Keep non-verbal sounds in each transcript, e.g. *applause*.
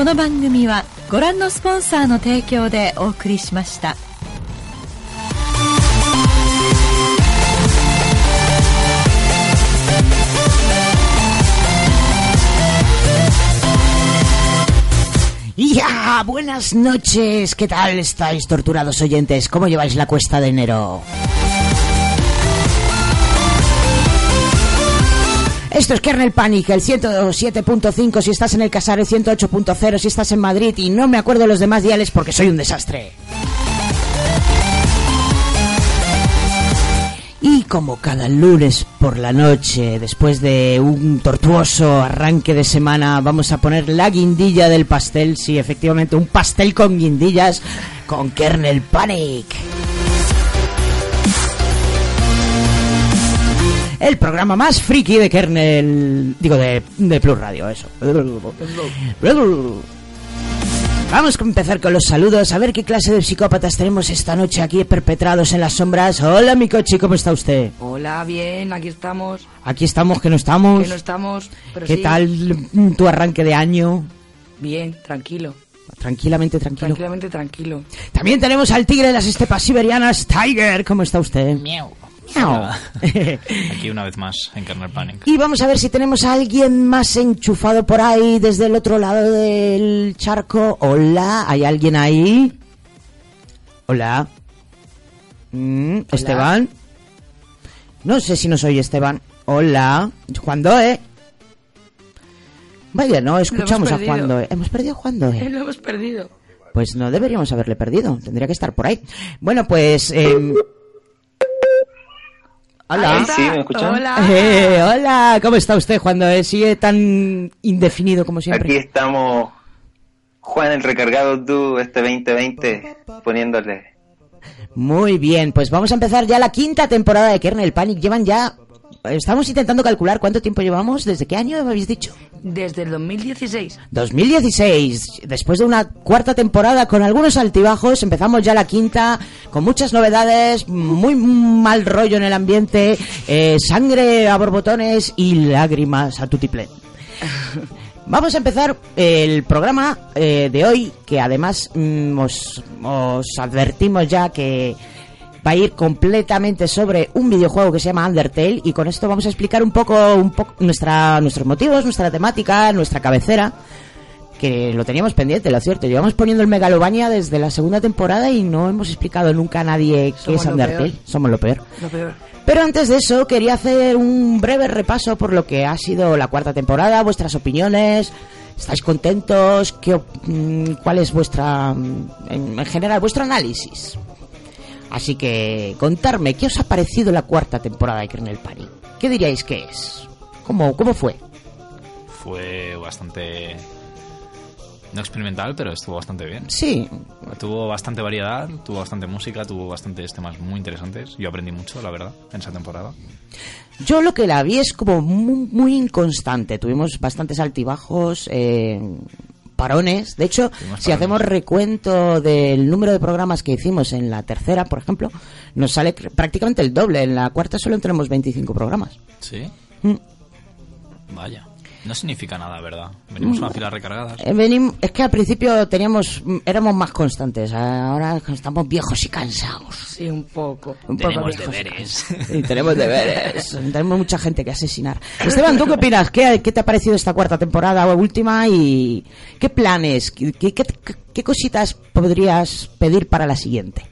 この番組はご覧のスポンサーの提供でお送りしました。Ya, buenas noches. ¿Qué tal estáis, torturados oyentes? ¿Cómo lleváis la cuesta de enero? Esto es Kernel Panic, el 107.5 si estás en el Casare, 108.0 si estás en Madrid y no me acuerdo los demás diales porque soy un desastre. Y como cada lunes por la noche, después de un tortuoso arranque de semana, vamos a poner la guindilla del pastel, sí, efectivamente, un pastel con guindillas con Kernel Panic. El programa más friki de Kernel, digo de, de Plus Radio, eso. Vamos a empezar con los saludos, a ver qué clase de psicópatas tenemos esta noche aquí perpetrados en las sombras. Hola, mi coche, ¿cómo está usted? Hola, bien, aquí estamos. Aquí estamos, que no estamos. Que no estamos, pero ¿Qué sí. tal tu arranque de año? Bien, tranquilo. Tranquilamente, tranquilo. Tranquilamente tranquilo. También tenemos al tigre de las estepas siberianas, Tiger. ¿Cómo está usted? Miau. *laughs* Aquí una vez más en Kernel Panic. Y vamos a ver si tenemos a alguien más enchufado por ahí desde el otro lado del charco. Hola, ¿hay alguien ahí? Hola. Mm, Esteban. No sé si no soy Esteban. Hola. Juan Doe. Vaya, no escuchamos a. Juan Doe. Hemos perdido a Juan Doe. Lo hemos perdido. Pues no deberíamos haberle perdido. Tendría que estar por ahí. Bueno, pues... em, Hola. Sí, ¿me escuchan? Hola. Eh, hola, ¿cómo está usted cuando sigue tan indefinido como siempre? Aquí estamos, Juan el recargado tú este 2020, poniéndole. Muy bien, pues vamos a empezar ya la quinta temporada de Kernel Panic. Llevan ya... Estamos intentando calcular cuánto tiempo llevamos. ¿Desde qué año me habéis dicho? Desde el 2016. 2016. Después de una cuarta temporada con algunos altibajos, empezamos ya la quinta con muchas novedades, muy mal rollo en el ambiente, eh, sangre a borbotones y lágrimas a tutiplén. *laughs* Vamos a empezar el programa eh, de hoy, que además mm, os, os advertimos ya que va a ir completamente sobre un videojuego que se llama Undertale y con esto vamos a explicar un poco, un poco nuestra, nuestros motivos, nuestra temática, nuestra cabecera, que lo teníamos pendiente, lo cierto. Llevamos poniendo el Megalovania desde la segunda temporada y no hemos explicado nunca a nadie qué Somos es Undertale. Somos lo peor. Lo peor. Pero antes de eso, quería hacer un breve repaso por lo que ha sido la cuarta temporada, vuestras opiniones. ¿Estáis contentos? ¿Qué, mm, ¿Cuál es vuestra, mm, en general, vuestro análisis? Así que, contarme, ¿qué os ha parecido la cuarta temporada de Kernel Panic? ¿Qué diríais que es? ¿Cómo, cómo fue? Fue bastante. No experimental, pero estuvo bastante bien. Sí, Tuvo bastante variedad, tuvo bastante música, tuvo bastantes temas muy interesantes. Yo aprendí mucho, la verdad, en esa temporada. Yo lo que la vi es como muy, muy inconstante. Tuvimos bastantes altibajos, eh, parones. De hecho, Tuvimos si parones. hacemos recuento del número de programas que hicimos en la tercera, por ejemplo, nos sale prácticamente el doble. En la cuarta solo tenemos 25 programas. ¿Sí? Mm. Vaya. No significa nada, ¿verdad? Venimos a una fila recargadas. Eh, venim- es que al principio teníamos, éramos más constantes. Ahora estamos viejos y cansados. Sí, un poco. Un poco Tenemos deberes. Y tenemos deberes. *laughs* tenemos mucha gente que asesinar. Esteban, ¿tú qué opinas? ¿Qué, qué te ha parecido esta cuarta temporada o última? ¿Y qué planes? ¿Qué, qué, qué- qué cositas podrías pedir para la siguiente?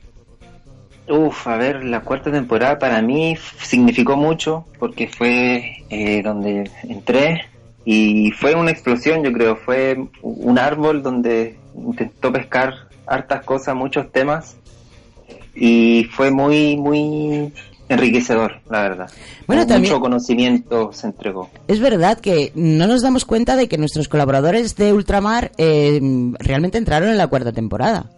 Uf, a ver, la cuarta temporada para mí significó mucho porque fue eh, donde entré y fue una explosión, yo creo. Fue un árbol donde intentó pescar hartas cosas, muchos temas y fue muy, muy enriquecedor, la verdad. Bueno, Mucho también- conocimiento se entregó. Es verdad que no nos damos cuenta de que nuestros colaboradores de Ultramar eh, realmente entraron en la cuarta temporada.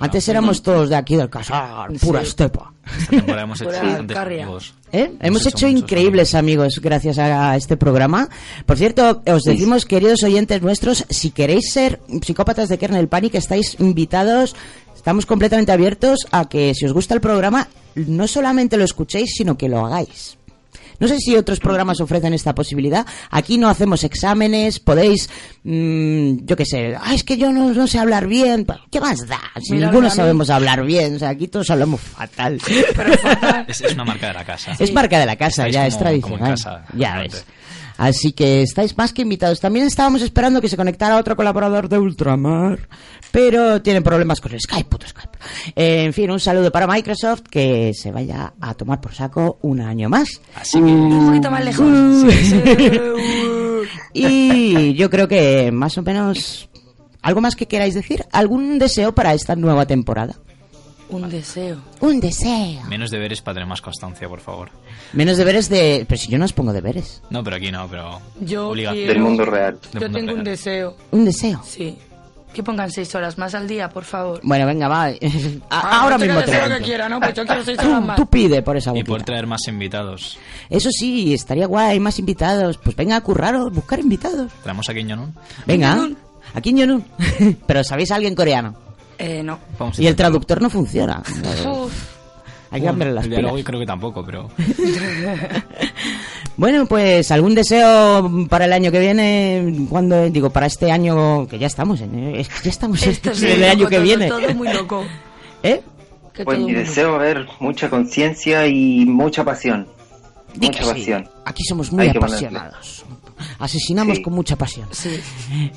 Antes éramos todos de aquí del casar, pura estepa. Esta temporada hemos *laughs* hecho amigos. ¿Eh? Hemos hecho, increíbles amigos gracias a este programa. Por cierto, os decimos, queridos oyentes nuestros, si queréis ser psicópatas de Kernel Panic, estáis invitados, estamos completamente abiertos a que si os gusta el programa, no solamente lo escuchéis, sino que lo hagáis. No sé si otros programas ofrecen esta posibilidad. Aquí no hacemos exámenes, podéis, mm, yo qué sé, ah, es que yo no, no sé hablar bien. ¿Qué más da? Si ninguno sabemos hablar bien, o sea, aquí todos hablamos *laughs* fatal. Es, es una marca de la casa. Es marca de la casa, Estáis ya como- es como en tradicional. casa, ya ves. Así que estáis más que invitados. También estábamos esperando que se conectara otro colaborador de Ultramar, pero tienen problemas con el Skype, puto Skype. Eh, en fin, un saludo para Microsoft, que se vaya a tomar por saco un año más. Así que Un poquito más lejos. *laughs* Y yo creo que más o menos... ¿Algo más que queráis decir? ¿Algún deseo para esta nueva temporada? Un deseo. Un deseo. menos deberes para tener más constancia, por favor. Menos deberes de... Pero si yo no os pongo deberes. No, pero aquí no, pero Yo obligación. Del mundo real. Del Yo mundo tengo un deseo. Un deseo. Sí. Que pongan seis horas más al día, por favor. Bueno, venga, va. *laughs* A- Ah, Ahora mismo te deseo lo lo que quiera, ¿no? Pues yo quiero seis horas Tú, más. tú pide por esa Y poder traer más invitados. Eso sí, estaría guay, más invitados. Pues venga a curraros, buscar invitados. Traemos a Yonun. Venga, aquí en Yonun. Pero ¿sabéis a alguien coreano? Eh, no. Vamos a Y el traductor no funciona. Uf. Hay que cambiarle las El diálogo pilas. creo que tampoco, pero *laughs* Bueno, pues algún deseo para el año que viene, cuando digo para este año que ya estamos en, es que ya estamos en Esto el año que todo, viene, Todo muy loco. *laughs* ¿eh? Que Pues mi deseo ver mucha conciencia y mucha pasión. Mucha sí. pasión. Aquí somos muy Hay apasionados. Asesinamos Sí. con mucha pasión. Sí.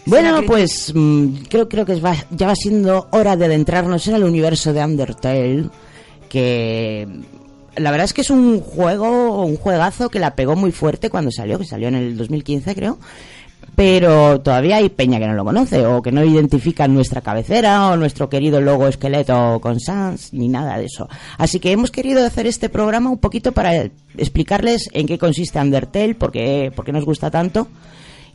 Bueno, pues mm, creo, creo que va- ya va siendo hora de adentrarnos en el universo de Undertale, que la verdad es que es un juego, un juegazo que la pegó muy fuerte cuando salió, que salió en el 2015 creo, pero todavía hay peña que no lo conoce o que no identifica nuestra cabecera o nuestro querido logo esqueleto con Sans ni nada de eso. Así que hemos querido hacer este programa un poquito para explicarles en qué consiste Undertale, por qué, nos gusta tanto.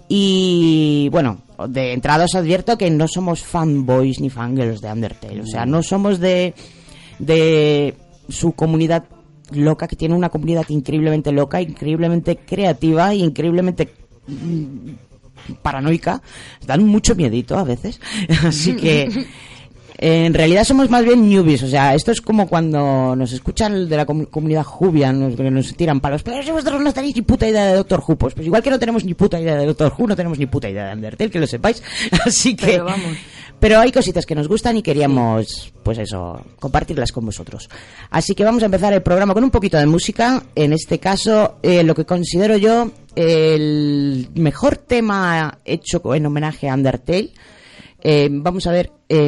Y bueno, de entrada os advierto que no somos fanboys ni fangirls de Undertale. O sea, no somos de, de su comunidad loca, que tiene una comunidad increíblemente loca, increíblemente creativa e increíblemente paranoica. Dan mucho miedito a veces. *laughs* Así que. *laughs* En realidad somos más bien newbies, o sea, esto es como cuando nos escuchan de la comu- comunidad Jubia, nos, que nos tiran palos, pero si vosotros no tenéis ni puta idea de Doctor Who, pues, pues igual que no tenemos ni puta idea de Doctor Who, no tenemos ni puta idea de Undertale, que lo sepáis, *laughs* así que... Pero vamos. Pero hay cositas que nos gustan y queríamos, pues eso, compartirlas con vosotros. Así que vamos a empezar el programa con un poquito de música. En este caso, eh, lo que considero yo el mejor tema hecho en homenaje a Undertale. Eh, vamos a ver, eh,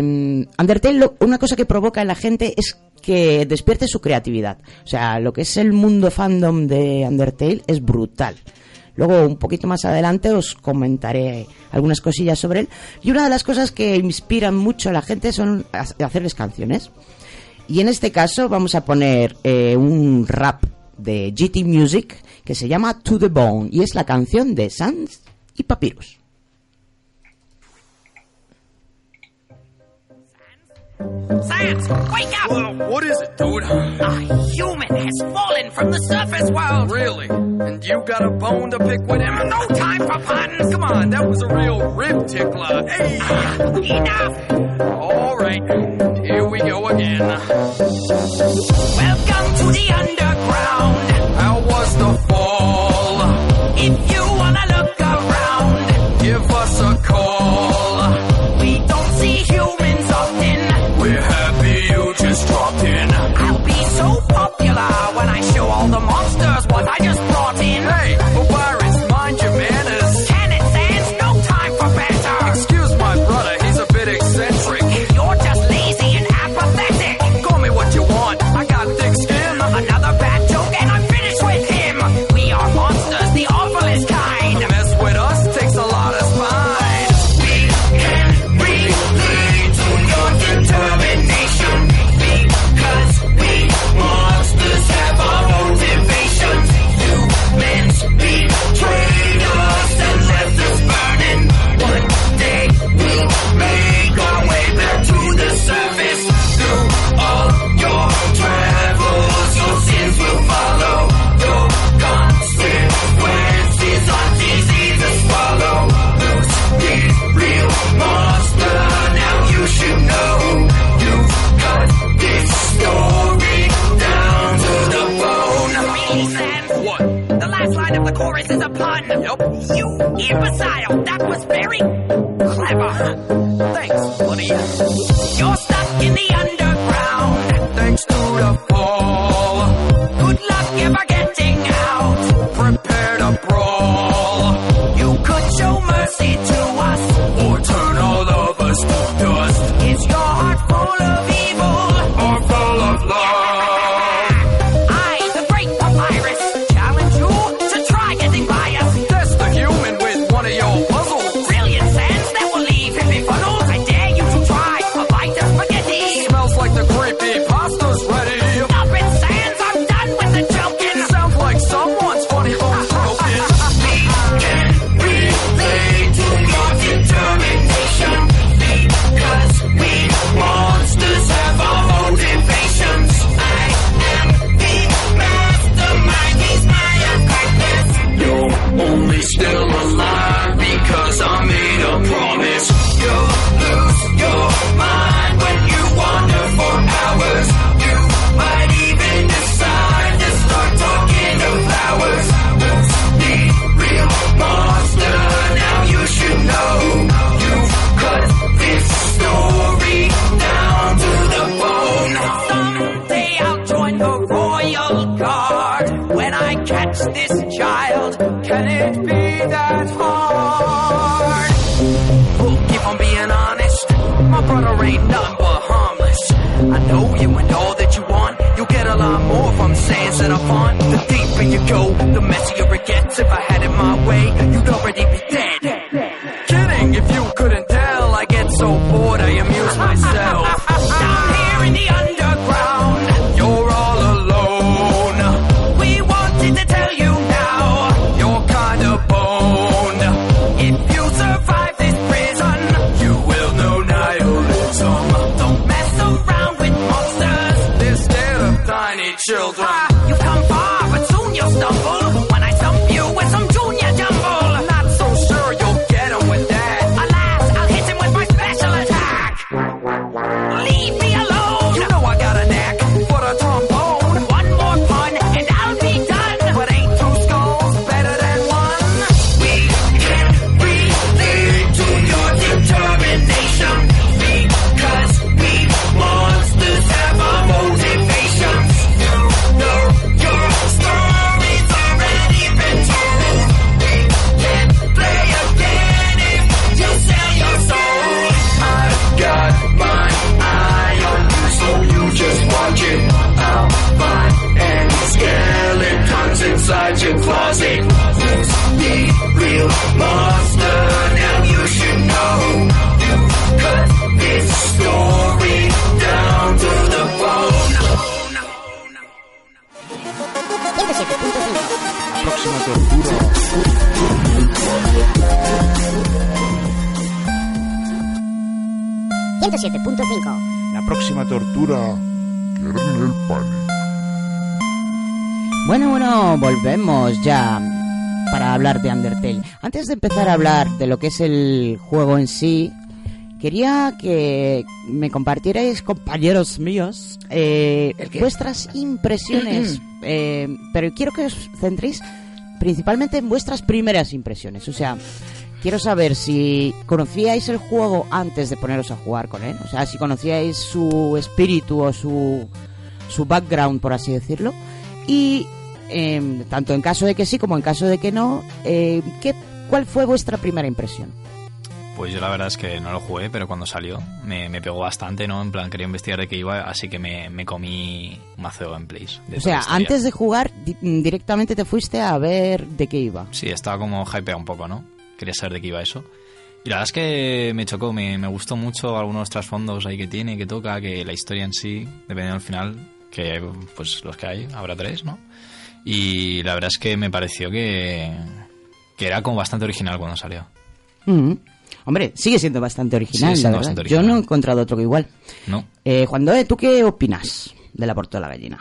Undertale, lo- una cosa que provoca en la gente es que despierte su creatividad. O sea, lo que es el mundo fandom de Undertale es brutal. Luego, un poquito más adelante, os comentaré algunas cosillas sobre él. Y una de las cosas que inspiran mucho a la gente son ha- hacerles canciones. Y en este caso vamos a poner eh, un rap de GT Music que se llama To the Bone y es la canción de Sans y Papyrus. Sans, wake up! what is it, dude? A human has fallen from the surface world. Really? And you got a bone to pick with him? No time for puns. Come on, that was a real rib tickler. Hey! enough! All right, here we go again. Welcome to the underground. How was the fall? If you wanna look around, give us a call. Popular when I show all the monsters chorus is a pun. Yep. You imbecile, that was very clever. Thanks, buddy. You're stuck in the underground, thanks to the fall. Lo que es el juego en sí, quería que me compartierais, compañeros míos, eh, vuestras impresiones. *clears throat* eh, pero quiero que os centréis principalmente en vuestras primeras impresiones. O sea, quiero saber si conocíais el juego antes de poneros a jugar con él. O sea, si conocíais su espíritu o su, su background, por así decirlo. Y em, tanto en caso de que sí como en caso de que no, eh, ¿qué, ¿cuál fue vuestra primera impresión? Pues yo la verdad es que no lo jugué, pero cuando salió me, me pegó bastante, ¿no? En plan, quería investigar de qué iba, así que me, me comí un mazo de gameplays. O sea, antes de jugar di- directamente te fuiste a ver de qué iba. Sí, estaba como hypeado un poco, ¿no? Quería saber de qué iba eso. Y la verdad es que me chocó, me, me gustó mucho algunos trasfondos ahí que tiene, que toca, que la historia en sí, dependiendo del final, que pues los que hay, habrá tres, ¿no? Y la verdad es que me pareció que, que era como bastante original cuando salió. Mm. Hombre, sigue siendo bastante original, la siendo bastante Yo original. no he encontrado otro que igual. ¿No? Eh, Juan Doe, ¿tú qué opinas de la Porta de la Gallina?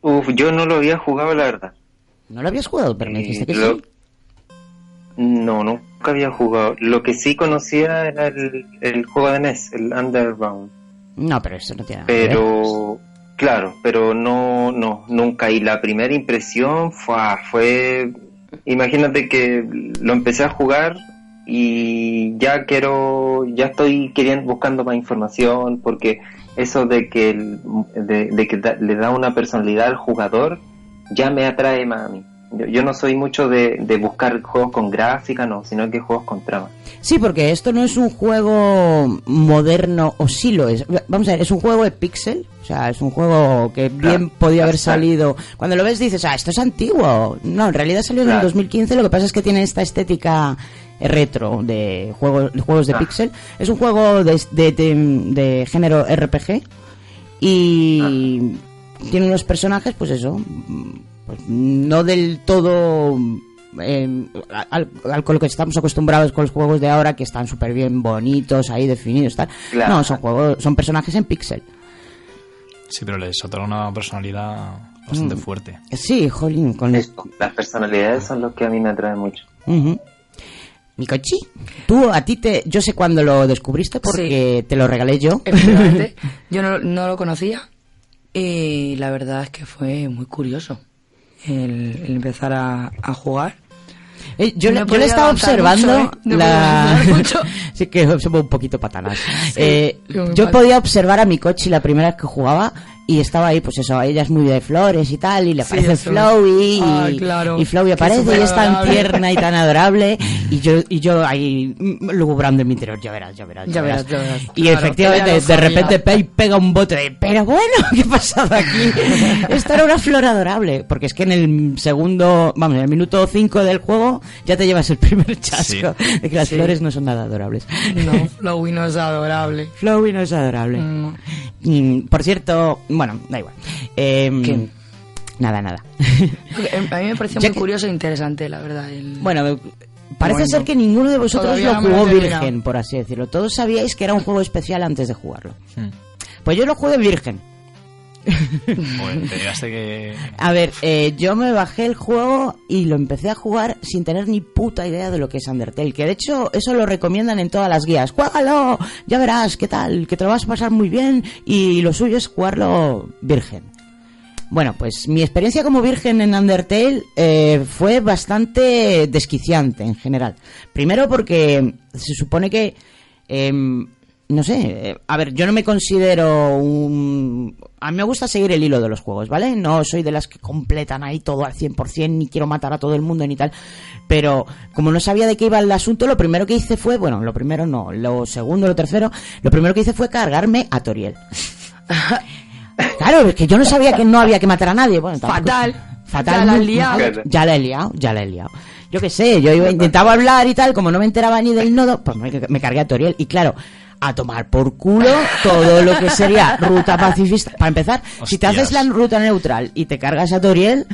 Uf, yo no lo había jugado, la verdad. ¿No lo habías jugado? Pero me dijiste que Lo- sí. No, nunca había jugado. Lo que sí conocía era el, el juego de NES, el Underground. No, pero eso no tiene nada que ver. Pero Claro, pero no, no, nunca. Y la primera impresión fue, fue, imagínate que lo empecé a jugar y ya quiero, ya estoy queriendo, buscando más información porque eso de que, el- de, de que da- le da una personalidad al jugador ya me atrae más a mí. Yo, yo no soy mucho de, de buscar juegos con gráfica, no, sino que juegos con trama. Sí, porque esto no es un juego moderno, o sí lo es. Vamos a ver, es un juego de pixel, o sea, es un juego que bien podía haber salido. Cuando lo ves dices, ah, esto es antiguo. No, en realidad salió en el Claro. 2015, lo que pasa es que tiene esta estética retro de juegos, de juegos de Ah. pixel. Es un juego de, de, de- de género RPG y tiene unos personajes, pues eso, pues no del todo eh, al, al- con lo que estamos acostumbrados con los juegos de ahora que están súper bien bonitos ahí definidos tal Claro. no son juegos son personajes en pixel Sí, pero les otorga una personalidad bastante Mm. fuerte. sí jolín con el- las personalidades son los que a mí me atraen mucho. Ujú. Mikochi, tú a ti te yo sé cuándo lo descubriste porque te lo regalé yo Efectivamente. *laughs* Yo no, no lo conocía y la verdad es que fue muy curioso el, el empezar a, a jugar. Eh, yo, No le- yo estaba observando mucho, ¿eh? No he la... *laughs* mucho. sí que somos un poquito patanas. Eh, yo podía observar a Mikochi la primera vez que jugaba y estaba ahí, pues eso, ella es muy de flores y tal, y le Sí, parece eso. Flowey y, Ay, claro. y Flowey aparece y es tan adorable. tierna y tan adorable *laughs* y yo y yo ahí mm, lugubrando en mi interior, ya verás, ya verás, ya, Ya verás. verás, ya verás. Y efectivamente, de repente Pei pega un bote de, pero bueno, *laughs* ¿qué ha pasado aquí? *laughs* Esta era una flor adorable, porque es que en el segundo, vamos, en el minuto 5 del juego ya te llevas el primer chasco de que las Sí. flores no son nada adorables. No, Flowey no es adorable. Flowey no es adorable. Y, por cierto, bueno, da igual. Em, ¿Qué? Nada, nada. A mí me pareció *laughs* Ya muy que- curioso e interesante, la verdad. el- Bueno, parece Bueno, ser que ninguno de vosotros lo jugó virgen, por así decirlo. Todos sabíais que era un juego especial antes de jugarlo. Pues yo lo jugué virgen. A ver, eh, yo me bajé el juego y lo empecé a jugar sin tener ni puta idea de lo que es Undertale. Que de hecho, eso lo recomiendan en todas las guías. ¡Juégalo! Ya verás qué tal, que te lo vas a pasar muy bien. Y lo suyo es jugarlo virgen. Bueno, pues mi experiencia como virgen en Undertale eh, fue bastante desquiciante en general. Primero porque se supone que... em, no sé, eh, a ver, yo no me considero un... A mí me gusta seguir el hilo de los juegos, ¿vale? No soy de las que completan ahí todo al 100%, ni quiero matar a todo el mundo ni tal. Pero como no sabía de qué iba el asunto, lo primero que hice fue, bueno, lo primero no, lo segundo, lo tercero, lo primero que hice fue cargarme a Toriel. *laughs* Claro, es que yo no sabía que no había que matar a nadie. Bueno, tampoco- Fatal. Fatal. Ya la muy- liado. Ya la he liado, ya la he liado. Yo qué sé, yo iba, intentaba hablar y tal, como no me enteraba ni del nodo, pues me, me cargué a Toriel. Y claro, a tomar por culo todo lo que sería ruta pacifista. Para empezar, si te haces la ruta neutral y te cargas a Toriel,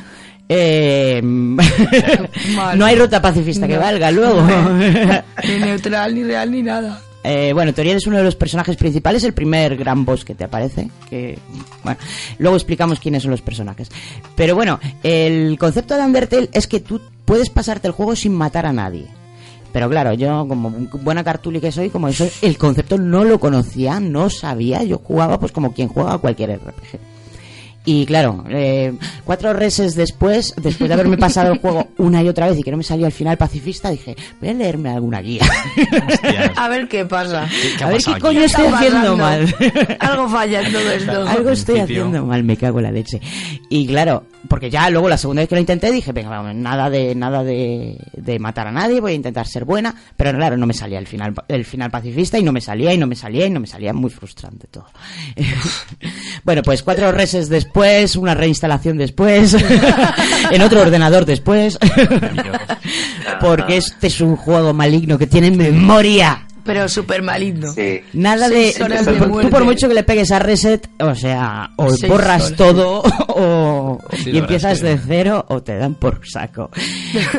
eh, *laughs* no hay ruta pacifista que No. valga luego. *laughs* Ni neutral, ni real, ni nada. Eh, bueno, Toriel es uno de los personajes principales, el primer gran boss que te aparece. Que, bueno, luego explicamos quiénes son los personajes. Pero bueno, el concepto de Undertale es que tú puedes pasarte el juego sin matar a nadie. Pero claro, yo como buena cartuli que soy, como eso, el concepto no lo conocía, no sabía. Yo jugaba pues como quien juega a cualquier RPG. Y claro, eh, cuatro reses después, después de haberme pasado el juego una y otra vez y que no me salió al final pacifista, dije, voy a leerme alguna guía. Hostias. A ver qué pasa. ¿Qué ha a ver qué coño estoy haciendo mal. Algo falla en todo esto. Algo estoy haciendo mal, me cago en la leche. Y claro, porque ya luego la segunda vez que lo intenté dije, venga, vamos, nada de nada de, de matar a nadie, voy a intentar ser buena, pero claro, no me salía el final el final pacifista y no me salía y no me salía y no me salía, muy frustrante todo. *laughs* bueno, pues cuatro reses después, una reinstalación después, *laughs* en otro ordenador después, *laughs* porque este es un juego maligno que tiene memoria. Pero súper maligno. Sí. Nada de, horas tú- de tú muerte. por mucho que le pegues a reset, o sea, o Seis borras horas. todo *laughs* o Sí, y empiezas de cero o te dan por saco.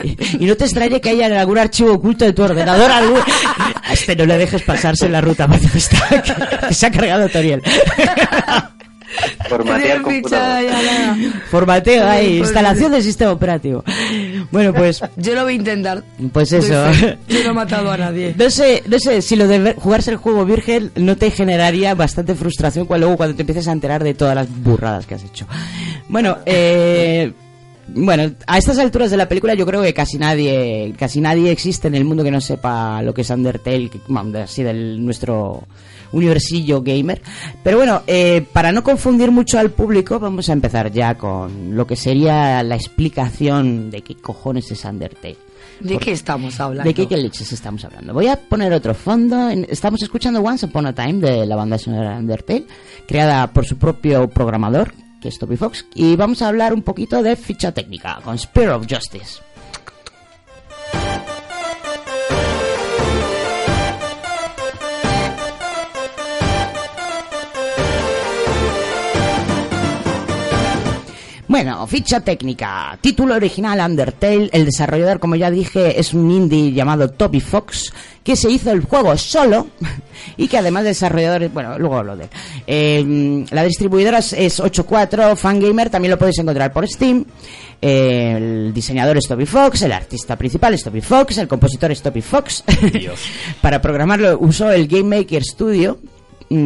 y, y no te extrañe que haya en algún archivo oculto de tu ordenador algún- a este no le dejes pasarse la ruta *laughs* que, que se ha cargado Toriel. Formatear computador. Formateo ahí, instalación del sistema operativo. Bueno, pues Yo lo voy a intentar. Pues eso. Yo no he matado a nadie. No sé, no sé si lo de jugarse el juego virgen no te generaría bastante frustración cuando, luego cuando te empieces a enterar de todas las burradas que has hecho. Bueno, eh, bueno, a estas alturas de la película yo creo que casi nadie, casi nadie existe en el mundo que no sepa lo que es Undertale, que, así del nuestro universillo gamer. Pero bueno, eh, para no confundir mucho al público, vamos a empezar ya con lo que sería la explicación de qué cojones es Undertale. ¿De qué estamos hablando? ¿De qué, qué leches estamos hablando? Voy a poner otro fondo. Estamos escuchando Once Upon a Time de la banda sonora Undertale, creada por su propio programador, que es Toby Fox. Y vamos a hablar un poquito de ficha técnica, con Spear of Justice. Bueno, ficha técnica. Título original Undertale. El desarrollador, como ya dije, es un indie llamado Toby Fox, que se hizo el juego solo *laughs* y que además de desarrolladores, bueno, luego lo de. Eh, la distribuidora es, es 8.4 Fangamer, también lo podéis encontrar por Steam. Eh, el diseñador es Toby Fox, el artista principal es Toby Fox, el compositor es Toby Fox. *laughs* Para programarlo usó el Game Maker Studio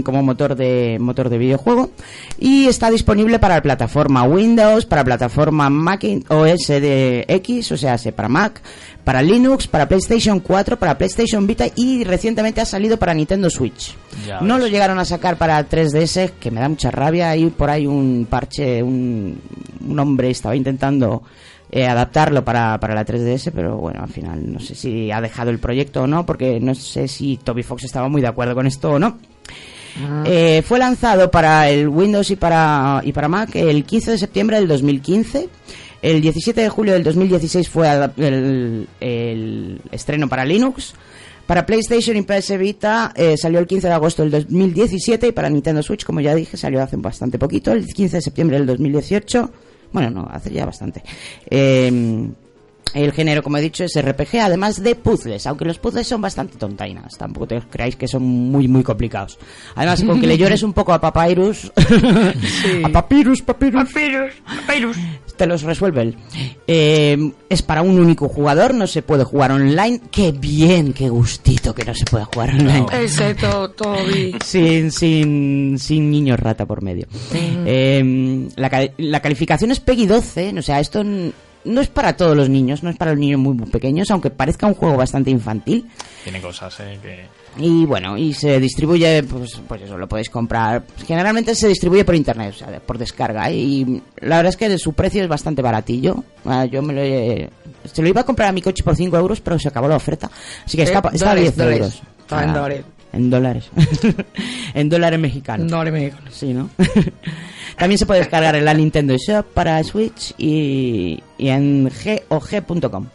como motor de motor de videojuego y está disponible para la plataforma Windows, para plataforma Mac OS de X, o sea, se- para Mac, para Linux, para PlayStation 4, para PlayStation Vita y recientemente ha salido para Nintendo Switch. Ya no ves. lo llegaron a sacar para 3DS, que me da mucha rabia. Hay por ahí un parche, un, un hombre estaba intentando eh, adaptarlo para, para la 3DS, pero bueno, al final no sé si ha dejado el proyecto o no, porque no sé si Toby Fox estaba muy de acuerdo con esto o no. Eh, fue lanzado para el Windows y para, y para Mac el 15 de septiembre del 2015. El 17 de julio del 2016 fue el, el estreno para Linux. Para PlayStation y PS Vita eh, salió el 15 de agosto del 2017 y para Nintendo Switch, como ya dije, salió hace bastante poquito, el 15 de septiembre del 2018. Bueno, no, hace ya bastante. Eh, el género, como he dicho, es RPG, además de puzzles, aunque los puzzles son bastante tontainas, tampoco te creáis que son muy, muy complicados. Además, con que le llores un poco a Papyrus, *laughs* a Papyrus, Papyrus, Papyrus, Papyrus. te los resuelve. Eh, es para un único jugador, no se puede jugar online. Qué bien, qué gustito que no se pueda jugar online. Excepto Toby. Sin, sin, sin niños rata por medio. Eh, la, la calificación es PEGI 12, o sea, esto no es para todos los niños, no es para los niños muy, muy pequeños, aunque parezca un juego bastante infantil. Tiene cosas, eh, que... Y bueno, y se distribuye, pues, pues eso, lo podéis comprar. Generalmente se distribuye por internet, o sea, por descarga. Y la verdad es que su precio es bastante baratillo. Ah, Yo me lo he- Se lo iba a comprar a mi coche por 5 euros, pero se acabó la oferta. Así que Eh, está, está a dólares, 10 dólares. euros. Estaba en Ah, dólares. En dólares. *laughs* en dólares mexicanos. Dólares mexicanos. Sí, ¿no? *laughs* También se puede descargar en la Nintendo Shop para Switch y, y en GOG.com.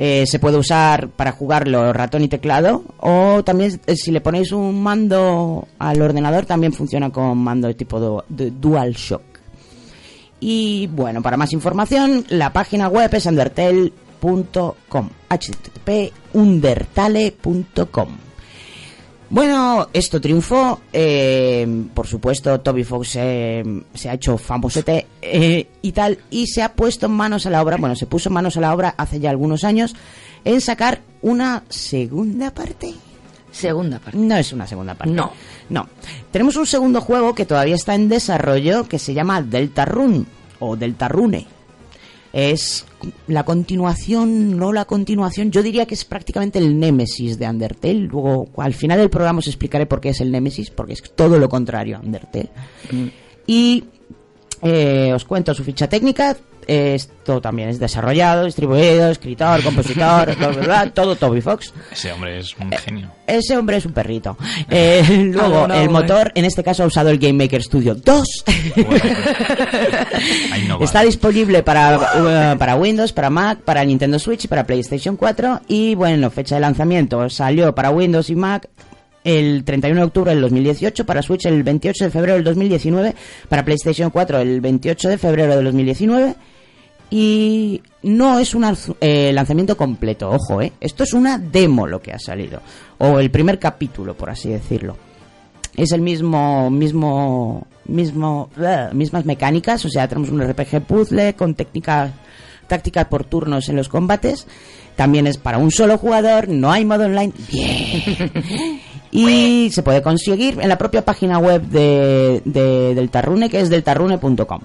Eh, se puede usar para jugarlo ratón y teclado o también eh, si le ponéis un mando al ordenador también funciona con mando de tipo de DualShock. Y bueno, para más información, la página web es undertale.com. http undertale.com. Bueno, esto triunfó. eh, por supuesto, Toby Fox eh, se ha hecho famosete eh, y tal, y se ha puesto manos a la obra, bueno, se puso manos a la obra hace ya algunos años, en sacar una segunda parte. Segunda parte. No es una segunda parte. No. No. Tenemos un segundo juego que todavía está en desarrollo que se llama Deltarune o Deltarune. Es la continuación, no la continuación, yo diría que es prácticamente el Némesis de Undertale. Luego, al final del programa os explicaré por qué es el Némesis, porque es todo lo contrario a Undertale. Y eh, os cuento su ficha técnica. Esto también es desarrollado, distribuido, escritor, compositor, *laughs* bla, bla, bla, todo Toby Fox. Ese hombre es un genio. Ese hombre es un perrito. *laughs* Eh, luego, no, el no, motor, en este caso ha usado el Game Maker Studio 2. *laughs* Ahí no Está disponible para, uh, para Windows, para Mac, para Nintendo Switch y para PlayStation 4. Y bueno, fecha de lanzamiento salió para Windows y Mac el 31 de octubre del 2018, para Switch el 28 de febrero del 2019, para PlayStation 4 el 28 de febrero del 2019. Y no es un eh, lanzamiento completo, ojo, eh. Esto es una demo lo que ha salido. O el primer capítulo, por así decirlo es el mismo mismo mismo bleh, mismas mecánicas o sea tenemos un RPG puzzle con técnicas táctica por turnos en los combates. También es para un solo jugador, no hay modo online. Bien. *laughs* Y se puede conseguir en la propia página web de, de Deltarune, que es deltarune.com.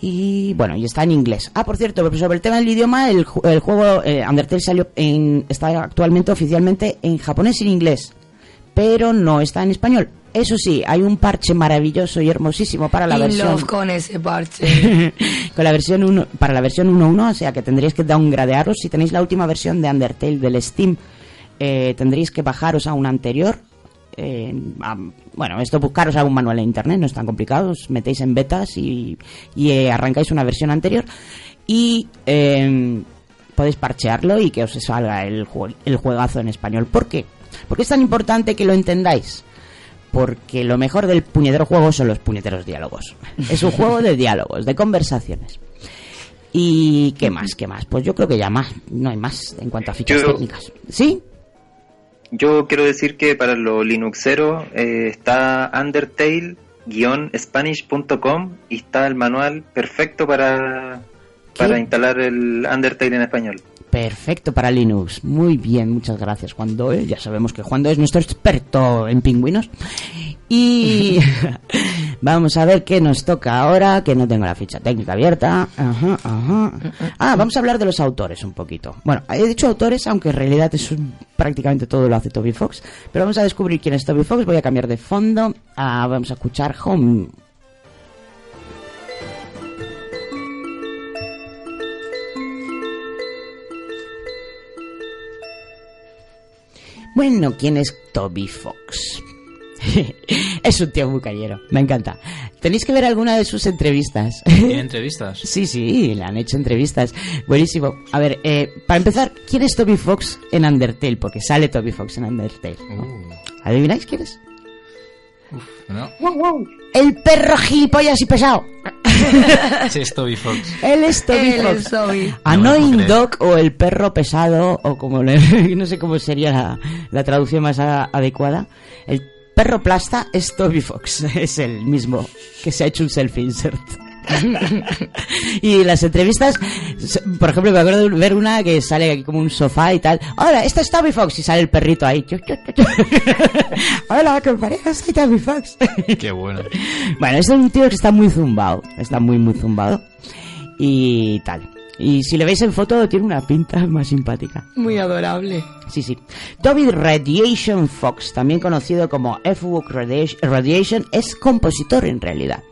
Y bueno, y está en inglés. Ah, por cierto, sobre el tema del idioma, el, el juego eh, Undertale salió en, está actualmente oficialmente en japonés y en inglés, pero no está en español. Eso sí, hay un parche maravilloso y hermosísimo para la In versión love con ese parche. *laughs* con la versión 1 para la versión 1.1, o sea que tendréis que downgradearos si tenéis la última versión de Undertale del Steam. eh, tendréis que bajaros a una anterior. Eh, a- bueno, esto buscaros algún manual en internet, no es tan complicado, os metéis en betas y, y, eh, arrancáis una versión anterior y eh, podéis parchearlo y que os salga el, jue- el juegazo en español. ¿Por qué? Porque es tan importante que lo entendáis. Porque lo mejor del puñetero juego son los puñeteros diálogos. *laughs* Es un juego de diálogos, de conversaciones. ¿Y qué más? ¿Qué más? Pues yo creo que ya más. No hay más en cuanto a fichas Yo- técnicas. ¿Sí? Yo quiero decir que para los Linuxeros eh, está undertale-spanish.com y está el manual perfecto para, para instalar el Undertale en español. Perfecto para Linux. Muy bien, muchas gracias, Juan Doe. Ya sabemos que Juan Doe es nuestro experto en pingüinos. Y *laughs* vamos a ver qué nos toca ahora, que no tengo la ficha técnica abierta. Ajá, ajá. Ah, vamos a hablar de los autores un poquito. Bueno, he dicho autores, aunque en realidad es prácticamente todo lo hace Toby Fox. Pero vamos a descubrir quién es Toby Fox. Voy a cambiar de fondo. Ah, vamos a escuchar Home. Bueno, ¿quién es Toby Fox? *laughs* es un tío muy callero, me encanta. Tenéis que ver alguna de sus entrevistas. ¿Tiene *laughs* entrevistas? Sí, sí, le han hecho entrevistas. Buenísimo. A ver, eh, para empezar, ¿quién es Toby Fox en Undertale? Porque sale Toby Fox en Undertale. ¿no? ¿Adivináis quién es? ¿No? El perro gilipollas y pesado. Sí, es Toby Fox. Él es Toby Él Fox. es Toby. Annoying Dog o el perro pesado o como le, *laughs* no sé cómo sería la, la traducción más a- adecuada. El perro plasta es Toby Fox, *laughs* es el mismo que se ha hecho un selfie insert. *laughs* y las entrevistas, por ejemplo, me acuerdo de ver una que sale aquí como un sofá y tal. Hola, este es Toby Fox y sale el perrito ahí. *laughs* Hola, compañeros, soy Toby Fox. Qué bueno. Bueno, este es un tío que está muy zumbado. Está muy, muy zumbado. Y tal. Y si le veis en foto, tiene una pinta *laughs* más simpática. Muy adorable. Sí, sí. Toby Radiation Fox, también conocido como Radiation, Radiation, es compositor en realidad.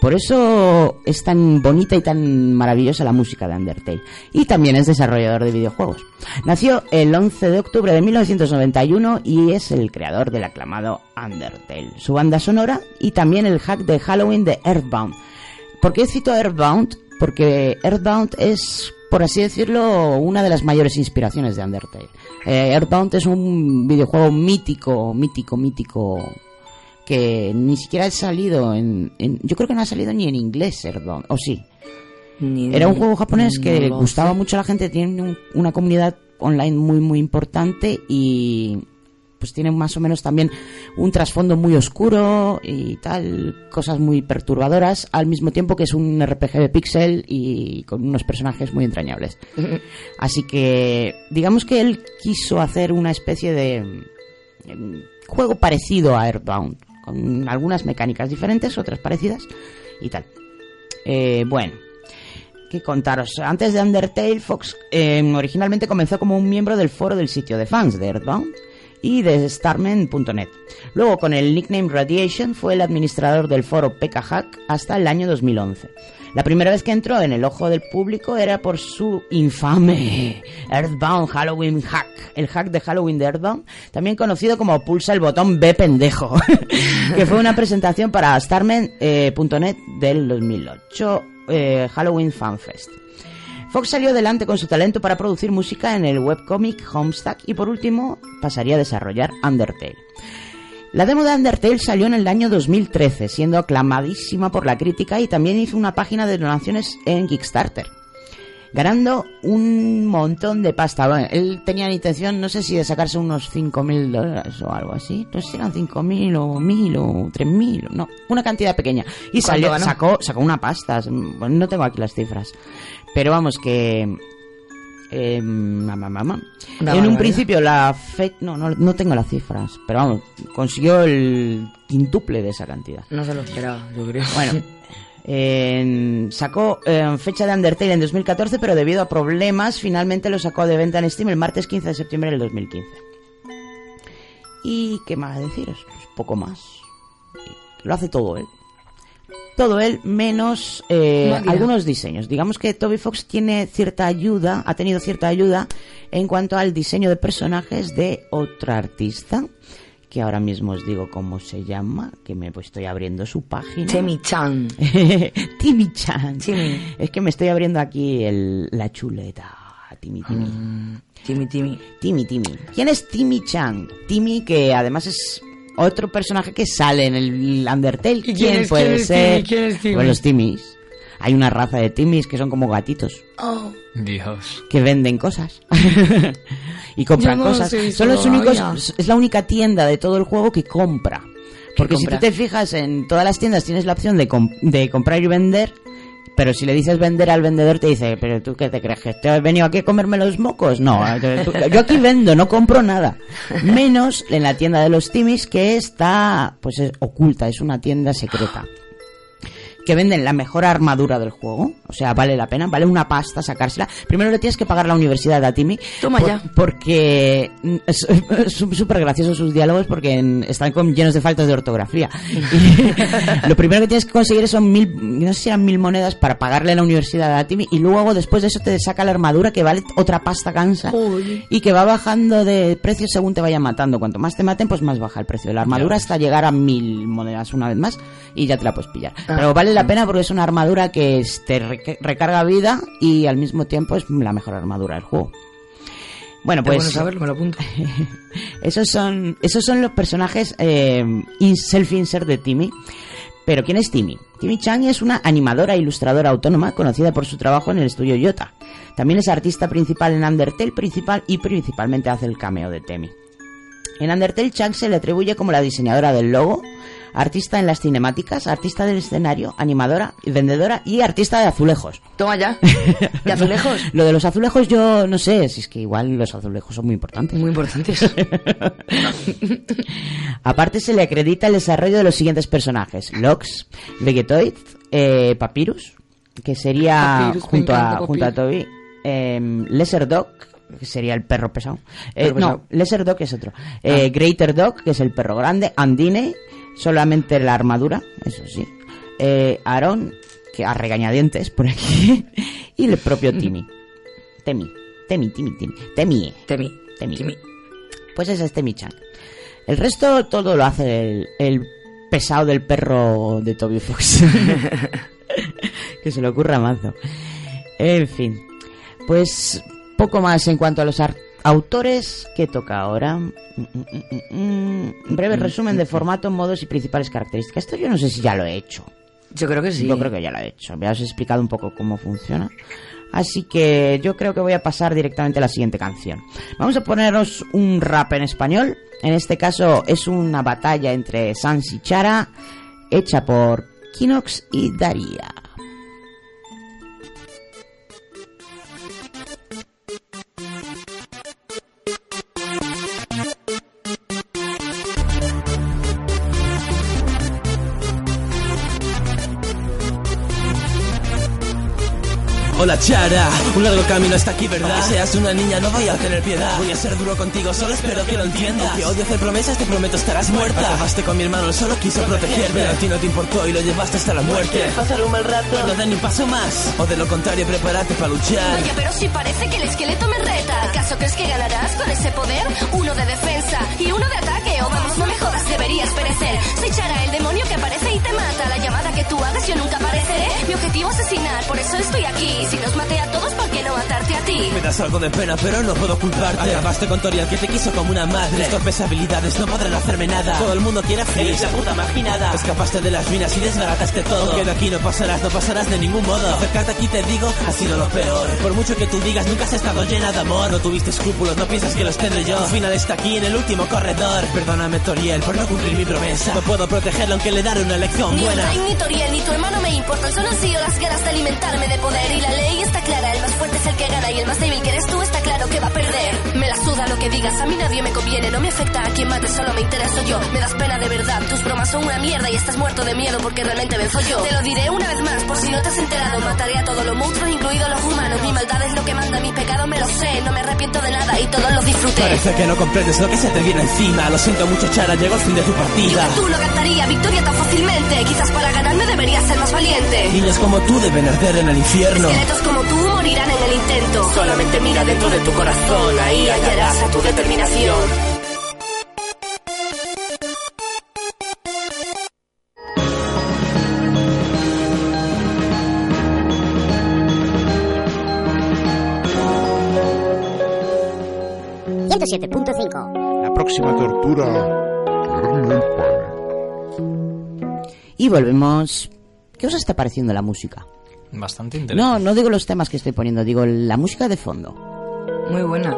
Por eso es tan bonita y tan maravillosa la música de Undertale. Y también es desarrollador de videojuegos. Nació el 11 de octubre de 1991 y es el creador del aclamado Undertale. Su banda sonora y también el hack de Halloween de Earthbound. ¿Por qué cito Earthbound? Porque Earthbound es, por así decirlo, una de las mayores inspiraciones de Undertale. Eh, Earthbound es un videojuego mítico, mítico, mítico, que ni siquiera ha salido en, en- Yo creo que no ha salido ni en inglés Earthbound, o sí. Ni- Era un juego japonés que gustaba sé. mucho a la gente, tiene un- una comunidad online muy muy importante y pues tiene más o menos también un trasfondo muy oscuro y tal, cosas muy perturbadoras, al mismo tiempo que es un RPG de pixel y con unos personajes muy entrañables. *laughs* Así que digamos que él quiso hacer una especie de em, juego parecido a Earthbound, algunas mecánicas diferentes, otras parecidas y tal. Eh, bueno, ¿qué contaros? Antes de Undertale, Fox eh, originalmente comenzó como un miembro del foro del sitio de fans de Earthbound y de Starman.net. Luego, con el nickname Radiation, fue el administrador del foro PKHack hasta el año 2011. La primera vez que entró en el ojo del público era por su infame Earthbound Halloween Hack, el hack de Halloween de Earthbound, también conocido como pulsa el botón B pendejo, *laughs* que fue una presentación para Starman.net del 2008 eh, Halloween Fan Fest. Fox salió adelante con su talento para producir música en el webcomic Homestuck y por último pasaría a desarrollar Undertale. La demo de Undertale salió en el año 2013, siendo aclamadísima por la crítica y también hizo una página de donaciones en Kickstarter. ganando un montón de pasta. Bueno, él tenía la intención, no sé si de sacarse unos 5.000 dólares o algo así. No sé si eran 5.000 o 1.000 o 3.000, no, una cantidad pequeña. Y ¿Cuánto salió, ganó? sacó, sacó una pasta. Bueno, no tengo aquí las cifras. Pero vamos, que... Eh, mamá, mamá. Una En un barbaridad. principio la fe... No, no, no tengo las cifras. Pero vamos, consiguió el quintuple de esa cantidad. No se lo esperaba, yo creo. Bueno, en- sacó eh, fecha de Undertale en 2014, pero debido a problemas, finalmente lo sacó de venta en Steam el martes 15 de septiembre del 2015. ¿Y qué más deciros? Pues poco más. Lo hace todo él. Todo él, menos eh, algunos diseños. Digamos que Toby Fox tiene cierta ayuda, ha tenido cierta ayuda en cuanto al diseño de personajes de otra artista, que ahora mismo os digo cómo se llama, que me pues, estoy abriendo su página. Temi *laughs* Chan. Timmy. Es que me estoy abriendo aquí el- la chuleta. Timmy, Timmy. Timmy, Timmy. Timmy, Timmy. ¿Quién es Timmy Chan? Timmy, que además es otro personaje que sale en el Undertale. quién ¿Quién, es- puede quién es ser? Timmy? ¿Quién es Timmy? Pues los Timmys. Hay una raza de Timmys que son como gatitos Oh, Dios. que venden cosas *laughs* y compran no cosas. Son los únicos, es la única tienda de todo el juego que compra. Porque si tú te fijas en todas las tiendas tienes la opción de comprar y vender, pero si le dices vender al vendedor te dice, pero tú qué te crees que te has venido aquí a comerme los mocos? No, *laughs* eh, tú- yo aquí vendo, no compro nada. Menos en la tienda de los Timis que está pues es oculta, es una tienda secreta que venden la mejor armadura del juego. O sea, vale la pena, vale una pasta sacársela. Primero le tienes que pagar la universidad a Timmy. Toma por- ya. Porque mm, es *laughs* súper graciosos sus diálogos porque en- están con- llenos de faltas de ortografía. Y *laughs* lo primero que tienes que conseguir son mil, no sé si eran mil monedas para pagarle la universidad a Timmy. Y luego después de eso te saca la armadura que vale otra pasta cansa. Y que va bajando de precio según te vayan matando. Cuanto más te maten, pues más baja el precio de la armadura hasta llegar a mil monedas una vez más y ya te la puedes pillar. Ah, Pero vale la pena porque es una armadura que te reca- recarga vida y al mismo tiempo es la mejor armadura del juego. Bueno, Pues, bueno saberlo, me lo apunto. *laughs* esos son esos son los personajes eh, in- self-insert de Timmy. Pero ¿quién es Timmy? Timmy Chang es una animadora e ilustradora autónoma conocida por su trabajo en el estudio Yota. También es artista principal en Undertale principal y principalmente hace el cameo de Temi. En Undertale Chang se le atribuye como la diseñadora del logo, artista en las cinemáticas, artista del escenario, animadora, vendedora y artista de azulejos. Toma ya. *laughs* ¿De azulejos? Lo de los azulejos yo no sé, si es que igual los azulejos son muy importantes. Muy importantes. *laughs* Aparte se le acredita el desarrollo de los siguientes personajes. Lox, Vegetoid, eh, Papyrus, que sería Papyrus, junto, a, junto a. Toby, eh, Lesser Dog, que sería el perro pesado. Eh, Perro pesado. no, Lesser Dog es otro. Eh, Greater Dog, que es el perro grande. Andine, solamente la armadura, eso sí. Eh, Aaron, que a regañadientes por aquí. *laughs* y el propio Timmy. Temi, Temi, Temi, Temi. Temie. Temi. Temi. Temi. Pues ese es Temi-chan. El resto todo lo hace el, el pesado del perro de Toby Fox. *laughs* que se le ocurra mazo. En fin. Pues poco más en cuanto a los ar- autores que toca ahora. Mm, mm, mm. Breve resumen de formato, modos y principales características. Esto yo no sé si ya lo he hecho. Yo creo que sí. Yo creo que ya lo he hecho. Me has explicado un poco cómo funciona. Así que yo creo que voy a pasar directamente a la siguiente canción. Vamos a poneros un rap en español. En este caso es una batalla entre Sans y Chara, hecha por Kinox y Daria. Hola Chara, un largo camino hasta aquí, ¿verdad? Aunque seas una niña, no voy a tener piedad. Voy a ser duro contigo, solo espero que lo entiendas. Aunque odio hacer promesas, te prometo estarás muerta. Acabaste con mi hermano, él solo quiso protegerme. Pero a ti no te importó y lo llevaste hasta la muerte. ¿Quieres pasar un mal rato? No den ni un paso más. O de lo contrario, prepárate para luchar. Vaya, pero si parece que el esqueleto me reta. ¿Acaso crees que ganarás con ese poder? Uno de defensa y uno de ataque. O vamos, no me jodas, deberías perecer. Soy Chara, el demonio que aparece y te mata. La llamada que tú hagas yo nunca apareceré. Mi objetivo es asesinar, por eso estoy aquí. Si los maté a todos, ¿por qué no matarte a ti. Me das algo de pena, pero no puedo culparte. Acabaste con Toriel, que te quiso como una madre. Tus torpes habilidades no podrán hacerme nada. Todo el mundo quiere a Eres la puta marginada. Escapaste de las minas y desbarataste todo. Aunque de aquí no pasarás, no pasarás de ningún modo. Acercarte aquí te digo, ha sido lo peor. Por mucho que tú digas, nunca has estado llena de amor. No tuviste escrúpulos, no piensas que los tendré yo. Al final está aquí en el último corredor. Perdóname, Toriel, por no cumplir mi promesa. No puedo protegerlo aunque le daré una lección Ni buena. Ni Toriel, ni tu hermano me importan. Solo han sido las ganas de alimentarme de poder. Y la ley está clara: el más fuerte es el que gana. Y el más débil que eres tú está claro que va a perder. Me la suda lo que digas, a mí nadie me conviene. No me afecta a quien mate, solo me intereso yo. Me das pena de verdad, tus bromas son una mierda. Y estás muerto de miedo porque realmente me follo. Te lo diré una vez más, por si no te has enterado. Mataré a todos los monstruos, incluidos los humanos. Mi maldad es lo que manda, mi pecado me lo sé. No me arrepiento de nada y todos los disfruté. Parece que no comprendes lo que se te viene encima. Lo siento mucho, Chara, llegó el fin de tu Yo partida. tú no cantaría victoria tan fácilmente. Quizás para ganarme deberías ser más valiente. Niños como tú deben arder en el infierno. Como tú morirán en el intento. Solamente mira dentro de tu corazón, ahí hallarás a tu determinación. La próxima tortura. Y volvemos. ¿Qué os está pareciendo la música? Bastante interesante. No, no digo los temas que estoy poniendo, digo la música de fondo. Muy buena.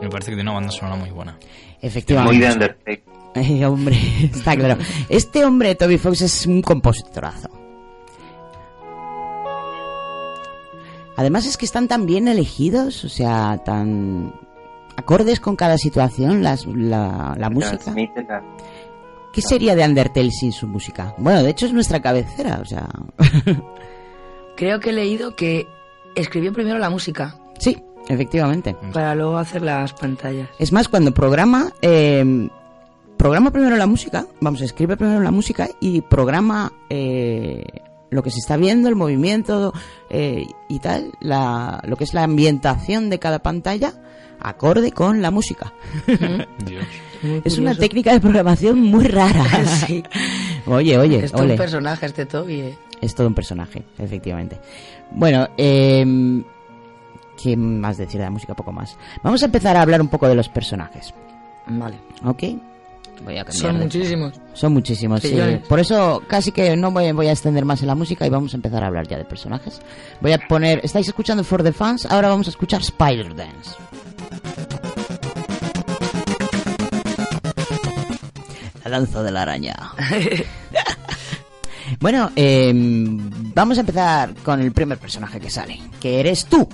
Me parece que tiene una banda sonora muy buena. Efectivamente. Muy de Undertale. Ay, *laughs* hombre, *laughs* está claro. Este hombre, Toby Fox, es un compositorazo. Además es que están tan bien elegidos, o sea, tan acordes con cada situación, las, la, la música. ¿Qué sería de Undertale sin su música? Bueno, de hecho es nuestra cabecera, o sea... *laughs* Creo que he leído que escribió primero la música sí, efectivamente. para luego hacer las pantallas. Es más, cuando programa, eh, programa primero la música, vamos, escribe primero la música y programa eh, lo que se está viendo, el movimiento eh, y tal, la, lo que es la ambientación de cada pantalla, acorde con la música. *laughs* Dios. Es una técnica de programación muy rara. *laughs* Sí. Oye, oye, es ole. un personaje este Toby. Es todo un personaje, efectivamente. Bueno, eh, ¿qué más decir de la música? Poco más. Vamos a empezar a hablar un poco de los personajes. Vale. ¿Ok? Voy a cambiar Son de- muchísimos. Son muchísimos, sí. Por eso casi que no voy, voy a extender más en la música y vamos a empezar a hablar ya de personajes. Voy a poner... ¿Estáis escuchando For the Fans? Ahora vamos a escuchar Spider Dance. La danza de la araña. *laughs* bueno, eh, vamos a empezar con el primer personaje que sale, que eres tú.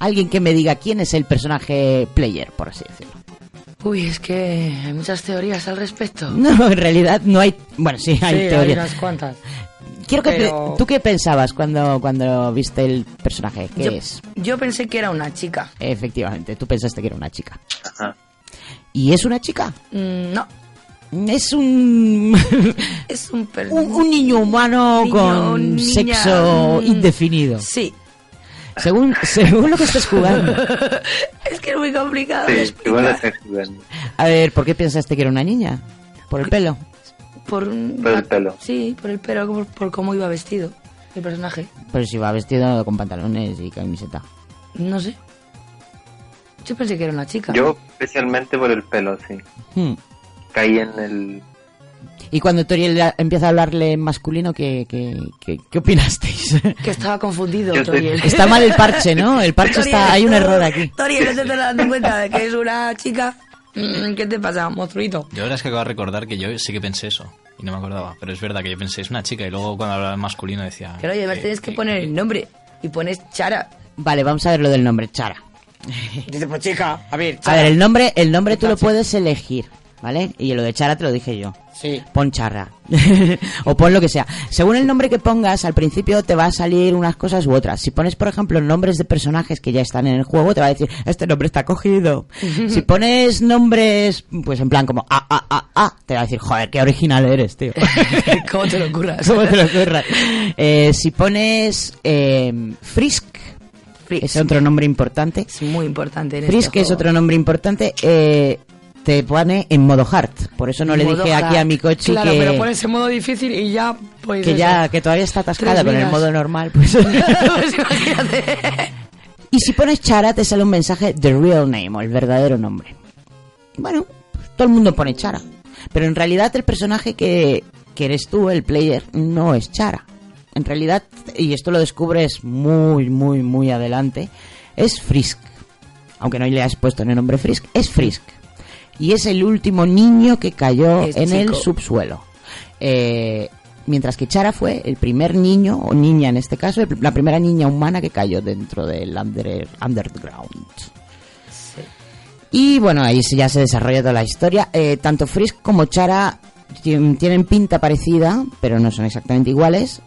Alguien que me diga quién es el personaje player, por así decirlo. Uy, es que hay muchas teorías al respecto. *laughs* No, en realidad no hay... Bueno, sí, hay sí, hay teoría. unas cuantas. Quiero que Pero- ¿Tú qué pensabas cuando, cuando viste el personaje? ¿Qué Yo, es? yo pensé que era una chica. Efectivamente, tú pensaste que era una chica. Ajá. ¿Y es una chica? Mm, no, Es un... *laughs* es un, un, un niño humano Niño, con niña, sexo mm, indefinido. Sí. Según, según lo que estés jugando. *laughs* Es que es muy complicado de Sí, explicar. estás jugando. A ver, ¿por qué pensaste que era una niña? ¿Por el pelo? Por, un- Por el pelo. Sí, por el pelo, por, por cómo iba vestido el personaje. Pero si va vestido con pantalones y camiseta. No sé. Yo pensé que era una chica. Yo especialmente por el pelo, sí. Hmm. Caí en el... Y cuando Toriel empieza a hablarle en masculino, ¿qué, qué, qué, qué opinasteis? *laughs* Que estaba confundido, Yo Toriel. Está mal el parche, ¿no? El parche está... Hay un error aquí. Toriel, no te estás dando cuenta de que es una chica. Mm, ¿Qué te pasa, monstruito? Yo ahora es que acabo de recordar que yo sí que pensé eso. Y no me acordaba. Pero es verdad que yo pensé, es una chica. Y luego cuando hablaba en masculino decía... Pero oye, me eh, tienes que eh, poner el nombre. Y pones Chara. Vale, vamos a ver lo del nombre, Chara. *laughs* Dice, pues chica, a ver, A ver, el nombre, el nombre tú lo puedes elegir, ¿vale? Y lo de Chara te lo dije yo. Sí. Pon Charra. *laughs* o pon lo que sea. Según el nombre que pongas, al principio te va a salir unas cosas u otras. Si pones, por ejemplo, nombres de personajes que ya están en el juego, te va a decir, este nombre está cogido. *laughs* si pones nombres, pues en plan como A, A, A, A, te va a decir, joder, qué original eres, tío. *laughs* ¿Cómo te lo ocurras? ¿Cómo te lo ocurra? Eh, si pones eh, Frisk, Frisk. es otro nombre importante. Es muy importante en Frisk este es otro nombre importante. eh, te pone en modo hard. Por eso no le dije aquí a mi coche Claro, que, pero pones en modo difícil y ya, pues que ya que todavía está atascada Tres con el modo normal. *laughs* Pues. Pues imagínate. *laughs* Y si pones Chara, te sale un mensaje The Real Name o el verdadero nombre. Bueno, pues todo el mundo pone Chara. Pero en realidad el personaje que, que eres tú, el player, no es Chara. En realidad, y esto lo descubres muy, muy, muy adelante, es Frisk. Aunque no le has puesto en el nombre Frisk, es Frisk. Y es el último niño que cayó Es en el subsuelo. Eh, mientras que Chara fue el primer niño, o niña en este caso, el- la primera niña humana que cayó dentro del under- underground. Y bueno, ahí ya se desarrolla toda la historia. Eh, tanto Frisk como Chara tien- tienen pinta parecida, pero no son exactamente iguales.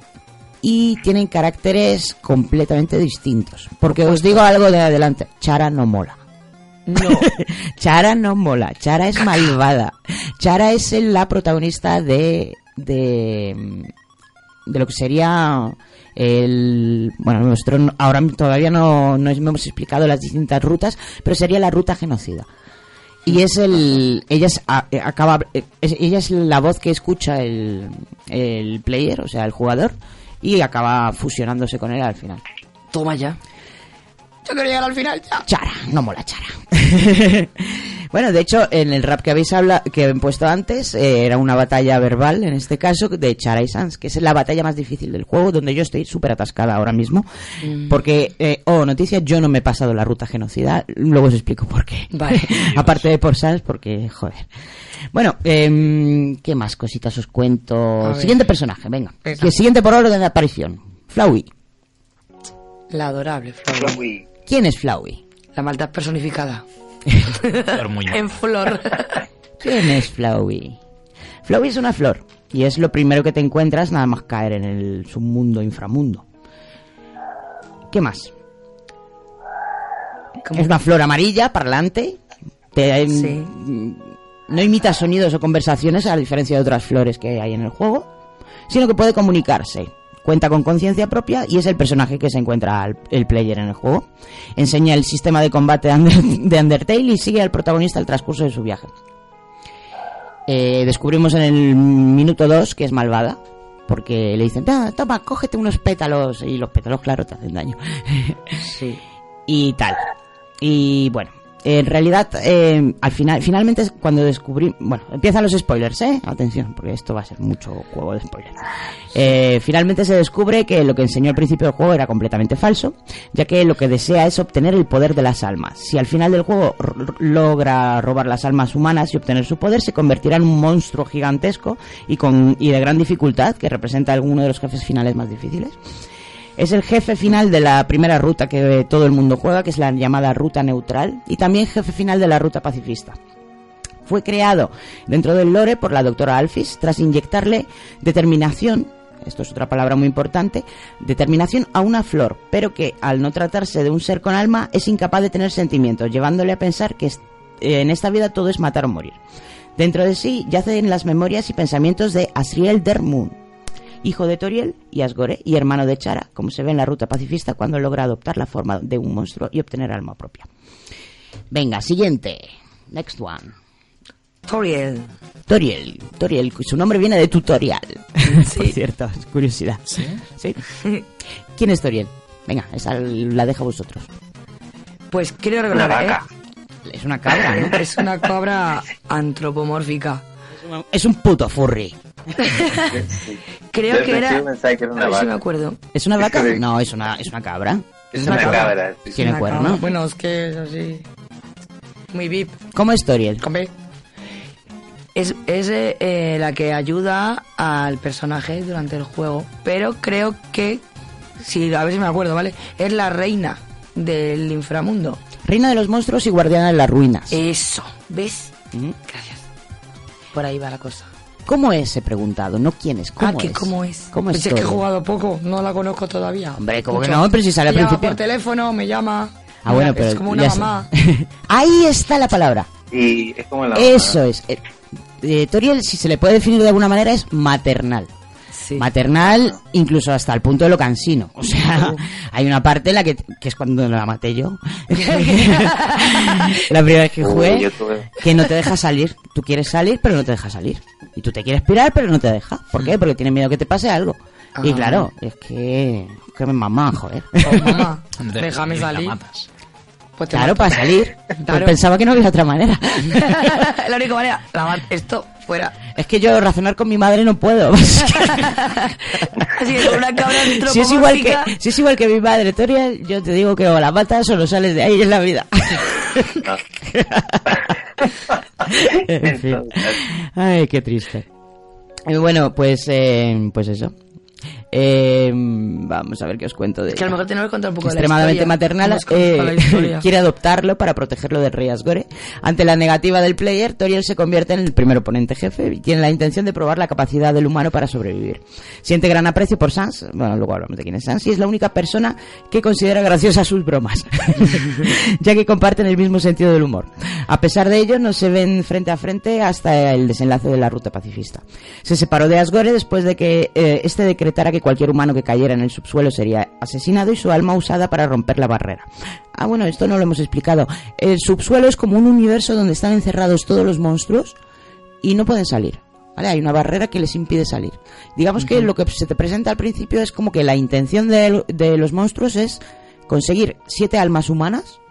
Y tienen caracteres completamente distintos. Porque os digo algo de adelante, Chara no mola. No. *laughs* Chara no mola, Chara es malvada. Chara es la protagonista de, de de lo que sería el bueno nuestro ahora todavía no, no hemos explicado las distintas rutas pero sería la ruta genocida y es el ella es eh, acaba eh, ella es la voz que escucha el, el player o sea el jugador y acaba fusionándose con él al final Toma ya. Yo quiero llegar al final ya. Chara, no mola Chara. *laughs* bueno, de hecho, en el rap que habéis habla que he puesto antes, eh, era una batalla verbal, en este caso, de Chara y Sans, que es la batalla más difícil del juego, donde yo estoy súper atascada ahora mismo. Mm. Porque, eh, oh, noticia, yo no me he pasado la ruta genocida, luego os explico por qué. Vale. *laughs* Aparte de por Sans, porque, joder. Bueno, em, ¿qué más cositas os cuento? Siguiente personaje, venga. Venga. El siguiente por orden de aparición. Flowey. La adorable Flowey. ¿Quién es Flowey? La maldad personificada. En flor. ¿Quién es Flowey? Flowey es una flor y es lo primero que te encuentras nada más caer en el submundo inframundo. ¿Qué más? Es una flor amarilla, parlante. Te, Sí. No imita sonidos o conversaciones a diferencia de otras flores que hay en el juego, sino que puede comunicarse. Cuenta con conciencia propia y es el personaje que se encuentra al- el player en el juego. Enseña el sistema de combate de Under- de Undertale y sigue al protagonista al transcurso de su viaje. Eh, descubrimos en el minuto 2 que es malvada. Porque le dicen, "Ah, toma, cógete unos pétalos. Y los pétalos, claro, te hacen daño. Sí. *laughs* y tal. Y bueno, en realidad, eh, al final, finalmente es cuando descubrí, bueno, empiezan los spoilers, ¿eh? Atención, porque esto va a ser mucho juego de spoilers. Eh, finalmente se descubre que lo que enseñó al principio del juego era completamente falso, ya que lo que desea es obtener el poder de las almas. Si al final del juego logra robar las almas humanas y obtener su poder, se convertirá en un monstruo gigantesco y, con, y de gran dificultad, que representa alguno de los jefes finales más difíciles. Es el jefe final de la primera ruta que todo el mundo juega, que es la llamada ruta neutral, y también jefe final de la ruta pacifista. Fue creado dentro del lore por la doctora Alphys tras inyectarle determinación, esto es otra palabra muy importante, determinación a una flor, pero que al no tratarse de un ser con alma es incapaz de tener sentimientos, llevándole a pensar que eh, en esta vida todo es matar o morir. Dentro de sí yacen las memorias y pensamientos de Asriel Dermoon, hijo de Toriel y Asgore y hermano de Chara, como se ve en la ruta pacifista cuando logra adoptar la forma de un monstruo y obtener alma propia. Venga, siguiente. Next one. Toriel. Toriel. Toriel, su nombre viene de tutorial. *laughs* Por cierto, es curiosidad. ¿Sí? ¿Sí? ¿Quién es Toriel? Venga, esa la dejo a vosotros. Pues creo recordar, ¿eh? vaca. Es una cabra, ¿no? *laughs* Es una cabra antropomórfica. Es un puto furry. *laughs* Creo que era. que era una a ver si me vaca. acuerdo. ¿Es una vaca? No, es una, es una cabra. Es una cabra. sí. Tiene cuerno. Bueno, es que es así. Muy VIP. ¿Cómo es Toriel? Con B. Es, es eh, la que ayuda al personaje durante el juego. Pero creo que. Sí, a ver si me acuerdo, ¿vale? Es la reina del inframundo. Reina de los monstruos y guardiana de las ruinas. Eso. ¿Ves? Ujú. Gracias. Por ahí va la cosa. ¿Cómo es? He preguntado, no quién es. ¿Cómo ah, que es? cómo es. ¿Cómo es Pues es que he jugado poco, no la conozco todavía. Hombre, ¿cómo que no? Pero si sale al Me llama principio. por teléfono, me llama. Ah, bueno, Es pero como una mamá. *laughs* Ahí está la palabra. Y es como la Eso es. Eh, eh, Toriel, si se le puede definir de alguna manera, es maternal. Sí. Maternal, incluso hasta el punto de lo cansino. O sea, hay una parte en la que, que es cuando la maté yo. *laughs* la primera vez que jugué, que no te deja salir. Tú quieres salir, pero no te deja salir. Y tú te quieres pirar, pero no te deja. ¿Por qué? Porque tiene miedo que te pase algo. Y Ah. claro, es que... Que me mamá, joder. Oh, *laughs* mamá, déjame la salir. matas. Pues te Claro, mato. para salir. *laughs* Pues Claro. pensaba que no había otra manera. *laughs* la única manera, la esto fuera. Es que yo razonar con mi madre no puedo. *laughs* Así que con una cabra si, es igual que, si es igual que mi madre, Toriel, yo te digo que o la matas o no sales de ahí en la vida. En fin. Ay, qué triste. Bueno, pues, eh, pues eso. Eh, vamos a ver qué os cuento de Que a lo mejor tenemos que contar un poco de la extremadamente maternal, la eh, *laughs* quiere adoptarlo para protegerlo del rey Asgore. Ante la negativa del player, Toriel se convierte en el primer oponente jefe y tiene la intención de probar la capacidad del humano para sobrevivir. Siente gran aprecio por Sans, bueno, luego hablamos de quién es Sans, y es la única persona que considera graciosas sus bromas, *laughs* ya que comparten el mismo sentido del humor. A pesar de ello, no se ven frente a frente hasta el desenlace de la ruta pacifista. Se separó de Asgore después de que eh, este decretara que cualquier humano que cayera en el subsuelo sería asesinado y su alma usada para romper la barrera. Ah, bueno, esto no lo hemos explicado. El subsuelo es como un universo donde están encerrados todos los monstruos y no pueden salir. ¿Vale? Hay una barrera que les impide salir. Digamos que lo que se te presenta al principio es como que la intención de, de los monstruos es conseguir siete almas humanas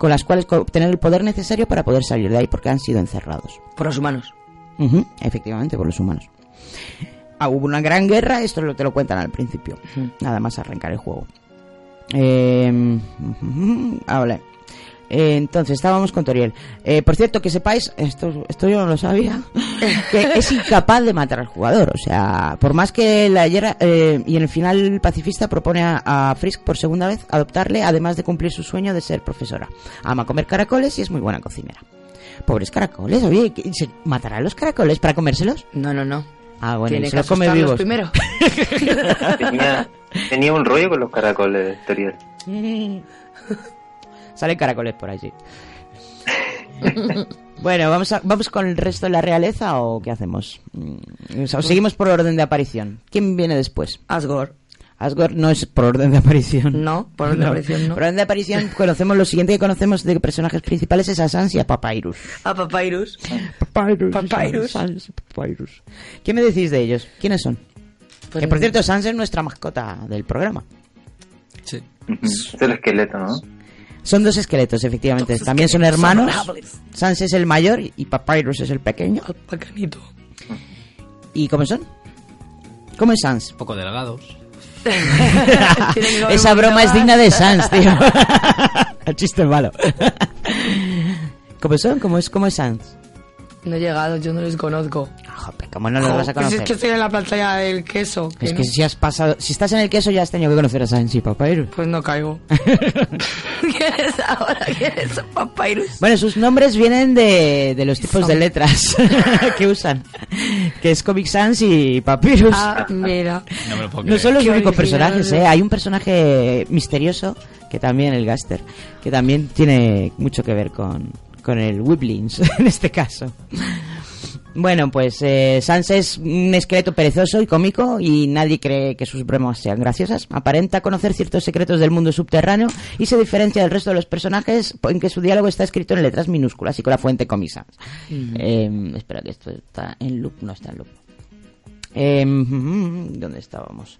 con las cuales obtener el poder necesario para poder salir de ahí porque han sido encerrados. Por los humanos. Efectivamente, por los humanos. Ah, hubo una gran guerra, esto lo, te lo cuentan al principio. Nada más arrancar el juego. Eh, *laughs* ah, vale. Eh, entonces, estábamos con Toriel. Eh, por cierto, que sepáis, esto, esto yo no lo sabía, *laughs* que es incapaz de matar al jugador. O sea, por más que la hierra, eh, y en el final el pacifista propone a, a Frisk por segunda vez adoptarle, además de cumplir su sueño de ser profesora. Ama comer caracoles y es muy buena cocinera. Pobres caracoles, oye, ¿qué- ¿se matarán los caracoles para comérselos? No, no, no. Ah, bueno, Tiene y se que los come vivos. primero. *laughs* *laughs* Tenía, tenía un rollo con los caracoles, Toriel. Salen caracoles por allí. *laughs* bueno, ¿vamos, a- ¿vamos con el resto de la realeza o qué hacemos? Mm, o sea, seguimos por orden de aparición. ¿Quién viene después? Asgore. Asgore no es por orden de aparición. No, por orden de *laughs* aparición no. Por orden de aparición conocemos lo siguiente que conocemos de personajes principales es a Sans y a Papyrus. A Papyrus. Papyrus. Papyrus. Sans Papyrus. ¿Qué me decís de ellos? ¿Quiénes son? Pues que por cierto, Sans es nuestra mascota del programa. Sí. Es el esqueleto, ¿no? Son dos esqueletos, efectivamente. También son hermanos. Sans es el mayor y Papyrus es el pequeño. Bacanito. ¿Y cómo son? ¿Cómo es Sans? Un poco delgados. *laughs* Esa broma es digna de Sans, tío. *laughs* *laughs* el chiste es malo. ¿Cómo son? ¿Cómo es, cómo es Sans? No he llegado, yo no les conozco. Jope, ¿cómo no los vas a Pues conocer? es que estoy en la pantalla del queso. Es no- que si has pasado, si estás en el queso ya has tenido que conocer a Sans y Papyrus. Pues no caigo. *laughs* ¿Quién es ahora? ¿Quién es Papyrus? Bueno, sus nombres vienen de, de los tipos de letras *laughs* que usan, que es Comic Sans y Papyrus. Ah, mira. No me lo puedo No creer. son los Qué únicos original. personajes, ¿eh? Hay un personaje misterioso, que también, el Gaster, que también tiene mucho que ver con, con el Wiblins, *laughs* en este caso. Bueno, pues eh, Sans es un esqueleto perezoso y cómico y nadie cree que sus bromas sean graciosas. Aparenta conocer ciertos secretos del mundo subterráneo y se diferencia del resto de los personajes en que su diálogo está escrito en letras minúsculas y con la fuente Comic Sans. Mm. Eh, espera, que esto está en loop, no está en loop. Eh, *laughs* ¿Dónde estábamos?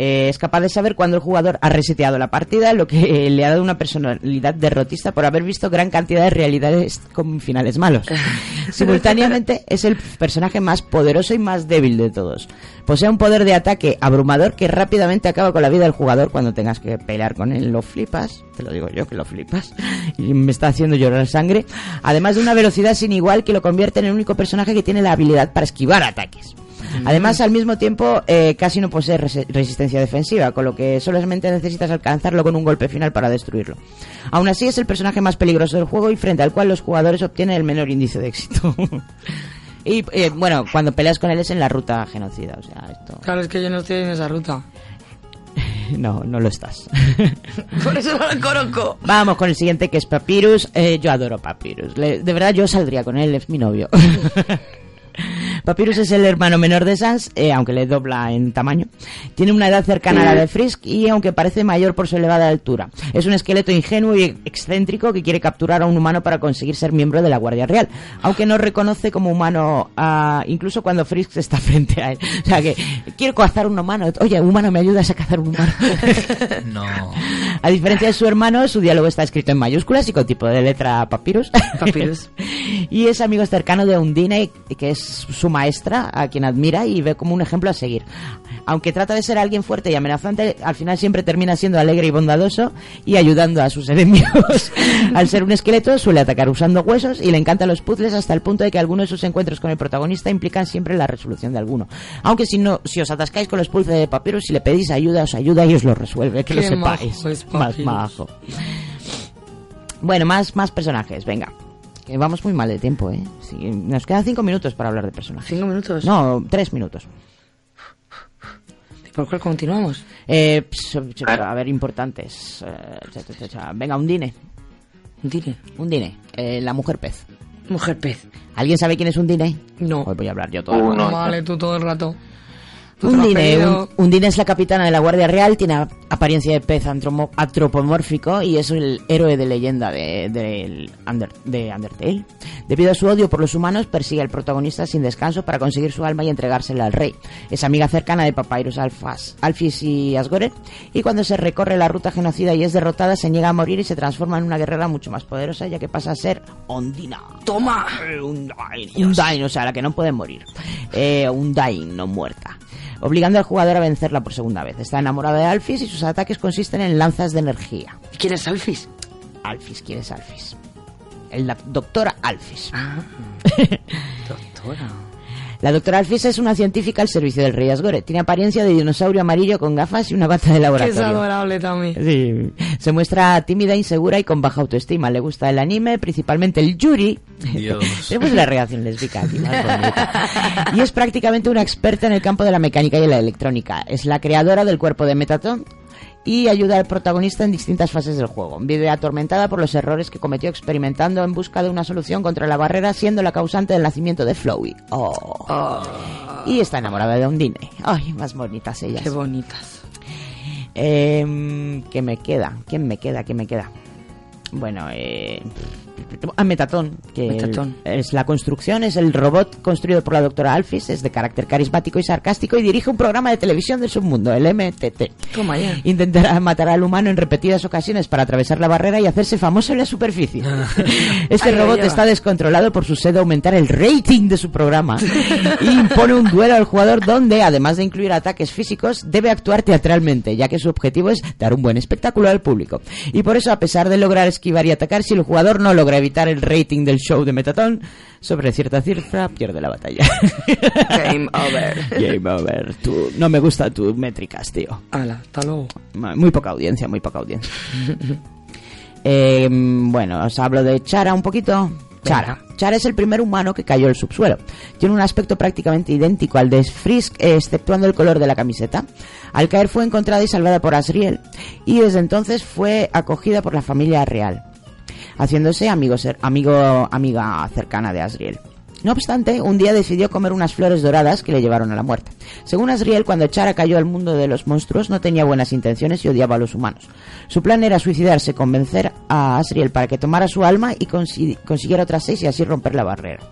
Eh, es capaz de saber cuándo el jugador ha reseteado la partida, lo que eh, le ha dado una personalidad derrotista por haber visto gran cantidad de realidades con finales malos. *laughs* Simultáneamente es el personaje más poderoso y más débil de todos. Posee un poder de ataque abrumador que rápidamente acaba con la vida del jugador cuando tengas que pelear con él. Lo flipas, te lo digo yo que lo flipas, y me está haciendo llorar sangre. Además de una velocidad sin igual que lo convierte en el único personaje que tiene la habilidad para esquivar ataques. Además, al mismo tiempo, eh, casi no posee resi- resistencia defensiva, con lo que solamente necesitas alcanzarlo con un golpe final para destruirlo. Aún así, es el personaje más peligroso del juego y frente al cual los jugadores obtienen el menor índice de éxito. *laughs* y eh, bueno, cuando peleas con él es en la ruta genocida, o sea, esto. Claro, es que yo no estoy en esa ruta. *laughs* No, no lo estás. *laughs* Por eso no lo conozco. Vamos con el siguiente que es Papyrus. Eh, yo adoro Papyrus. Le- de verdad, yo saldría con él, es mi novio. Papyrus es el hermano menor de Sans, eh, aunque le dobla en tamaño. Tiene una edad cercana a la de Frisk y aunque parece mayor por su elevada altura. Es un esqueleto ingenuo y excéntrico que quiere capturar a un humano para conseguir ser miembro de la Guardia Real, aunque no reconoce como humano a- incluso cuando Frisk está *laughs* frente a él. O sea que quiero cazar un humano. Oye, humano, ¿me ayudas a cazar un humano? *laughs* No. *laughs* A diferencia de su hermano, su diálogo está escrito en mayúsculas y con tipo de letra papyrus. Papyrus. y es amigo cercano de Undine, que es su maestra, a quien admira y ve como un ejemplo a seguir. Aunque trata de ser alguien fuerte y amenazante, al final siempre termina siendo alegre y bondadoso y ayudando a sus *laughs* enemigos. al ser un esqueleto, suele atacar usando huesos y le encantan los puzzles hasta el punto de que algunos de sus encuentros con el protagonista implican siempre la resolución de alguno. Aunque si no, si os atascáis con los puzzles de papyrus, si le pedís ayuda, os ayuda y os lo resuelve, que lo sepáis. majo es más majo. Bueno, más, más personajes, venga. Que vamos muy mal de tiempo, ¿eh? Sí, nos quedan cinco minutos para hablar de personajes. ¿Cinco minutos? No, tres minutos. ¿Y por cuál continuamos? Eh, ps, ps, a ver, importantes. Eh, cha, cha, cha, cha. Venga, Undine. Undine. Undine, eh, la mujer pez. Mujer pez. ¿Alguien sabe quién es Undine? No. Hoy voy a hablar yo todo. el rato. Vale, tú todo el rato. Undine. Un- Undine es la capitana de la Guardia Real, tiene apariencia de pez antropomórfico y es el héroe de leyenda de, Under- de Undertale. Debido a su odio por los humanos, persigue al protagonista sin descanso para conseguir su alma y entregársela al rey. Es amiga cercana de Papyrus Alphas, Alphys y Asgoret, y cuando se recorre la ruta genocida y es derrotada, se niega a morir y se transforma en una guerrera mucho más poderosa, ya que pasa a ser Ondina. ¡Toma! Undyne, o sea, la que no puede morir. Eh, Undyne, no muerta. Obligando al jugador a vencerla por segunda vez. Está enamorada de Alphys y sus ataques consisten en lanzas de energía. ¿Quién es Alphys? Alphys, ¿quién es Alphys? El la doctora Alphys. Ah, *laughs* doctora. La doctora Alphys es una científica al servicio del rey Asgore. Tiene apariencia de dinosaurio amarillo con gafas y una bata de Que es laboratorio. adorable también. Sí. Se muestra tímida, insegura y con baja autoestima. Le gusta el anime, principalmente el Yuri. Dios. *laughs* Tenemos la relación lésbica aquí, *laughs* más bonita. *laughs* Y es prácticamente una experta en el campo de la mecánica y la electrónica. Es la creadora del cuerpo de Metatron y ayuda al protagonista en distintas fases del juego. Vive atormentada por los errores que cometió experimentando en busca de una solución contra la barrera, siendo la causante del nacimiento de Flowey. Oh. Y está enamorada de Undine. Ay, más bonitas ellas. Qué bonitas. Eh, ¿Qué me queda? ¿Quién me queda? ¿Quién me queda? Bueno, eh, a Metatón, que Metatón. el- es la construcción, es el robot construido por la doctora Alphys, es de carácter carismático y sarcástico y dirige un programa de televisión del submundo, el MTT. Intentará matar al humano en repetidas ocasiones para atravesar la barrera y hacerse famoso en la superficie. *laughs* Este Ahí robot está descontrolado por su sed de aumentar el rating de su programa *laughs* y impone un duelo al jugador donde, además de incluir ataques físicos, debe actuar teatralmente, ya que su objetivo es dar un buen espectáculo al público. Y por eso, a pesar de lograr esquivar y atacar, si el jugador no logra evitar el rating del show de Metatón, sobre cierta cifra pierde la batalla. *laughs* Game over. Game over. Tú- no me gustan tus métricas, tío. Hala, hasta luego. Muy poca audiencia, muy poca audiencia. *laughs* Eh, bueno, os hablo de Chara un poquito. Chara. Chara es el primer humano que cayó al subsuelo. Tiene un aspecto prácticamente idéntico al de Frisk, exceptuando el color de la camiseta. Al caer fue encontrada y salvada por Asriel, y desde entonces fue acogida por la familia real, haciéndose amigo, amigo, amiga cercana de Asriel. No obstante, un día decidió comer unas flores doradas que le llevaron a la muerte. Según Asriel, cuando Chara cayó al mundo de los monstruos, no tenía buenas intenciones y odiaba a los humanos. Su plan era suicidarse, convencer a Asriel para que tomara su alma y consi- consiguiera otras seis y así romper la barrera.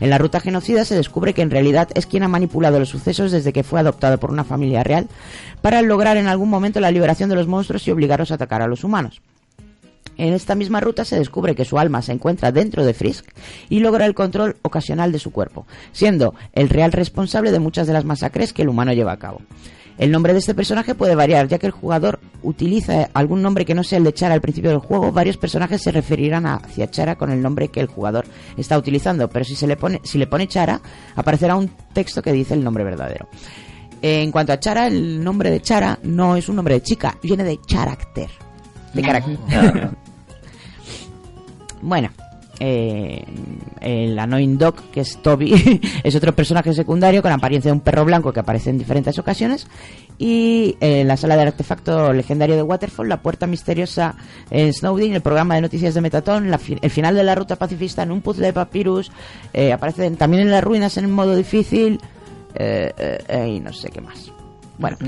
En la ruta genocida se descubre que en realidad es quien ha manipulado los sucesos desde que fue adoptado por una familia real para lograr en algún momento la liberación de los monstruos y obligarlos a atacar a los humanos. En esta misma ruta se descubre que su alma se encuentra dentro de Frisk y logra el control ocasional de su cuerpo, siendo el real responsable de muchas de las masacres que el humano lleva a cabo. El nombre de este personaje puede variar, ya que el jugador utiliza algún nombre que no sea el de Chara al principio del juego, varios personajes se referirán hacia Chara con el nombre que el jugador está utilizando, pero si se le pone, si le pone Chara, aparecerá un texto que dice el nombre verdadero. En cuanto a Chara, el nombre de Chara no es un nombre de chica, viene de character. De carácter. Bueno, eh, el Annoying Dog, que es Toby, *laughs* es otro personaje secundario con apariencia de un perro blanco que aparece en diferentes ocasiones. Y en la sala de artefacto legendario de Waterfall, la puerta misteriosa en Snowdin, el programa de noticias de Metatón, la fi- el final de la ruta pacifista en un puzzle de papyrus, eh, aparecen también en las ruinas en modo difícil, eh, eh, eh, y no sé qué más. Bueno,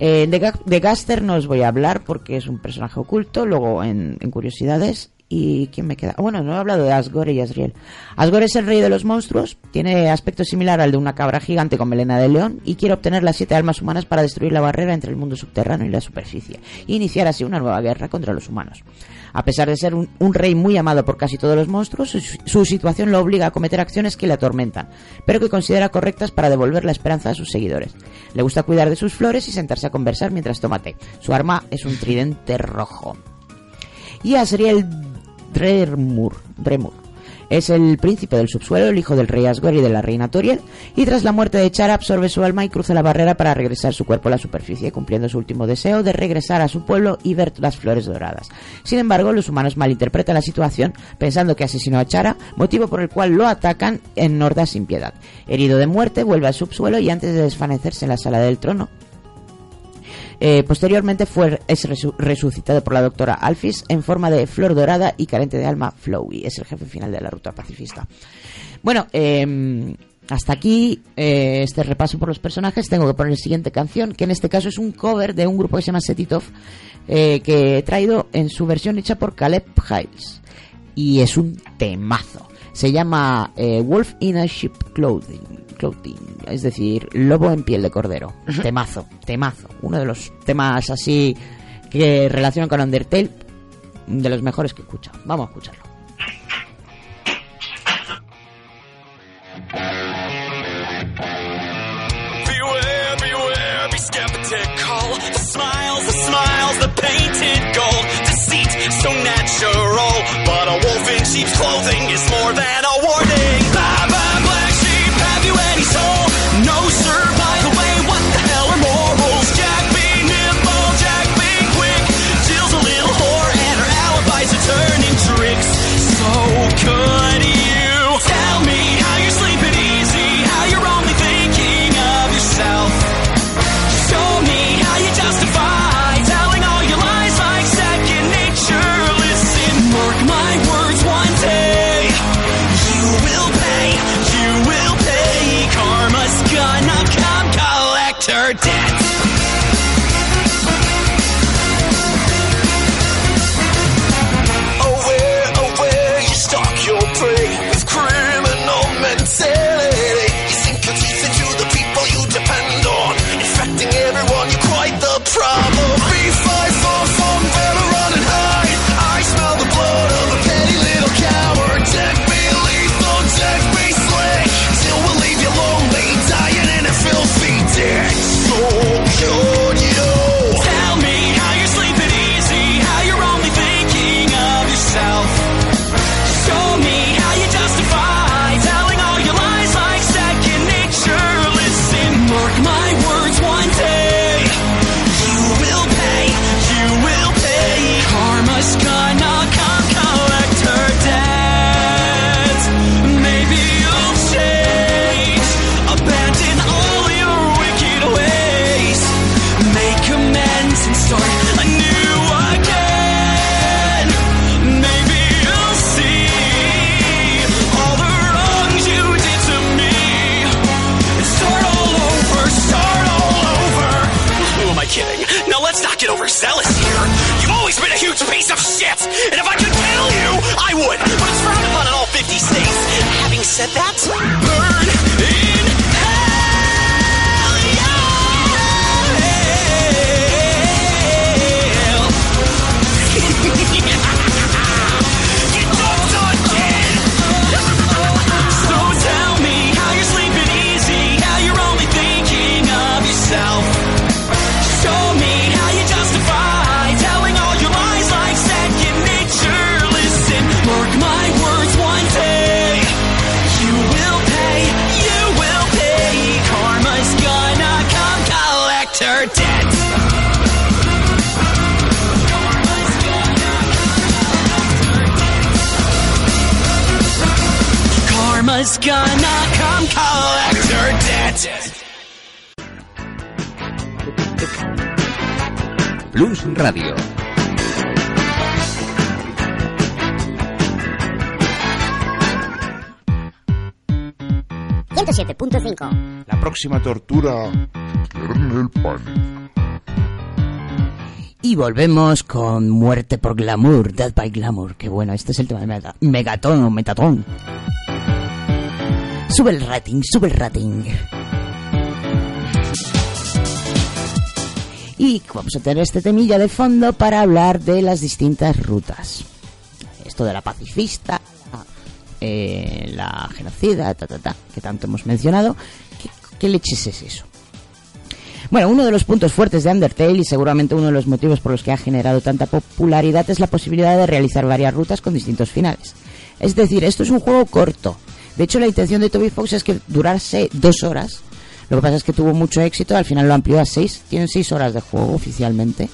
eh, de, Ga- de Gaster no os voy a hablar porque es un personaje oculto, luego en, en curiosidades. ¿Y quién me queda? Bueno, no he hablado de Asgore y Asriel. Asgore es el rey de los monstruos, tiene aspecto similar al de una cabra gigante con melena de león y quiere obtener las siete almas humanas para destruir la barrera entre el mundo subterráneo y la superficie e iniciar así una nueva guerra contra los humanos. A pesar de ser un, un rey muy amado por casi todos los monstruos, su, su situación lo obliga a cometer acciones que le atormentan, pero que considera correctas para devolver la esperanza a sus seguidores. Le gusta cuidar de sus flores y sentarse a conversar mientras toma té. Su arma es un tridente rojo. Y Asriel Dremur, Dremur es el príncipe del subsuelo, el hijo del rey Asgore y de la reina Toriel, y tras la muerte de Chara absorbe su alma y cruza la barrera para regresar su cuerpo a la superficie, cumpliendo su último deseo de regresar a su pueblo y ver las flores doradas. Sin embargo, los humanos malinterpretan la situación pensando que asesinó a Chara, motivo por el cual lo atacan en hordas sin piedad. Herido de muerte, vuelve al subsuelo y antes de desvanecerse en la sala del trono, eh, posteriormente fue es resu- resucitado por la doctora Alphys en forma de flor dorada y carente de alma Flowey. Es el jefe final de la ruta pacifista. Bueno, eh, hasta aquí eh, este repaso por los personajes. Tengo que poner la siguiente canción, que en este caso es un cover de un grupo que se llama Setitov, eh, que he traído en su versión hecha por Caleb Hiles. Y es un temazo. Se llama eh, Wolf in a Sheep Clothing, clothing, es decir, lobo en piel de cordero. Temazo, temazo. Uno de los temas así que relacionan con Undertale, de los mejores que he escuchado. Vamos a escucharlo. Beware, beware, be The smiles, the smiles, the painted gold. Deceit so natural. But a wolf in sheep's clothing is more than a warning. Bye bye, am I kidding? Now let's not get overzealous here. You've always been a huge piece of shit. And if I could kill you, I would. But it's frowned upon in all 50 states. Having said that, burn gonna come collect your debt. Plus Radio. ...107.5... La próxima tortura... Kernel Panic. Y volvemos con Muerte por Glamour, Death by Glamour. Qué bueno, este es el tema de mega, Megatón o Metatón. Sube el rating, sube el rating. Y vamos a tener este temilla de fondo para hablar de las distintas rutas. Esto de la pacifista, eh, la genocida, ta, ta, ta, que tanto hemos mencionado. ¿Qué, qué leches es eso? Bueno, uno de los puntos fuertes de Undertale y seguramente uno de los motivos por los que ha generado tanta popularidad es la posibilidad de realizar varias rutas con distintos finales. Es decir, esto es un juego corto. De hecho, la intención de Toby Fox es que durase dos horas. Lo que pasa es que tuvo mucho éxito, al final lo amplió a seis. Tienen seis horas de juego oficialmente.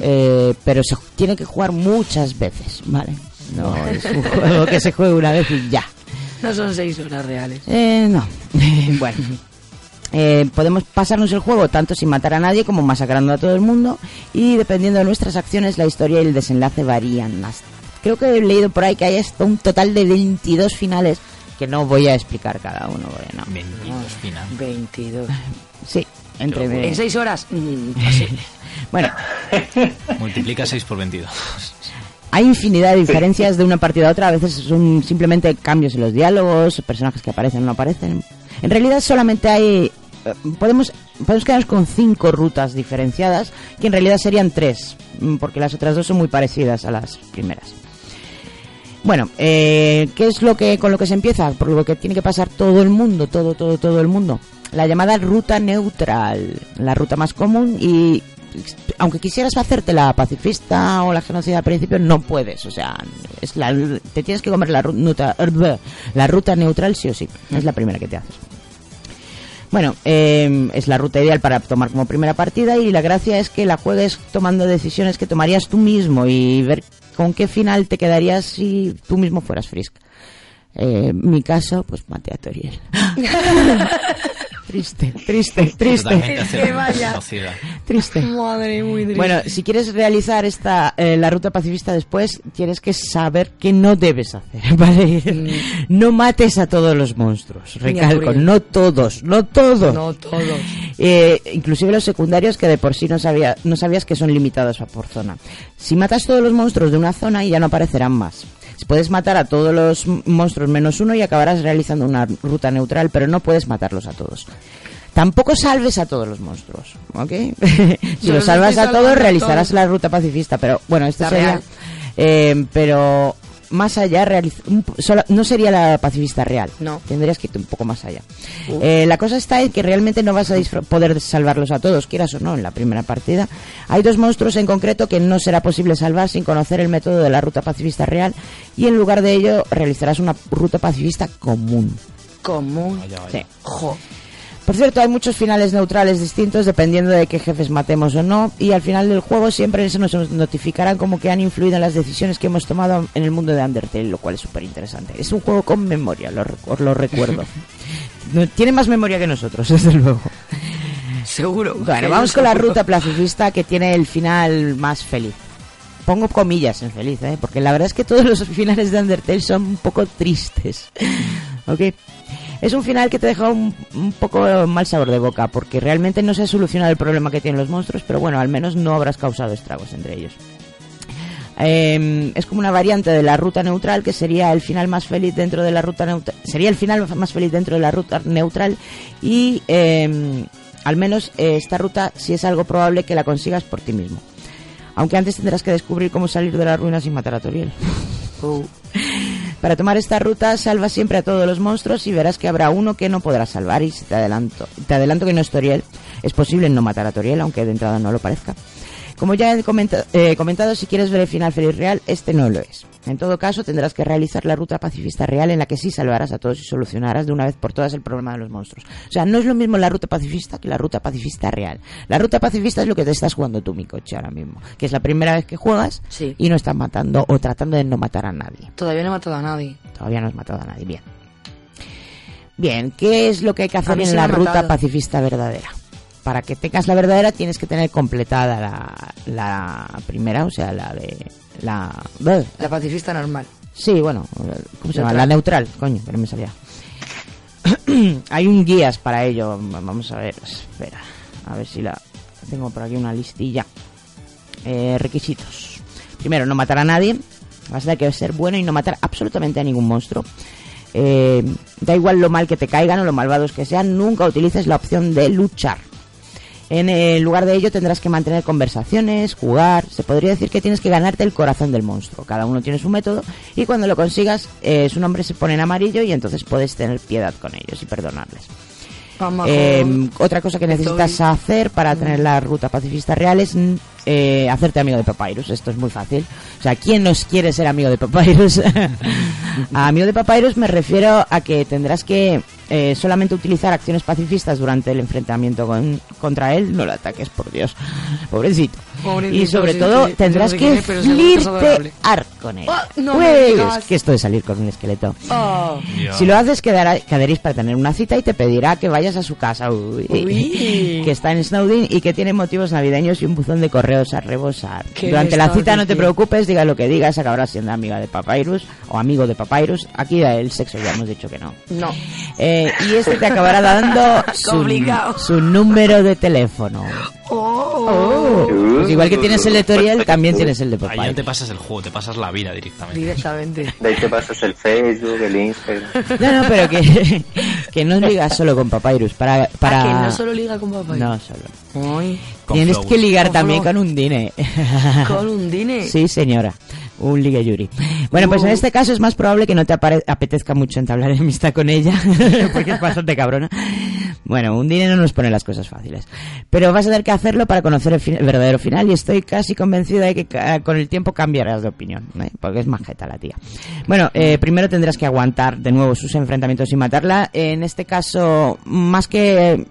Eh, pero se tiene que jugar muchas veces, ¿vale? No es un juego que se juegue una vez y ya. No son seis horas reales. Eh, no. *laughs* bueno. Eh, podemos pasarnos el juego tanto sin matar a nadie como masacrando a todo el mundo y dependiendo de nuestras acciones la historia y el desenlace varían más. Creo que he leído por ahí que hay hasta un total de 22 finales que no voy a explicar cada uno. porque no. 22 finales. 22. Sí, entre... ¿En seis horas? Mm, así. *laughs* Bueno, *laughs* Multiplica 6 por 22. hay infinidad de diferencias de una partida a otra. A veces son simplemente cambios en los diálogos, personajes que aparecen o no aparecen. En realidad solamente hay... eh, Podemos, podemos quedarnos con cinco rutas diferenciadas, que en realidad serían tres, mm, porque las otras dos son muy parecidas a las primeras. Bueno, eh, ¿qué es lo que con lo que se empieza? Por lo que tiene que pasar todo el mundo, todo, todo, todo el mundo. La llamada ruta neutral, la ruta más común y aunque quisieras hacerte la pacifista o la genocida al principio, no puedes. O sea, es la, te tienes que comer la ruta, la ruta neutral sí o sí. Es la primera que te haces. Bueno, eh, es la ruta ideal para tomar como primera partida y la gracia es que la juegues tomando decisiones que tomarías tú mismo y ver con qué final te quedarías si tú mismo fueras Frisk. Eh, mi caso, pues maté a Toriel. *laughs* triste, triste, triste. Que vaya. Triste. Madre, muy triste. Bueno, si quieres realizar esta eh, la ruta pacifista después, tienes que saber que no debes hacer, *laughs* ¿vale? No mates a todos los monstruos. Recalco, Toriel. no todos, no todos. No todos. Eh, inclusive los secundarios que de por sí no, sabía, no sabías que son limitados a por zona. Si matas todos los monstruos de una zona ya no aparecerán más. Puedes matar a todos los monstruos menos uno y acabarás realizando una ruta neutral, pero no puedes matarlos a todos. Tampoco salves a todos los monstruos, ¿ok? *laughs* si los salvas a todos, realizarás la ruta pacifista, pero bueno, esto sería... eh, pero más allá, realiz- un sola- no sería la pacifista real. No. Tendrías que ir un poco más allá. Uh. Eh, la cosa está en que realmente no vas a poder salvarlos a todos, quieras o no, en la primera partida. Hay dos monstruos en concreto que no será posible salvar sin conocer el método de la ruta pacifista real y en lugar de ello realizarás una ruta pacifista común. Común. Sí. Jo. Por cierto, hay muchos finales neutrales distintos dependiendo de qué jefes matemos o no, y al final del juego siempre se nos notificarán como que han influido en las decisiones que hemos tomado en el mundo de Undertale, lo cual es súper interesante. Es un juego con memoria, lo, os lo recuerdo. *laughs* Tiene más memoria que nosotros, desde luego. Seguro. Bueno, vamos con la ruta pacifista que tiene el final más feliz. Pongo comillas en feliz, ¿eh? porque la verdad es que todos los *laughs* finales de Undertale son un poco tristes. ¿Ok? Es un final que te deja un, un poco mal sabor de boca, porque realmente no se ha solucionado el problema que tienen los monstruos, pero bueno, al menos no habrás causado estragos entre ellos. Eh, es como una variante de la ruta neutral que sería el final más feliz dentro de la ruta neutral sería el final más feliz dentro de la ruta neutral y eh, al menos eh, esta ruta sí es algo probable que la consigas por ti mismo. Aunque antes tendrás que descubrir cómo salir de la ruina sin matar a Toriel *laughs* para tomar esta ruta salva siempre a todos los monstruos y verás que habrá uno que no podrás salvar y te adelanto te adelanto que no es Toriel es posible no matar a Toriel aunque de entrada no lo parezca como ya he comenta- eh, comentado, si quieres ver el final feliz real, este no lo es. En todo caso, tendrás que realizar la ruta pacifista real en la que sí salvarás a todos y solucionarás de una vez por todas el problema de los monstruos. O sea, no es lo mismo la ruta pacifista que la ruta pacifista real. La ruta pacifista es lo que te estás jugando tú, mi coche, ahora mismo. Que es la primera vez que juegas Sí. y no estás matando o tratando de no matar a nadie. Todavía no he matado a nadie. Todavía no has matado a nadie. Bien. Bien, ¿qué es lo que hay que hacer en la ruta matado. pacifista verdadera? Para que tengas la verdadera tienes que tener completada la, la primera, o sea, la de la La pacifista normal. Sí, bueno, ¿cómo se llama? La neutral, coño, pero me salía. *clears throat* Hay un guías para ello. Vamos a ver, espera. A ver si la tengo por aquí una listilla. Eh, requisitos. Primero, no matar a nadie. Vas a tener que ser bueno y no matar absolutamente a ningún monstruo. Eh, da igual lo mal que te caigan o lo malvados que sean, nunca utilices la opción de luchar. En eh, lugar de ello tendrás que mantener conversaciones, jugar. Se podría decir que tienes que ganarte el corazón del monstruo. Cada uno tiene su método y cuando lo consigas eh, su nombre se pone en amarillo y entonces puedes tener piedad con ellos y perdonarles. Eh, otra cosa que necesitas hacer para tener la ruta pacifista real es mm, eh, hacerte amigo de Papyrus. Esto es muy fácil. O sea, ¿quién nos quiere ser amigo de Papyrus? *laughs* a amigo de Papyrus me refiero a que tendrás que eh, solamente utilizar acciones pacifistas durante el enfrentamiento con- contra él. No lo ataques, por Dios. Pobrecito. Pobrecito, y sobre sí, todo sí, tendrás no sé que flirtear con él. Oh, no Pues, que esto de salir con un esqueleto. Oh. Si lo haces, quedará, quedaréis para tener una cita y te pedirá que vayas a su casa, uy, Uy. *laughs* que está en Snowdin y que tiene motivos navideños y un buzón de correos a rebosar. ¿Qué Durante la cita no te preocupes, diga lo que digas, acabarás siendo amiga de Papyrus o amigo de Papyrus. Aquí el sexo ya hemos dicho que no. No. Eh, y este te acabará dando *laughs* su, número de teléfono. Oh. Pues igual que tienes el de Toriel, también tienes el de Ahí ya Papyrus. te pasas el juego, te pasas la vida directamente. Directamente. De ahí te pasas el Facebook, el Instagram. No, no, pero que, *laughs* que no ligas solo con Papyrus. Para, para... Ah, que no solo liga con papá. No solo. Con Tienes que ligar Con también Flow. con un dine. con un dine. *laughs* Sí, señora. Un ligue yuri. Bueno, pues en este caso es más probable que no te apetezca mucho entablar *laughs* amistad con ella, *laughs* porque es bastante cabrona. Bueno, un dine no nos pone las cosas fáciles. Pero vas a tener que hacerlo para conocer el, verdadero final y estoy casi convencida de que con el tiempo cambiarás de opinión, ¿eh? porque es majeta la tía. Bueno, eh, primero tendrás que aguantar de nuevo sus enfrentamientos y matarla. En este caso, más que eh,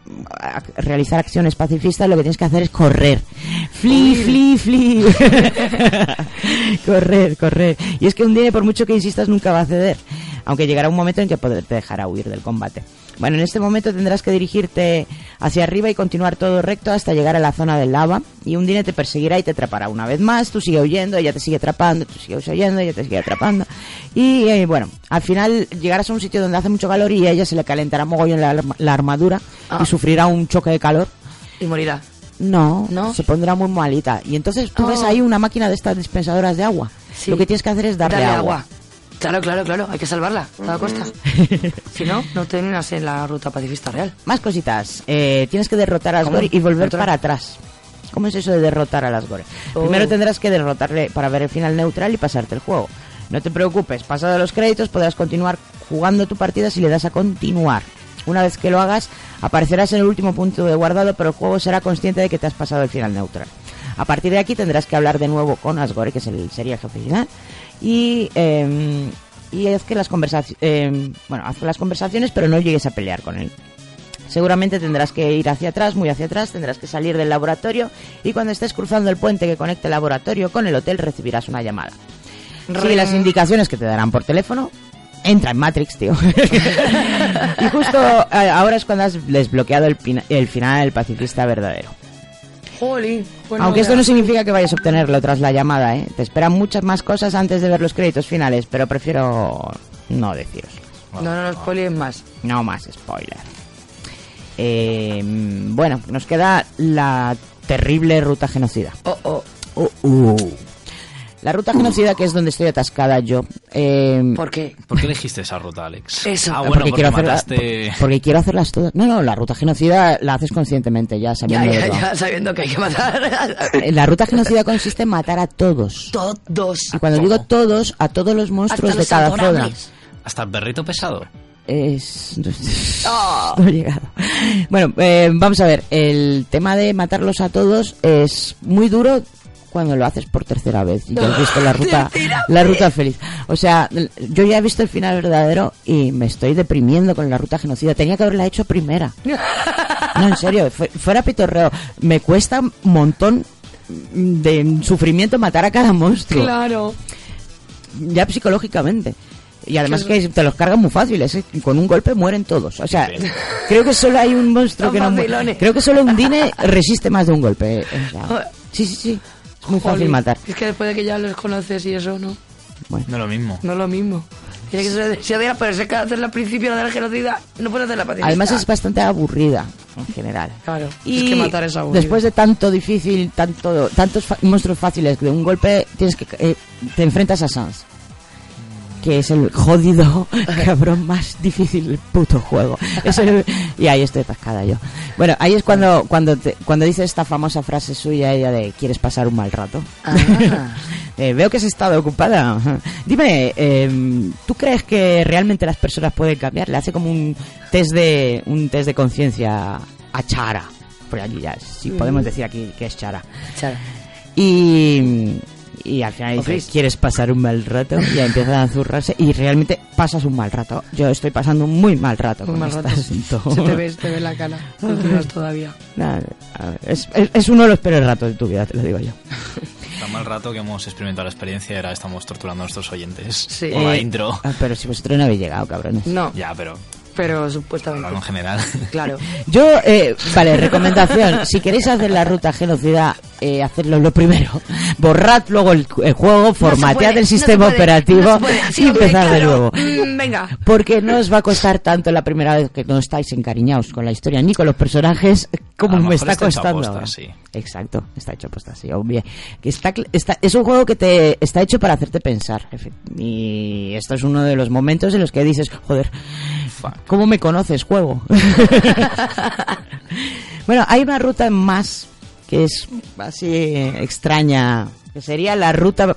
realizar acciones pacifistas, lo que tienes que hacer es correr. Fli, fli, fli. correr, correr. Y es que un dine, por mucho que insistas, nunca va a ceder. Aunque llegará un momento en que te dejará huir del combate. Bueno, en este momento tendrás que dirigirte hacia arriba y continuar todo recto hasta llegar a la zona del lava. Y un dine te perseguirá y te atrapará una vez más. Tú sigue huyendo, ella te sigue atrapando, tú sigues huyendo, ella te sigue atrapando. Y eh, bueno, al final llegarás a un sitio donde hace mucho calor y a ella se le calentará mogollón la, la armadura Ah. y sufrirá un choque de calor. Y morirá. No, ¿No? se pondrá muy malita. Y entonces tú Oh. ves ahí una máquina de estas dispensadoras de agua. Sí. Lo que tienes que hacer es darle, agua. Claro, claro, claro. Hay que salvarla a toda costa. *laughs* si no, no terminas en la ruta pacifista real. Más cositas. Eh, tienes que derrotar a. Asgore y volver ¿Neutral? para atrás. ¿Cómo es eso de derrotar a Asgore? Oh. Primero tendrás que derrotarle para ver el final neutral y pasarte el juego. No te preocupes, pasado los créditos podrás continuar jugando tu partida si le das a continuar. Una vez que lo hagas, aparecerás en el último punto de guardado, pero el juego será consciente de que te has pasado el final neutral. A partir de aquí tendrás que hablar de nuevo con Asgore, que es el, sería el jefe final, y, eh, y haz que las conversaciones, bueno, haz las conversaciones, pero no llegues a pelear con él. Seguramente tendrás que ir hacia atrás, muy hacia atrás, tendrás que salir del laboratorio y cuando estés cruzando el puente que conecta el laboratorio con el hotel recibirás una llamada. Sigue las indicaciones que te darán por teléfono. Entra en Matrix, tío. *laughs* y justo eh, ahora es cuando has desbloqueado el, el final del pacifista verdadero. Jolín. Pues Aunque esto no significa que vayas a obtenerlo tras la llamada, ¿eh? Te esperan muchas más cosas antes de ver los créditos finales, pero prefiero no deciros. No, no, no spoilees más. No más spoiler. Eh, mm, bueno, nos queda la terrible ruta genocida. Oh, oh. Uh, uh. La ruta genocida, que es donde estoy atascada yo. eh, ¿Por qué? ¿Por qué elegiste esa ruta, Alex? Eso. Ah, bueno, porque, quiero hacerla- mataste... porque quiero hacerlas todas. No, no, la ruta genocida la haces conscientemente, ya sabiendo de ya, todo. ya, sabiendo que hay que matar. Eh, La ruta genocida consiste en matar a todos. Todos. Y cuando digo todos, a todos los monstruos Hasta de los cada zona. Hasta el perrito pesado. Es... *laughs* No he llegado. Bueno, eh, vamos a ver. El tema de matarlos a todos es muy duro cuando lo haces por tercera vez. Y ya has visto la *laughs* ruta, la ruta feliz. O sea, yo ya he visto el final verdadero y me estoy deprimiendo con la ruta genocida. Tenía que haberla hecho primera. *laughs* No, en serio, fu- fuera pitorreo. Me cuesta un montón de sufrimiento matar a cada monstruo Claro. ya psicológicamente. Y además que te los cargan muy fáciles, ¿eh? con un golpe mueren todos. O sea, creo que solo hay un monstruo que no muere. Creo que solo un Dine resiste más de un golpe. eh. O sea, *laughs* sí, sí, sí. Es muy fácil matar. Es que después de que ya los conoces y eso, ¿no? No es lo mismo. No es lo mismo. Tiene que ser, si odias, pero si es que hacerla al principio la de la genocida, no puedes hacer la pacifista. Además es bastante aburrida en general. Claro, Y es que matar es aburrido. después de tanto difícil, tanto tantos monstruos fáciles de un golpe, tienes que eh, te enfrentas a Sans, que es el jodido *laughs* cabrón más difícil del puto juego. Es el- y ahí estoy atascada yo. Bueno, ahí es cuando cuando te- cuando dice esta famosa frase suya ella de ¿quieres pasar un mal rato? *laughs* Eh, veo que has estado ocupada. Dime, eh, ¿tú crees que realmente las personas pueden cambiar? Le hace como un test de un test de conciencia a Chara. Por allí ya, si Mm. podemos decir aquí que es Chara. Chara. Y, y al final O dice, Chris. ¿quieres pasar un mal rato? Y ya empiezan a zurrarse y realmente pasas un mal rato. Yo estoy pasando un muy mal rato Un con mal este rato. asunto. Se te ve, *laughs* se te ve la cara. Continúas todavía. Ver, es, es- es uno de los peores ratos de tu vida, te lo digo yo. *laughs* Tan mal rato que hemos experimentado la experiencia y ahora estamos torturando a nuestros oyentes Sí. con la Eh, intro. ah, pero si vosotros no habéis llegado, cabrones. No, Ya, pero pero supuestamente. hablando en general. *laughs* Claro. Yo, eh, vale, recomendación. Si queréis hacer la ruta genocida, eh, hacedlo lo primero. Borrad luego el, el juego, formatead el no se sistema puede, operativo no. Sí, y hombre, empezar de claro. nuevo. Mm, venga. Porque no os va a costar tanto la primera vez que no estáis encariñados con la historia ni con los personajes como me está está hecho costando. aposta, ahora. sí. Exacto, está hecho aposta, sí, obvio. Que está, está- es un juego que te está hecho para hacerte pensar. Y esto es uno de los momentos en los que dices, joder, ¿cómo me conoces, juego? *laughs* bueno, hay una ruta más que es así extraña, que sería la ruta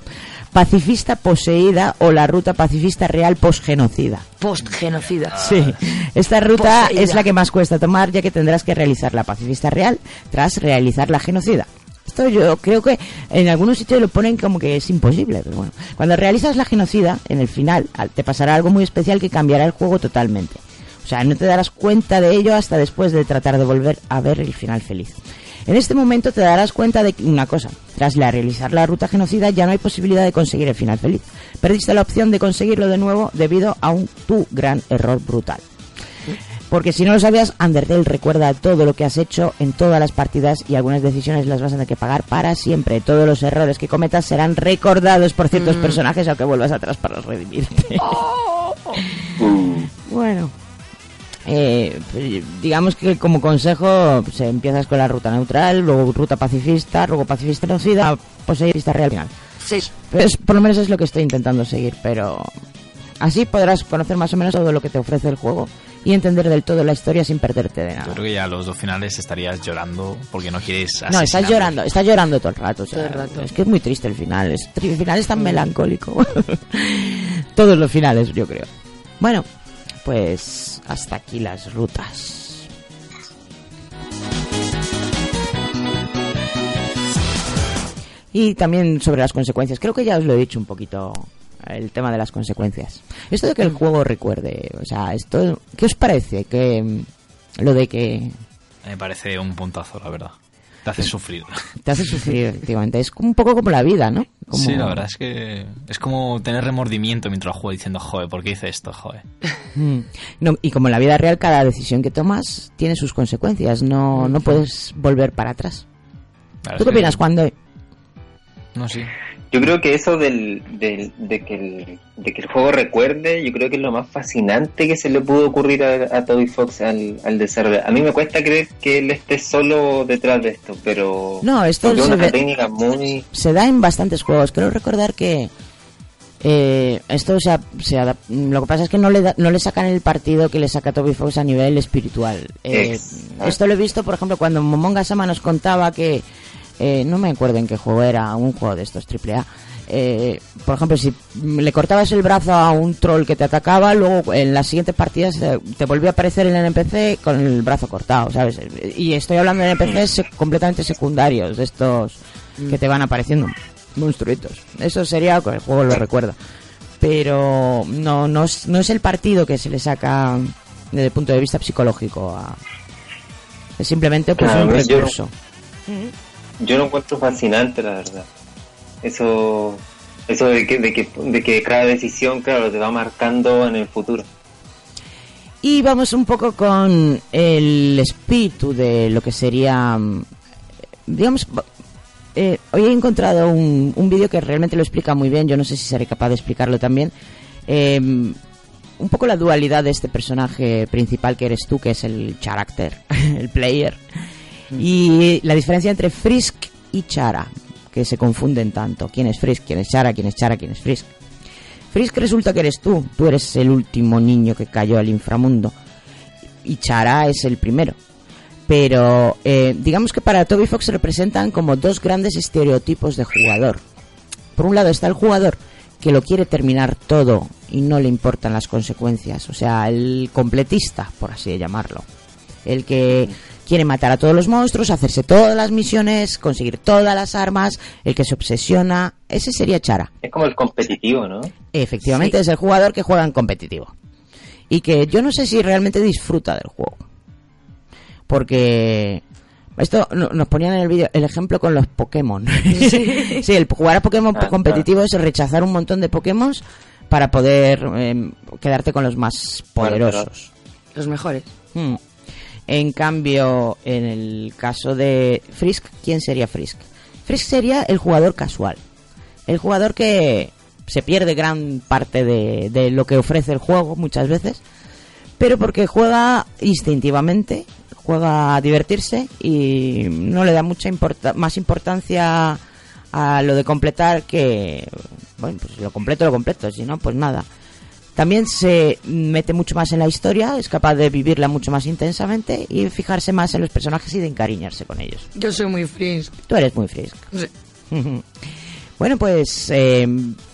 pacifista poseída o la ruta pacifista real posgenocida. Post-genocida. Sí, esta ruta Poseída. es la que más cuesta tomar ya que tendrás que realizar la pacifista real tras realizar la genocida. Esto yo creo que en algunos sitios lo ponen como que es imposible, pero bueno. Cuando realizas la genocida, en el final, al- te pasará algo muy especial que cambiará el juego totalmente. O sea, no te darás cuenta de ello hasta después de tratar de volver a ver el final feliz. En este momento te darás cuenta de una cosa, tras la realizar la ruta genocida ya no hay posibilidad de conseguir el final feliz. Perdiste la opción de conseguirlo de nuevo debido a un tu gran error brutal. Porque si no lo sabías, Undertale recuerda todo lo que has hecho en todas las partidas y algunas decisiones las vas a tener que pagar para siempre. Todos los errores que cometas serán recordados por ciertos Mm. personajes aunque vuelvas atrás para redimirte. *laughs* Bueno, eh, digamos que como consejo pues, empiezas con la ruta neutral, luego ruta pacifista, luego pacifista genocida, poseísta real final. Sí. Pues, por lo menos es lo que estoy intentando seguir, pero así podrás conocer más o menos todo lo que te ofrece el juego y entender del todo la historia sin perderte de Yo nada. creo que ya los dos finales estarías llorando porque no quieres No, estás llorando, estás llorando todo el rato. o sea, Todo el rato. Es que es muy triste el final. Es, el final es tan melancólico. *laughs* Todos los finales, yo creo. Bueno, pues hasta aquí las rutas. Y también sobre las consecuencias. Creo que ya os lo he dicho un poquito el tema de las consecuencias. Esto de que el juego recuerde, o sea, esto, ¿qué os parece? Que mm, lo de que Me parece un puntazo, la verdad. Te hace sufrir. *laughs* te hace sufrir, efectivamente. Es un poco como la vida, ¿no? Como- Sí, la verdad es que es como tener remordimiento mientras juego diciendo, joder, ¿por qué hice esto? Joder. Mm. No, y como en la vida real, cada decisión que tomas tiene sus consecuencias. No, no puedes volver para atrás. La verdad ¿Tú qué que- opinas cuando No, sí. Yo creo que eso del, del- de, que el, de que el juego recuerde, yo creo que es lo más fascinante que se le pudo ocurrir a, a Toby Fox al, al desarrollar. A mí me cuesta creer que él esté solo detrás de esto, pero No, esto es una ve- técnica muy... se da en bastantes juegos. Creo recordar que eh, esto o sea, se lo que pasa es que no le, da- no le sacan el partido que le saca Toby Fox a nivel espiritual. Eh, esto lo he visto, por ejemplo, cuando Momonga Sama nos contaba que eh, no me acuerdo en qué juego era, un juego de estos AAA. Eh, por ejemplo, si le cortabas el brazo a un troll que te atacaba, luego en las siguientes partidas eh, te volvía a aparecer el NPC con el brazo cortado, ¿sabes? Y estoy hablando de NPCs completamente secundarios, de estos que te van apareciendo, monstruitos. Eso sería que el juego lo recuerda. Pero no, no, es, no es el partido que se le saca desde el punto de vista psicológico. a- es simplemente pues, Claro, un recurso. Yo lo encuentro fascinante, la verdad. Eso Eso de que, de que, de que cada decisión, claro, te va marcando en el futuro. Y vamos un poco con el espíritu de lo que sería, mm, digamos, eh, hoy he encontrado un, un vídeo que realmente lo explica muy bien, yo no sé si seré capaz de explicarlo también. Eh, un poco la dualidad de este personaje principal que eres tú, que es el character, *laughs* el player, y la diferencia entre Frisk y Chara, que se confunden tanto. ¿Quién es Frisk? ¿Quién es Chara? ¿Quién es Chara? ¿Quién es Frisk? Frisk resulta que eres tú, tú eres el último niño que cayó al inframundo, y Chara es el primero. Pero eh, digamos que para Toby Fox se representan como dos grandes estereotipos de jugador. Por un lado está el jugador que lo quiere terminar todo y no le importan las consecuencias, o sea, el completista, por así llamarlo. El que quiere matar a todos los monstruos, hacerse todas las misiones, conseguir todas las armas, el que se obsesiona, ese sería Chara. Es como el competitivo, ¿no? Efectivamente es el jugador que juega en competitivo. Y que yo no sé si realmente disfruta del juego. Porque esto no- nos ponían en el vídeo el ejemplo con los Pokémon. sí, *laughs* el jugar a Pokémon Ah, competitivo es rechazar un montón de Pokémon para poder eh, quedarte con los más poderosos. Los mejores. Mm. En cambio, en el caso de Frisk, ¿quién sería Frisk? Frisk sería el jugador casual. El jugador que se pierde gran parte de, lo que ofrece el juego muchas veces, pero porque juega instintivamente, juega a divertirse y no le da mucha más importancia a lo de completar que, bueno, pues lo completo, lo completo, si no, pues nada. También se mete mucho más en la historia, es capaz de vivirla mucho más intensamente y fijarse más en los personajes y de encariñarse con ellos. Yo soy muy frisk. Tú eres muy frisk. Sí. *laughs* bueno, pues eh,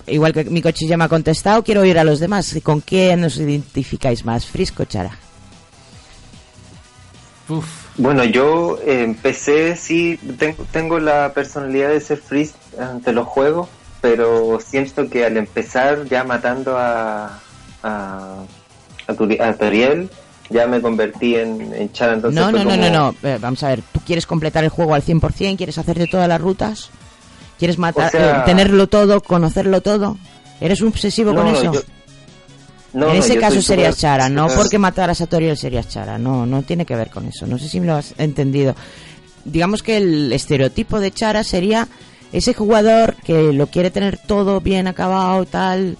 igual que mi coche ya me ha contestado, quiero oír a los demás. ¿Con qué nos identificáis más, Frisk o Chara? Bueno, yo eh, empecé, sí, tengo, tengo la personalidad de ser freeze ante los juegos, pero siento que al empezar ya matando a, a, a, Toriel, ya me convertí en, en Chara. Entonces no, no, no, como- no, no. Eh, vamos a ver, ¿tú quieres completar el juego al 100%? ¿Quieres hacerte todas las rutas? ¿Quieres matar, O sea- eh, tenerlo todo, conocerlo todo? ¿Eres un obsesivo No, con no, eso? yo- no, en ese caso serías Chara, no porque mataras a Toriel serías Chara, no, no tiene que ver con eso, no sé si me lo has entendido. Digamos que el estereotipo de Chara sería ese jugador que lo quiere tener todo bien acabado, tal,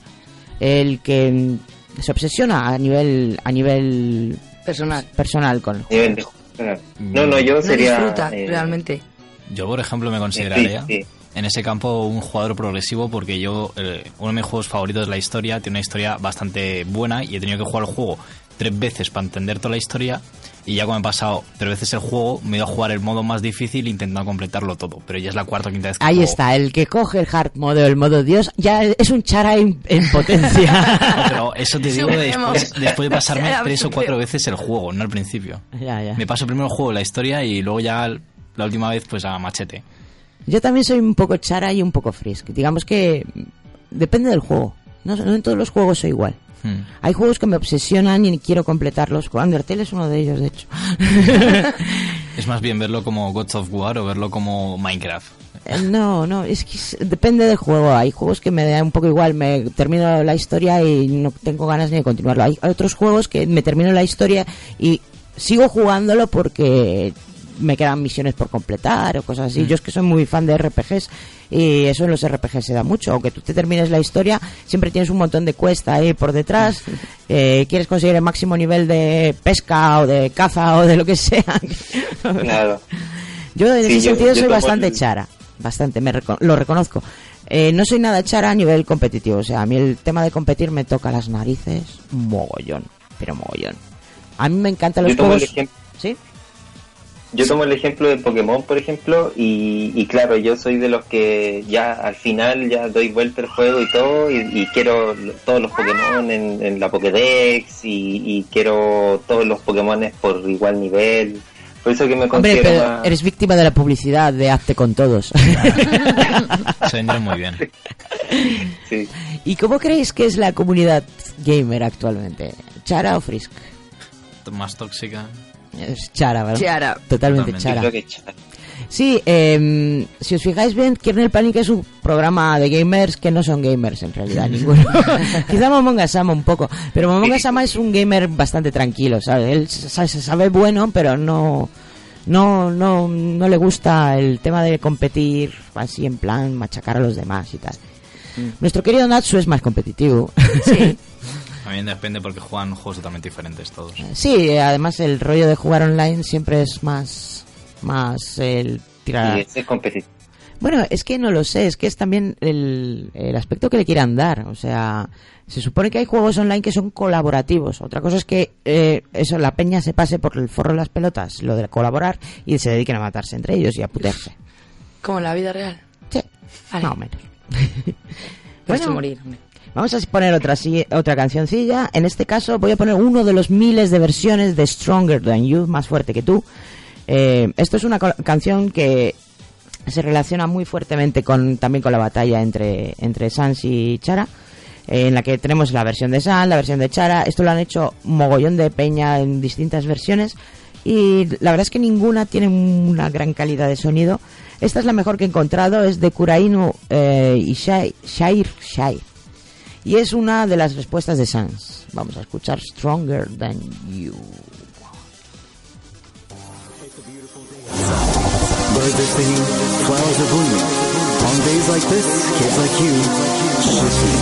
el que se obsesiona a nivel a nivel Personal. personal con el Nivel de- No, no, yo No sería... disfruta, eh, realmente. Yo, por ejemplo, me consideraría sí, sí. en ese campo un jugador progresivo porque yo, eh, uno de mis juegos favoritos es la historia, tiene una historia bastante buena y he tenido que jugar el juego tres veces para entender toda la historia y ya cuando he pasado tres veces el juego me he ido a jugar el modo más difícil intentando completarlo todo, pero ya es la cuarta o quinta vez que Ahí juego. está, el que coge el hard mode, el modo Dios, ya es un Chara en, en potencia. *laughs* No, pero eso te digo después, después de pasarme tres o cuatro veces el juego, no al principio. Ya, ya. Me paso primero el juego, la historia y luego ya la última vez pues a machete. Yo también soy un poco Chara y un poco Frisk. Digamos que depende del juego. No, no en todos los juegos soy igual. Hmm. Hay juegos que me obsesionan y quiero completarlos. Undertale es uno de ellos, de hecho. *laughs* Es más bien verlo como Gods of War o verlo como Minecraft. Eh, No, no, es que es- depende del juego. Hay juegos que me da un poco igual. Me termino la historia y no tengo ganas ni de continuarlo. Hay otros juegos que me termino la historia y sigo jugándolo porque me quedan misiones por completar o cosas así. Yo es que soy muy fan de RPGs y eso en los RPGs se da mucho. Aunque tú te termines la historia, siempre tienes un montón de cuesta ahí por detrás. *laughs* Eh, quieres conseguir el máximo nivel de pesca o de caza o de lo que sea. Claro. *laughs* Yo en Sí, ese sentido yo soy bastante el- chara, bastante, me reco- lo reconozco. Eh, no soy nada chara a nivel competitivo, o sea, a mí el tema de competir me toca las narices mogollón, pero mogollón. A mí me encantan los Yo juegos... ¿Sí? Yo tomo el ejemplo de Pokémon, por ejemplo, y, y claro, yo soy de los que ya al final ya doy vuelta el juego y todo, y, y quiero todos los Pokémon en, en la Pokédex, y, y quiero todos los Pokémon por igual nivel. Por eso que me Hombre, considero pero más- eres víctima de la publicidad de hazte con todos. *laughs* Se vendrá muy bien. Sí. ¿Y cómo creéis que es la comunidad gamer actualmente? ¿Chara o Frisk? Más tóxica. Es Chara, ¿verdad? Chara. Totalmente Totalmente. Chara. Yo creo que Chara. Sí, eh, si os fijáis bien, Kernel Panic es un programa de gamers que no son gamers en realidad, *laughs* ninguno. *laughs* Quizá Momonga Sama un poco, pero Momonga Sama es un gamer bastante tranquilo, ¿sabes? Él sa- se sabe bueno, pero no, no, no, no le gusta el tema de competir así en plan machacar a los demás y tal. Nuestro querido Natsu es más competitivo. *laughs* También depende porque juegan juegos totalmente diferentes todos. Sí, eh, además el rollo de jugar online siempre es más, más el tirar. Y ese competitivo. Bueno, es que no lo sé, es que es también el, el aspecto que le quieran dar. O sea, se supone que hay juegos online que son colaborativos. Otra cosa es que eh, eso, la peña se pase por el forro de las pelotas, lo de colaborar, y se dediquen a matarse entre ellos y a putearse. Como en la vida real. Sí, Vale. más o menos. Pues Bueno. morir. Vamos a poner otra, otra cancioncilla. En este caso voy a poner uno de los miles de versiones de Stronger Than You, más fuerte que tú. Eh, esto es una canción que se relaciona muy fuertemente con también con la batalla entre, entre Sans y Chara. eh, en la que tenemos la versión de Sans, la versión de Chara. Esto lo han hecho mogollón de peña en distintas versiones. Y la verdad es que ninguna tiene una gran calidad de sonido. Esta es la mejor que he encontrado, es de Kurainu eh, y Shai- Shair Shai. Y es una de las respuestas de Sans. Vamos a escuchar Stronger Than You. Birds are singing, flowers are blooming. On days like this, kids like you should be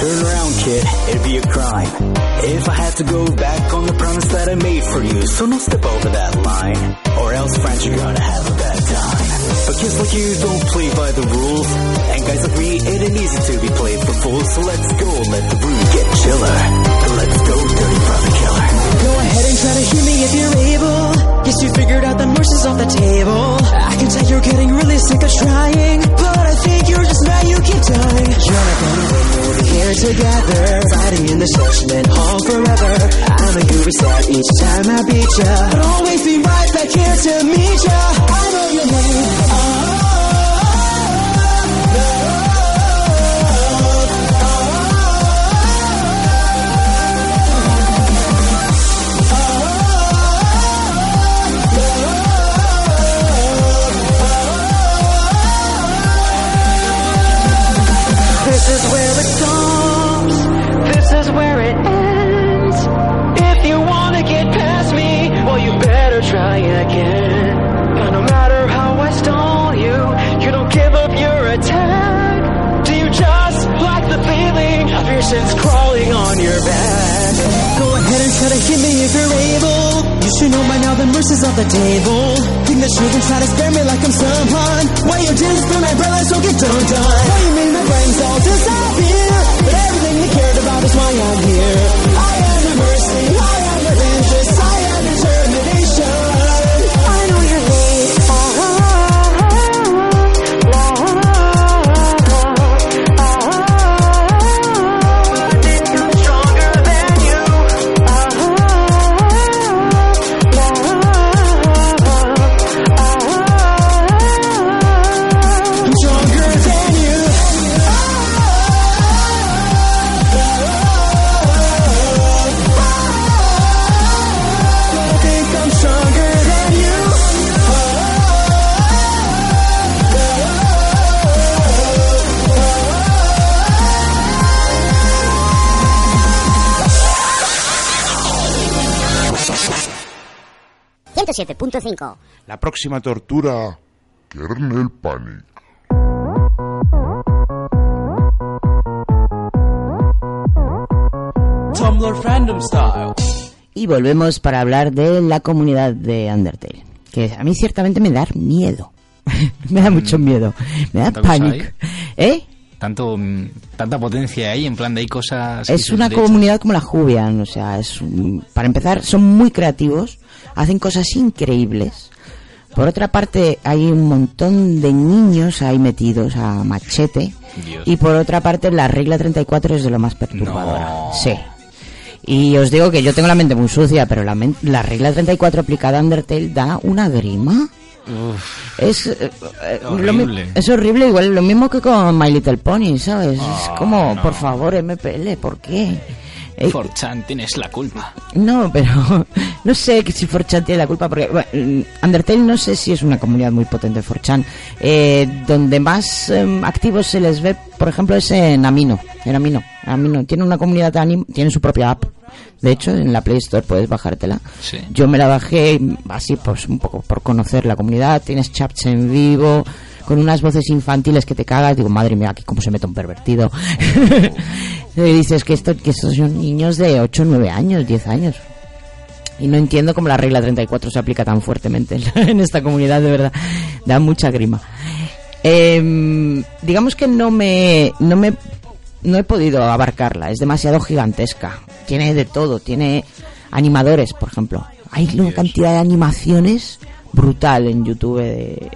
Turn around, kid, it'd be a crime. If I had to go back on the promise that I made for you, so don't step over that line, or else, friends, you're gonna have a bad time. But kids like you don't play by the rules, and guys like me, it ain't easy to be played for fools. So let's go, let the brew get chiller. Let's go, try to hear me if you're able. Guess you figured out the mercy's off the table. I can tell you're getting really sick of trying. But I think you're just mad you keep dying. You're not gonna win, we'll here together. Fighting in the judgment hall forever. I'm a goober sad each time I beat ya. But always be right back here to meet ya. I know your name. This feeling of crawling on your back? Go ahead and try to hit me if you're able. You should know by now the mercy's off the table. Think that you can try to spare me like I'm someone. Why you didn't spare my brother, so get done done. Why you made my brains all disappear? But everything you cared about is why I'm here. I am the mercy, ...107.5... La próxima tortura, Kernel Panic. Tumblr Fandom Style. Y volvemos para hablar de la comunidad de Undertale. Que a mí ciertamente me da miedo. *laughs* me da mucho miedo. Me da ¿Tanta cosa pánico. ¿Eh? Tanto, tanta potencia ahí, en plan de hay cosas... Es una comunidad como la Jubian, o sea, es un- para empezar son muy creativos, hacen cosas increíbles. Por otra parte, hay un montón de niños ahí metidos a machete. Dios. Y por otra parte, la regla 34 es de lo más perturbadora. No. Sí. Y os digo que yo tengo la mente muy sucia, pero la, la regla 34 aplicada a Undertale da una grima. Es, eh, eh, Horrible. es horrible, igual lo mismo que con My Little Pony, ¿sabes? es Ah, como, no. por favor, MPL, ¿por qué? Eh, 4chan, tienes la culpa. No, pero *laughs* no sé si 4chan tiene la culpa, porque bueno, mm, Undertale no sé si es una comunidad muy potente 4chan. Eh, donde más em, activos se les ve, por ejemplo, es en Amino. En Amino. Amino tiene una comunidad de anime, tiene su propia app. De hecho, en la Play Store puedes bajártela. Sí. Yo me la bajé mm, así, pues un poco por conocer la comunidad. Tienes chats en vivo, con unas voces infantiles que te cagas. Digo, madre mía, aquí cómo se mete un pervertido. *laughs* y dices que, esto, que estos son niños de 8, 9 años, 10 años. Y no entiendo cómo la regla 34 se aplica tan fuertemente *laughs* en esta comunidad, de verdad. Da mucha grima. Em, digamos que no me, no me no he podido abarcarla, es demasiado gigantesca. Tiene de todo, tiene animadores, por ejemplo. Hay una cantidad de animaciones brutal en YouTube. de-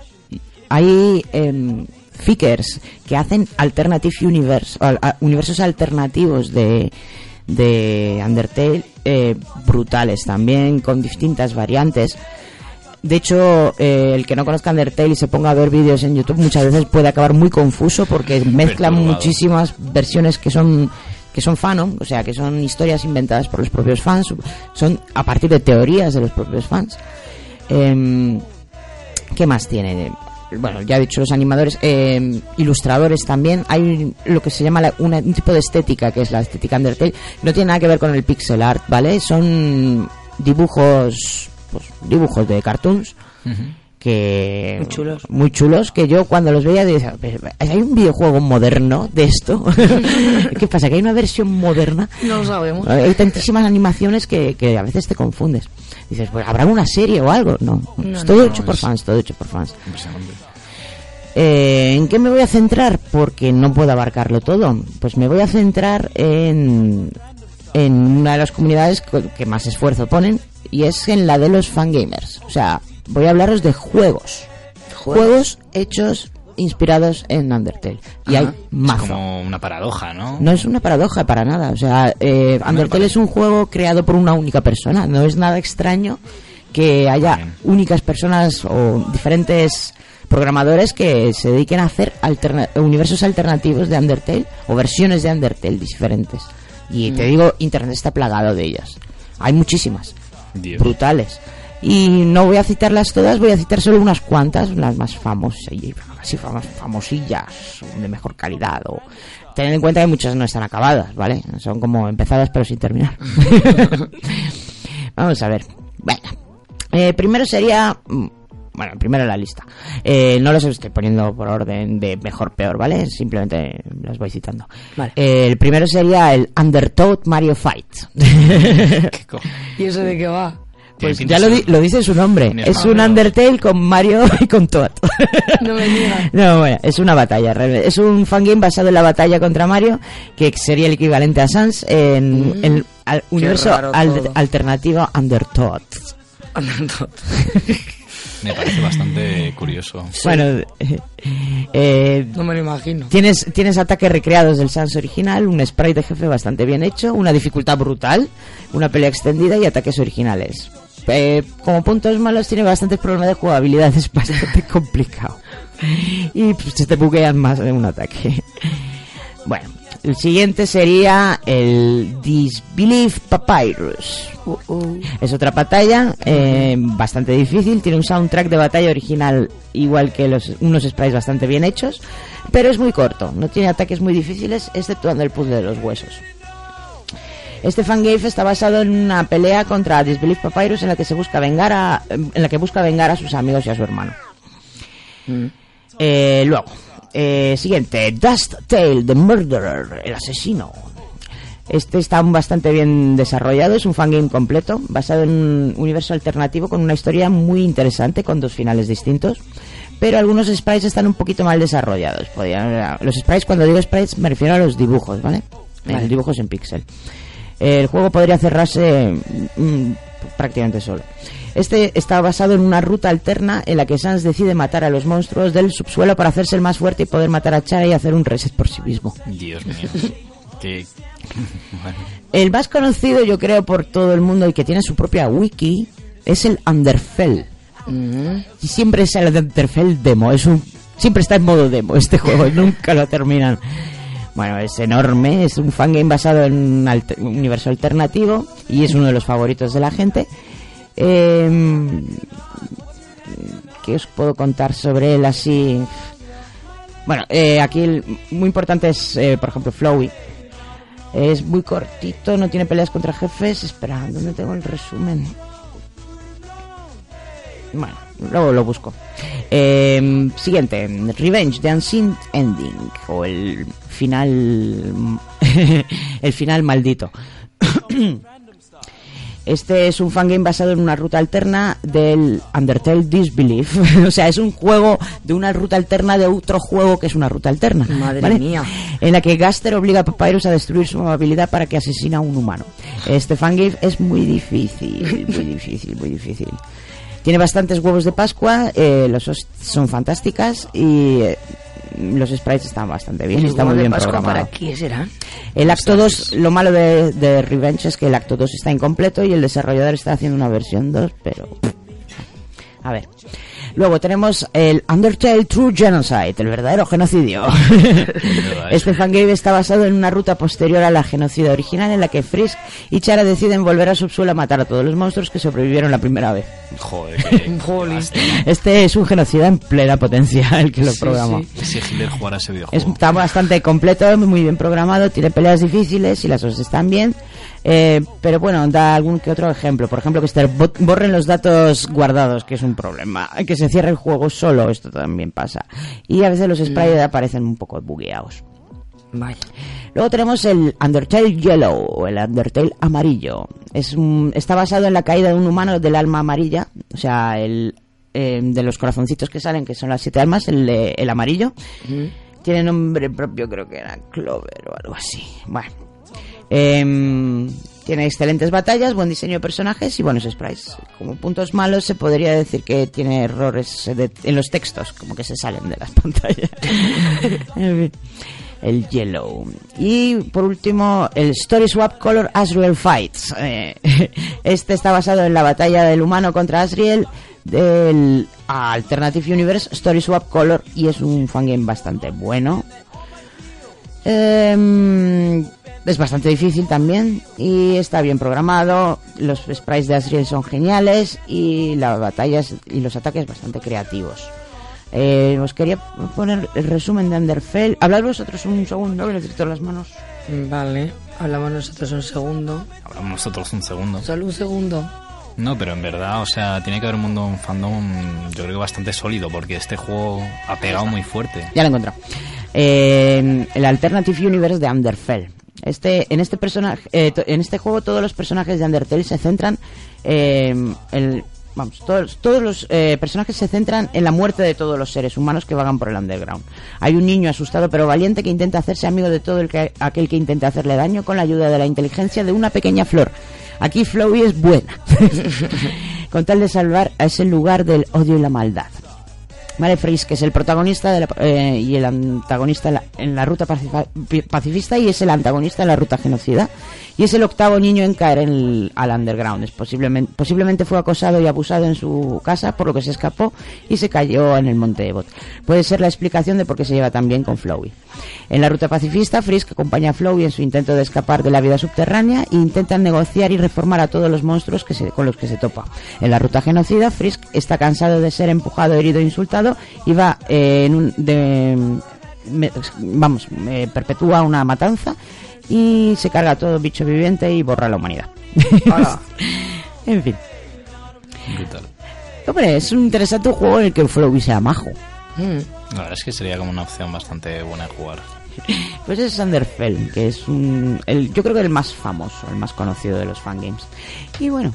Hay em, Fickers que hacen Alternative Universe, a- universos alternativos de, de Undertale eh, brutales también, con distintas variantes. De hecho, eh, el que no conozca Undertale y se ponga a ver vídeos en YouTube muchas veces puede acabar muy confuso porque mezclan muchísimas versiones que son que son fanon, o sea, que son historias inventadas por los propios fans, son a partir de teorías de los propios fans. Em, ¿Qué más tiene? Bueno, ya he dicho los animadores, em, ilustradores también. Hay lo que se llama la- una- un tipo de estética que es la estética Undertale. No tiene nada que ver con el pixel art, ¿vale? Son dibujos, pues, dibujos de cartoons que Muy chulos. muy chulos que yo cuando los veía decía "Pero, hay un videojuego moderno de esto *laughs* qué pasa que hay una versión moderna No lo sabemos. hay tantísimas animaciones que, que a veces te confundes dices pues habrá una serie o algo no, No, es todo no, hecho por es- fans todo hecho por fans eh, ¿En qué me voy a centrar? Porque no puedo abarcarlo todo. Pues me voy a centrar en, en una de las comunidades co- que más esfuerzo ponen y es en la de los fangamers. O sea, voy a hablaros de juegos. Juegos hechos inspirados en Undertale. Y hay mazo. Es como una paradoja, ¿no? No es una paradoja para nada. O sea, eh, Undertale es un juego creado por una única persona. No es nada extraño que haya únicas personas o diferentes programadores que se dediquen a hacer alterna- universos alternativos de Undertale o versiones de Undertale diferentes. Y te Mm. digo, Internet está plagado de ellas. Hay muchísimas. Dios. Brutales. Y no voy a citarlas todas, voy a citar solo unas cuantas, las más famosas, y así fam- famosillas, de mejor calidad. O... Tened en cuenta que muchas no están acabadas, ¿vale? Son como empezadas pero sin terminar. *laughs* Vamos a ver. Bueno, eh, primero sería. mm, Bueno, primero la lista. Eh, no los estoy poniendo por orden de mejor peor, ¿vale? Simplemente los voy citando. Vale. Eh, el primero sería el Undertoad Mario Fight. *laughs* *laughs* ¿Y eso de qué va? Pues ya lo, di- lo dice su nombre. Es un. Undertale con Mario *laughs* y con Toad. No me digas. *laughs* No, bueno, es una batalla. realmente. Es un fangame basado en la batalla contra Mario, que sería el equivalente a Sans en Mm, el al- universo raro al- todo. alternativo Undertoad. *laughs* Me parece bastante curioso. Bueno, eh, No me lo imagino. Tienes, tienes ataques recreados del Sans original, un sprite de jefe bastante bien hecho, una dificultad brutal, una pelea extendida y ataques originales. Eh, como puntos malos tiene bastantes problemas de jugabilidad, *laughs* es bastante complicado. Y pues, se te buguean más en un ataque. Bueno, el siguiente sería el Disbelief Papyrus. Es otra batalla eh, bastante difícil, tiene un soundtrack de batalla original igual que los, unos sprites bastante bien hechos, pero es muy corto, no tiene ataques muy difíciles exceptuando el puzzle de los huesos. Este fangame está basado en una pelea contra Disbelief Papyrus en la que se busca vengar a, en la que busca vengar a sus amigos y a su hermano. Eh, luego, eh, siguiente, Dust Tail, The Murderer, el asesino. Este está bastante bien desarrollado, es un fangame completo, basado en un universo alternativo con una historia muy interesante, con dos finales distintos. Pero algunos sprites están un poquito mal desarrollados. Podrían- los sprites, cuando digo sprites, me refiero a los dibujos, ¿vale? Vale. dibujos en pixel. El juego podría cerrarse mm, prácticamente solo. Este está basado en una ruta alterna en la que Sans decide matar a los monstruos del subsuelo para hacerse el más fuerte y poder matar a Chara y hacer un reset por sí mismo. Dios mío. *laughs* Qué... Bueno. El más conocido, yo creo, por todo el mundo y que tiene su propia wiki es el Underfell. Y siempre es el Underfell demo. Es un, siempre está en modo demo este juego y *laughs* nunca lo terminan. Bueno, es enorme, es un fangame basado en un, alter- un universo alternativo y es uno de los favoritos de la gente. Eh, ¿Qué os puedo contar sobre él así? Bueno, eh, aquí el muy importante es, eh, por ejemplo, Flowey. Es muy cortito, no tiene peleas contra jefes. Espera, ¿dónde tengo el resumen? Bueno, luego lo busco. Eh, siguiente, Revenge, The Unseen Ending, o el final... *laughs* el final maldito. *coughs* Este es un fangame basado en una ruta alterna del Undertale Disbelief. *laughs* o sea, es un juego de una ruta alterna de otro juego que es una ruta alterna. Madre ¿vale? mía. En la que Gaster obliga a Papyrus a destruir su habilidad para que asesine a un humano. Este fangame es muy difícil, muy difícil, muy difícil. Tiene bastantes huevos de Pascua, eh, los son fantásticas y eh, los sprites están bastante bien, ¿Los está muy bien Pascua programado. ¿Para qué serán? El acto 2, lo malo de, de Revenge es que el acto 2 está incompleto y el desarrollador está haciendo una versión 2, pero... A ver. Luego tenemos el Undertale True Genocide, el verdadero genocidio. *laughs* este fangame está basado en una ruta posterior a la genocida original en la que Frisk y Chara deciden volver a subsuelo a matar a todos los monstruos que sobrevivieron la primera vez. Joder, *laughs* qué, Este es un genocida en plena potencia *laughs* el que lo Sí, programó. sí. Si ese videojuego. Está bastante completo, muy bien programado, tiene peleas difíciles y las dos están bien. Eh, pero bueno, da algún que otro ejemplo. Por ejemplo, que se bo- borren los datos guardados, que es un problema. Que se cierre el juego solo, esto también pasa. Y a veces los sprites aparecen un poco bugueados. Luego tenemos el Undertale Yellow, o el Undertale Amarillo. Es un- está basado en la caída de un humano del alma amarilla, o sea, el eh, de los corazoncitos que salen, que son las siete almas, el, el amarillo. Tiene nombre propio, creo que era Clover o algo así. Bueno. Em, tiene excelentes batallas, buen diseño de personajes y buenos sprites. Como puntos malos se podría decir que tiene errores en los textos, como que se salen de las *laughs* pantallas. El Yellow. Y por último, el Story Swap Color Asriel Fights. Eh, *laughs* este está basado en la batalla del humano contra Asriel del Alternative Universe Story Swap Color y es un fangame bastante bueno. Em, es bastante difícil también y está bien programado. Los sprites de Asriel son geniales y las batallas y los ataques bastante creativos. Eh, os quería poner el resumen de Underfell. Hablad vosotros un segundo que necesito las manos. Vale, hablamos nosotros un segundo. Hablamos nosotros un segundo. Solo un segundo. No, pero en verdad, o sea, tiene que haber un mundo, un fandom, yo creo que bastante sólido, porque este juego ha pegado muy fuerte. Ya lo he encontrado. Eh, el Alternative Universe de Underfell. Este, en este personaje, eh, en este juego todos los personajes de Undertale se centran eh, en, vamos, todos, los eh, personajes se centran en la muerte de todos los seres humanos que vagan por el underground. Hay un niño asustado pero valiente que intenta hacerse amigo de todo el que, aquel que intente hacerle daño con la ayuda de la inteligencia de una pequeña flor. Aquí Flowey es buena, *laughs* con tal de salvar a ese lugar del odio y la maldad. Vale, Frisk, que es el protagonista de la- eh, y el antagonista en la, en la ruta pacifista y es el antagonista en la ruta genocida. Y es el octavo niño en caer en al underground. Es posiblemente, posiblemente fue acosado y abusado en su casa, por lo que se escapó y se cayó en el monte Ebot. Puede ser la explicación de por qué se lleva tan bien con Flowey. En la ruta pacifista, Frisk acompaña a Flowey en su intento de escapar de la vida subterránea e intentan negociar y reformar a todos los monstruos que se- con los que se topa. En la ruta genocida, Frisk está cansado de ser empujado, herido e insultado y va eh, en un, de, me- vamos, eh, perpetúa una matanza y se carga a todo bicho viviente y borra a la humanidad. *laughs* en fin. Brutal. Hombre, es un interesante juego en el que Flowey sea majo. La verdad es que sería como una opción bastante buena de jugar. *laughs* Pues es Underfell, que es un, el, yo creo que el más famoso, el más conocido de los fangames. Y bueno.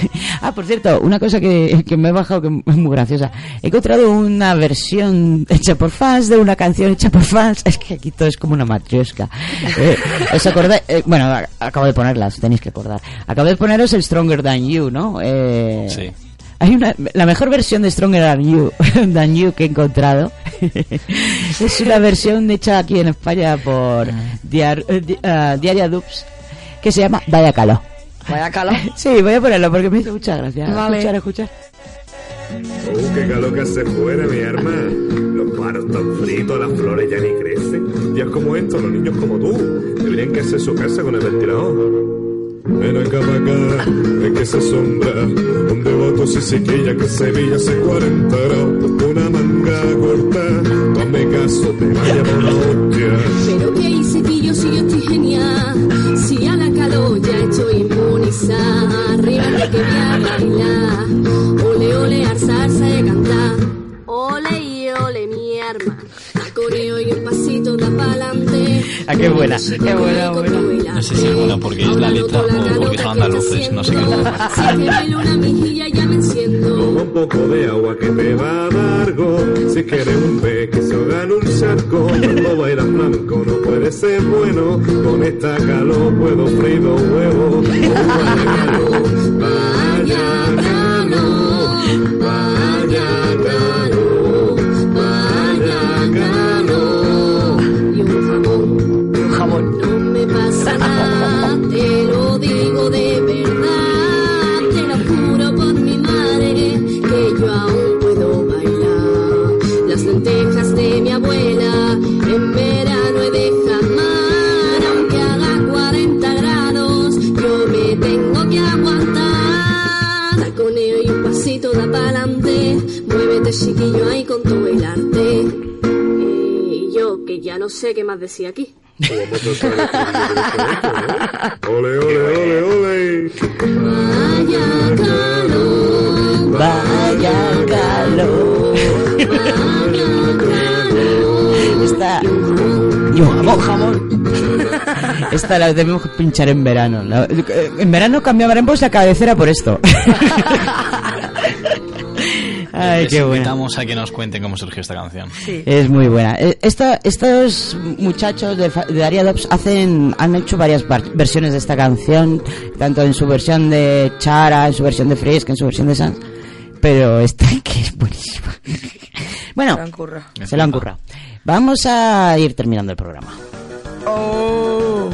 *laughs* ah, por cierto, una cosa que, que me he bajado que es muy graciosa. He encontrado una versión hecha por fans de una canción hecha por fans. Es que aquí todo es como una matriosca. Eh, ¿Os acordáis? Eh, bueno, acabo de ponerlas, tenéis que acordar. Acabo de poneros el Stronger Than You, ¿no? Eh, Sí. Hay una, la mejor versión de Stronger Than You, *laughs* Than You que he encontrado. *laughs* es una versión hecha aquí en España por Diar, eh, Di- ah, Diaria Dubs que se llama Vaya Calor. Vaya calor. *laughs* Sí, voy a ponerlo porque me hizo mucha gracia. Vale. Escuchar, escuchar. Oh, qué calor que hace fuera, mi arma. Los paros están fritos, las flores ya ni crecen. Días como estos, los niños como tú, deberían que hacer su casa con el ventilador. Ven acá para acá, ve que se sombra Un devoto si sequilla que Sevilla hace 40 grados Una manga corta, no hazme caso, te vaya por la hostia Pero que hice que yo si yo estoy genial. Si a la calor ya estoy inmunizada. Arriba que voy a bailar. Ole, ole, alza, alza y a cantar. Ole y ole, mi arma. Taconeo y un pasito da pa'lante. Ah, qué buena. Qué buena, buena. No sé si es buena porque es la letra o porque son andaluces, no sé qué. Si una mejilla ya me enciendo. Toma un poco de agua que te va a dar go. Si quieres un pez que se ahoga en un charco Cuando bailas blanco no puede ser bueno Con esta calor puedo freír dos huevos más decía aquí. Ole, ole, ole, ole Vaya calor, Vaya calor. Esta. Yo jamón, jamón. Esta la debemos pinchar en verano. En verano cambiaremos la cabecera por esto. Ay, Les qué buena. invitamos a que nos cuenten cómo surgió esta canción. Es muy buena. Eh, esta- estos muchachos de, de Ariadops hacen, han hecho varias var- versiones de esta canción, tanto en su versión de Chara, en su versión de Frisk, en su versión de Sans. Pero esta *laughs* que es buenísima. *laughs* bueno, Se lo han currado. se lo han currado. Vamos a ir terminando el programa. Oh.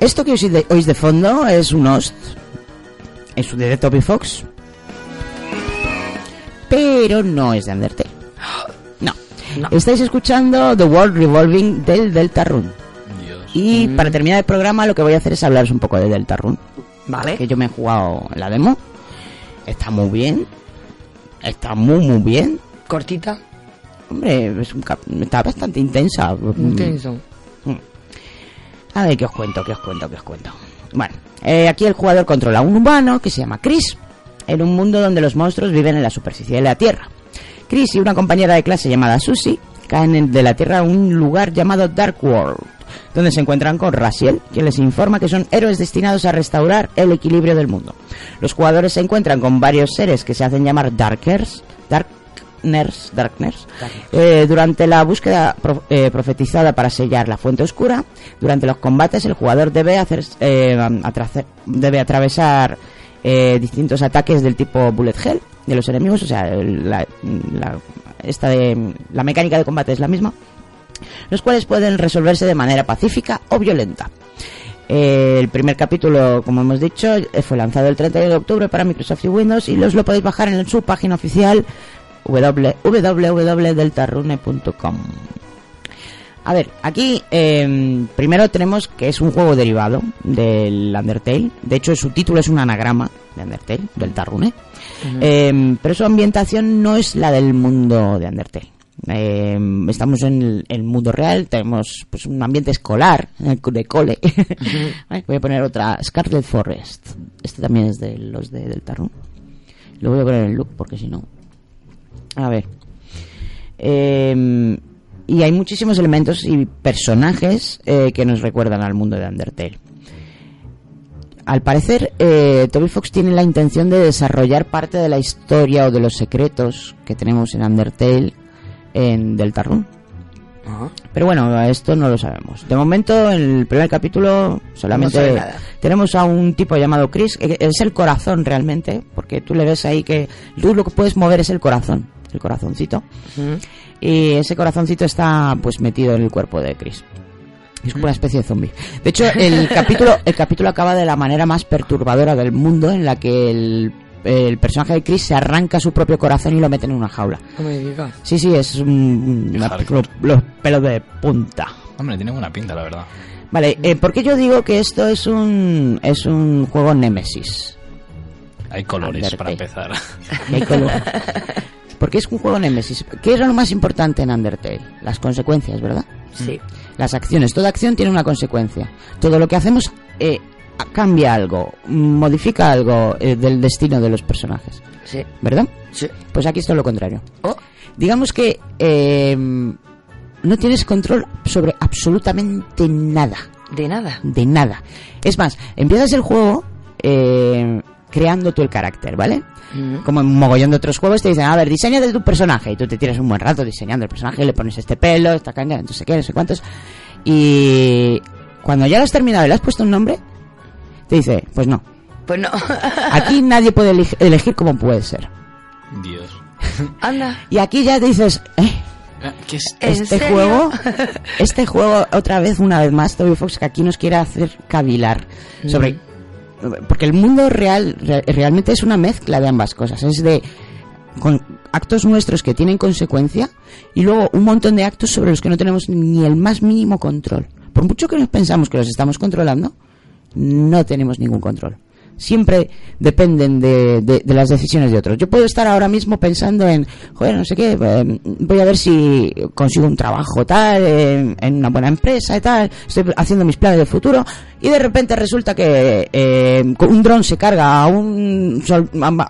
Esto que oís de, oís de fondo es un host. Es un de Toby Fox. Pero no es de Undertale. *gasps* No. Estáis escuchando The World Revolving del Deltarune. Y para terminar el programa lo que voy a hacer es hablaros un poco de Deltarune. Vale. Que yo me he jugado la demo. Está muy bien. Está muy muy bien. Cortita. Hombre, es un cap- está bastante intensa. Intenso. Mm. A ver, ¿qué os cuento? ¿Qué os cuento? ¿Qué os cuento? Bueno, eh, aquí el jugador controla a un humano que se llama Chris, en un mundo donde los monstruos viven en la superficie de la Tierra. Chris y una compañera de clase llamada Susie caen en- de la Tierra a un lugar llamado Dark World, donde se encuentran con Raziel, quien les informa que son héroes destinados a restaurar el equilibrio del mundo. Los jugadores se encuentran con varios seres que se hacen llamar Darkers, Darkners, Darkners, eh, durante la búsqueda pro- eh, profetizada para sellar la fuente oscura, durante los combates el jugador debe hacer eh, debe atravesar eh, distintos ataques del tipo bullet hell de los enemigos, o sea, la, la- esta de, la mecánica de combate es la misma, los cuales pueden resolverse de manera pacífica o violenta. Eh, el primer capítulo, como hemos dicho, eh, fue lanzado el 31 de octubre para Microsoft y Windows y los lo podéis bajar en su página oficial www- www.deltarune.com. A ver, aquí eh, primero tenemos que es un juego derivado del Undertale. De hecho, su título es un anagrama de Undertale, del Tarrune. Eh, pero su ambientación no es la del mundo de Undertale. Eh, estamos en el, el mundo real, tenemos pues, un ambiente escolar, eh, de cole. *laughs* Voy a poner otra, Scarlet Forest. Este también es de los de Deltarune. Lo voy a poner en look porque si no... A ver. Eh, y hay muchísimos elementos y personajes eh, que nos recuerdan al mundo de Undertale. Al parecer, eh, Toby Fox tiene la intención de desarrollar parte de la historia o de los secretos que tenemos en Undertale en Deltarune. Pero bueno, esto no lo sabemos. De momento, en el primer capítulo solamente No tenemos a un tipo llamado Chris, que es el corazón realmente, porque tú le ves ahí que tú lo que puedes mover es el corazón, el corazoncito. Y ese corazoncito está pues metido en el cuerpo de Chris. Es como una especie de zombie. De hecho, el *laughs* capítulo, el capítulo acaba de la manera más perturbadora del mundo, en la que el el personaje de Chris se arranca su propio corazón y lo mete en una jaula. No me digas. Sí, sí, es un- una- los pelos de punta. Hombre, tiene buena pinta, la verdad. Vale, eh, ¿por qué yo digo que esto es un es un juego Nemesis? Hay colores Undertale. para empezar. Hay color. *laughs* Porque es un juego Nemesis. ¿Qué es lo más importante en Undertale? Las consecuencias, ¿verdad? Sí. Las acciones. Toda acción tiene una consecuencia. Todo lo que hacemos eh, cambia algo, modifica algo eh, del destino de los personajes. Sí. ¿Verdad? Sí. Pues aquí es todo lo contrario. Oh. Digamos que eh, no tienes control sobre absolutamente nada. De nada. De nada. Es más, empiezas el juego eh, creando tú el carácter, ¿vale? Como en un mogollón de otros juegos te dicen, a ver, diseña de tu personaje. Y tú te tiras un buen rato diseñando el personaje, le pones este pelo, esta caña, no sé qué, no sé cuántos. Y cuando ya lo has terminado y le has puesto un nombre, te dice, pues no. Pues no. *laughs* Aquí nadie puede eleg- elegir cómo puede ser. Dios. *laughs* Anda. Y aquí ya te dices, eh, ¿Qué es? ¿En este serio? juego, *laughs* este juego otra vez, una vez más, Toby Fox que aquí nos quiere hacer cavilar sobre, porque el mundo real re- realmente es una mezcla de ambas cosas, es de con actos nuestros que tienen consecuencia y luego un montón de actos sobre los que no tenemos ni el más mínimo control. Por mucho que nos pensamos que los estamos controlando, no tenemos ningún control. Siempre dependen de, de- de las decisiones de otros. Yo puedo estar ahora mismo pensando en, joder, no sé qué, eh, voy a ver si consigo un trabajo tal, eh, en una buena empresa y tal, estoy haciendo mis planes de futuro, y de repente resulta que eh, un dron se carga a un,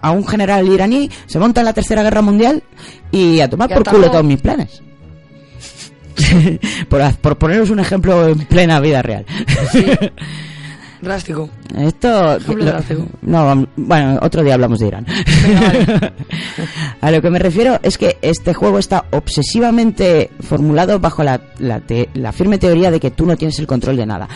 a un general iraní, se monta en la Tercera Guerra Mundial y a tomar por culo todos mis planes. *laughs* por, por poneros un ejemplo en plena vida real. *laughs* Drástico. Esto. Lo- drástico. no, bueno, otro día hablamos de Irán. *laughs* A lo que me refiero es que este juego está obsesivamente formulado bajo la, la, te- la firme teoría de que tú no tienes el control de nada.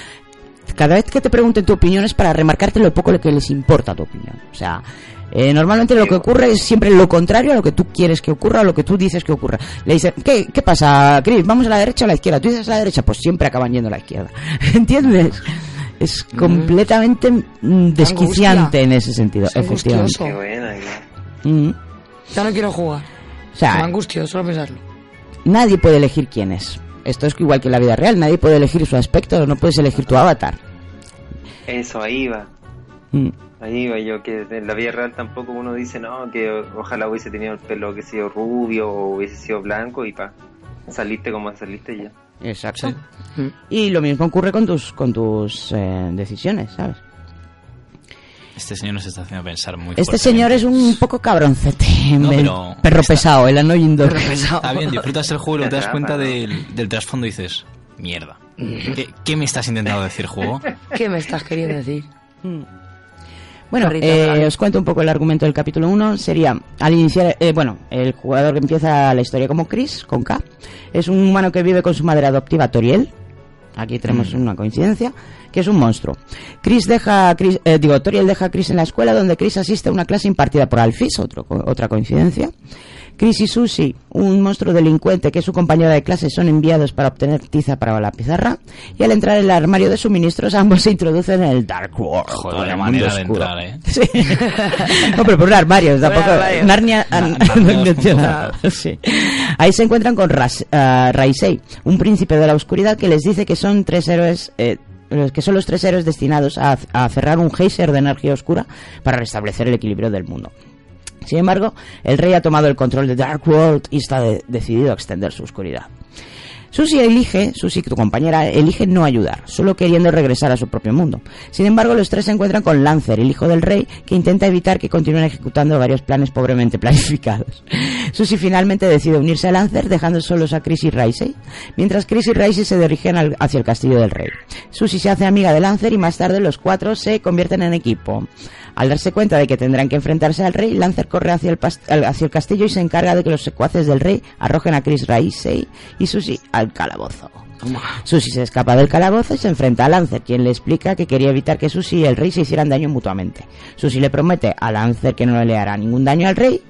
Cada vez que te pregunten tu opinión es para remarcarte lo poco que les importa tu opinión. O sea, eh, normalmente lo que ocurre es siempre lo contrario a lo que tú quieres que ocurra o lo que tú dices que ocurra. Le dicen, ¿qué, qué pasa, Chris? ¿Vamos a la derecha o a la izquierda? Tú dices a la derecha, pues siempre acaban yendo a la izquierda. *laughs* ¿Entiendes? Es completamente mm, desquiciante en ese sentido, Es efectivamente. buena. Mm. Ya no quiero jugar. O sea, Me angustio solo pensarlo. nadie puede elegir quién es. Esto es igual que en la vida real, nadie puede elegir su aspecto, no puedes elegir tu avatar. Eso, ahí va. Mm. Ahí va yo, que en la vida real tampoco uno dice, no, que ojalá hubiese tenido el pelo que sido rubio o hubiese sido blanco y pa, saliste como saliste ya. Exacto. Y lo mismo ocurre con tus con tus eh, decisiones, ¿sabes? Este señor nos está haciendo pensar muy Este señor es un poco cabroncete, No, pero perro está- pesado, el annoying dog. Está bien, disfrutas el juego y te das cuenta del, del trasfondo y dices, mierda. ¿Qué, qué me estás intentando decir, juego? ¿Qué me estás queriendo decir? Bueno, eh, os cuento un poco el argumento del capítulo 1. Sería, al iniciar, eh, bueno, el jugador que empieza la historia como Chris, con K, es un humano que vive con su madre adoptiva, Toriel. Aquí tenemos una coincidencia, que es un monstruo. Chris deja, a Chris, eh, digo, Toriel deja a Chris en la escuela donde Chris asiste a una clase impartida por Alphys, otro, otra coincidencia. Chris y Susie, un monstruo delincuente que es su compañera de clase, son enviados para obtener tiza para la pizarra. Y al entrar en el armario de suministros, ambos se introducen en el Dark World. Joder, el manera mundo de oscuro. entrar, ¿eh? Sí. *laughs* no, pero por un armario, tampoco. Narnia, Na- *laughs* no Narnia menciona. Sí. Ahí se encuentran con Ras, ah, Raisei, un príncipe de la oscuridad que les dice que son tres héroes. eh, los que son los tres héroes destinados a, a cerrar un geyser de energía oscura para restablecer el equilibrio del mundo. Sin embargo, el rey ha tomado el control de Dark World y está de- decidido a extender su oscuridad. Susie elige, Susie, tu compañera, elige no ayudar, solo queriendo regresar a su propio mundo. Sin embargo, los tres se encuentran con Lancer, el hijo del rey, que intenta evitar que continúen ejecutando varios planes pobremente *laughs* planificados. Susie finalmente decide unirse a Lancer, dejando solos a Chris y Raisei, mientras Chris y Raisei se dirigen hacia el castillo del rey. Susie se hace amiga de Lancer y más tarde los cuatro se convierten en equipo. Al darse cuenta de que tendrán que enfrentarse al rey, Lancer corre hacia el, hacia el castillo y se encarga de que los secuaces del rey arrojen a Chris Raisei y Susie al calabozo. Susie se escapa del calabozo y se enfrenta a Lancer, quien le explica que quería evitar que Susie y el rey se hicieran daño mutuamente. Susie le promete a Lancer que no le hará ningún daño al rey,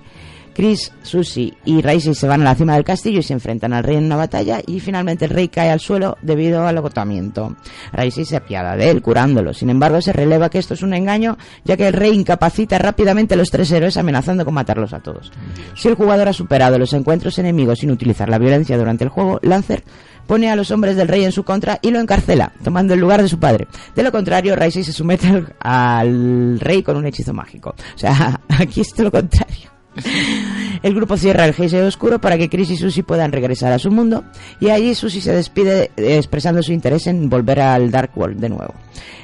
Chris, Susie y Raisi se van a la cima del castillo y se enfrentan al rey en una batalla y finalmente el rey cae al suelo debido al agotamiento. Raisi se apiada de él, curándolo. Sin embargo, se releva que esto es un engaño, ya que el rey incapacita rápidamente a los tres héroes amenazando con matarlos a todos. Si el jugador ha superado los encuentros enemigos sin utilizar la violencia durante el juego, Lancer pone a los hombres del rey en su contra y lo encarcela, tomando el lugar de su padre. De lo contrario, Raisi se somete al, rey con un hechizo mágico. O sea, *laughs* aquí es todo lo contrario. El grupo cierra el Geise Oscuro para que Chris y Susie puedan regresar a su mundo y allí Susie se despide eh, expresando su interés en volver al Dark World de nuevo.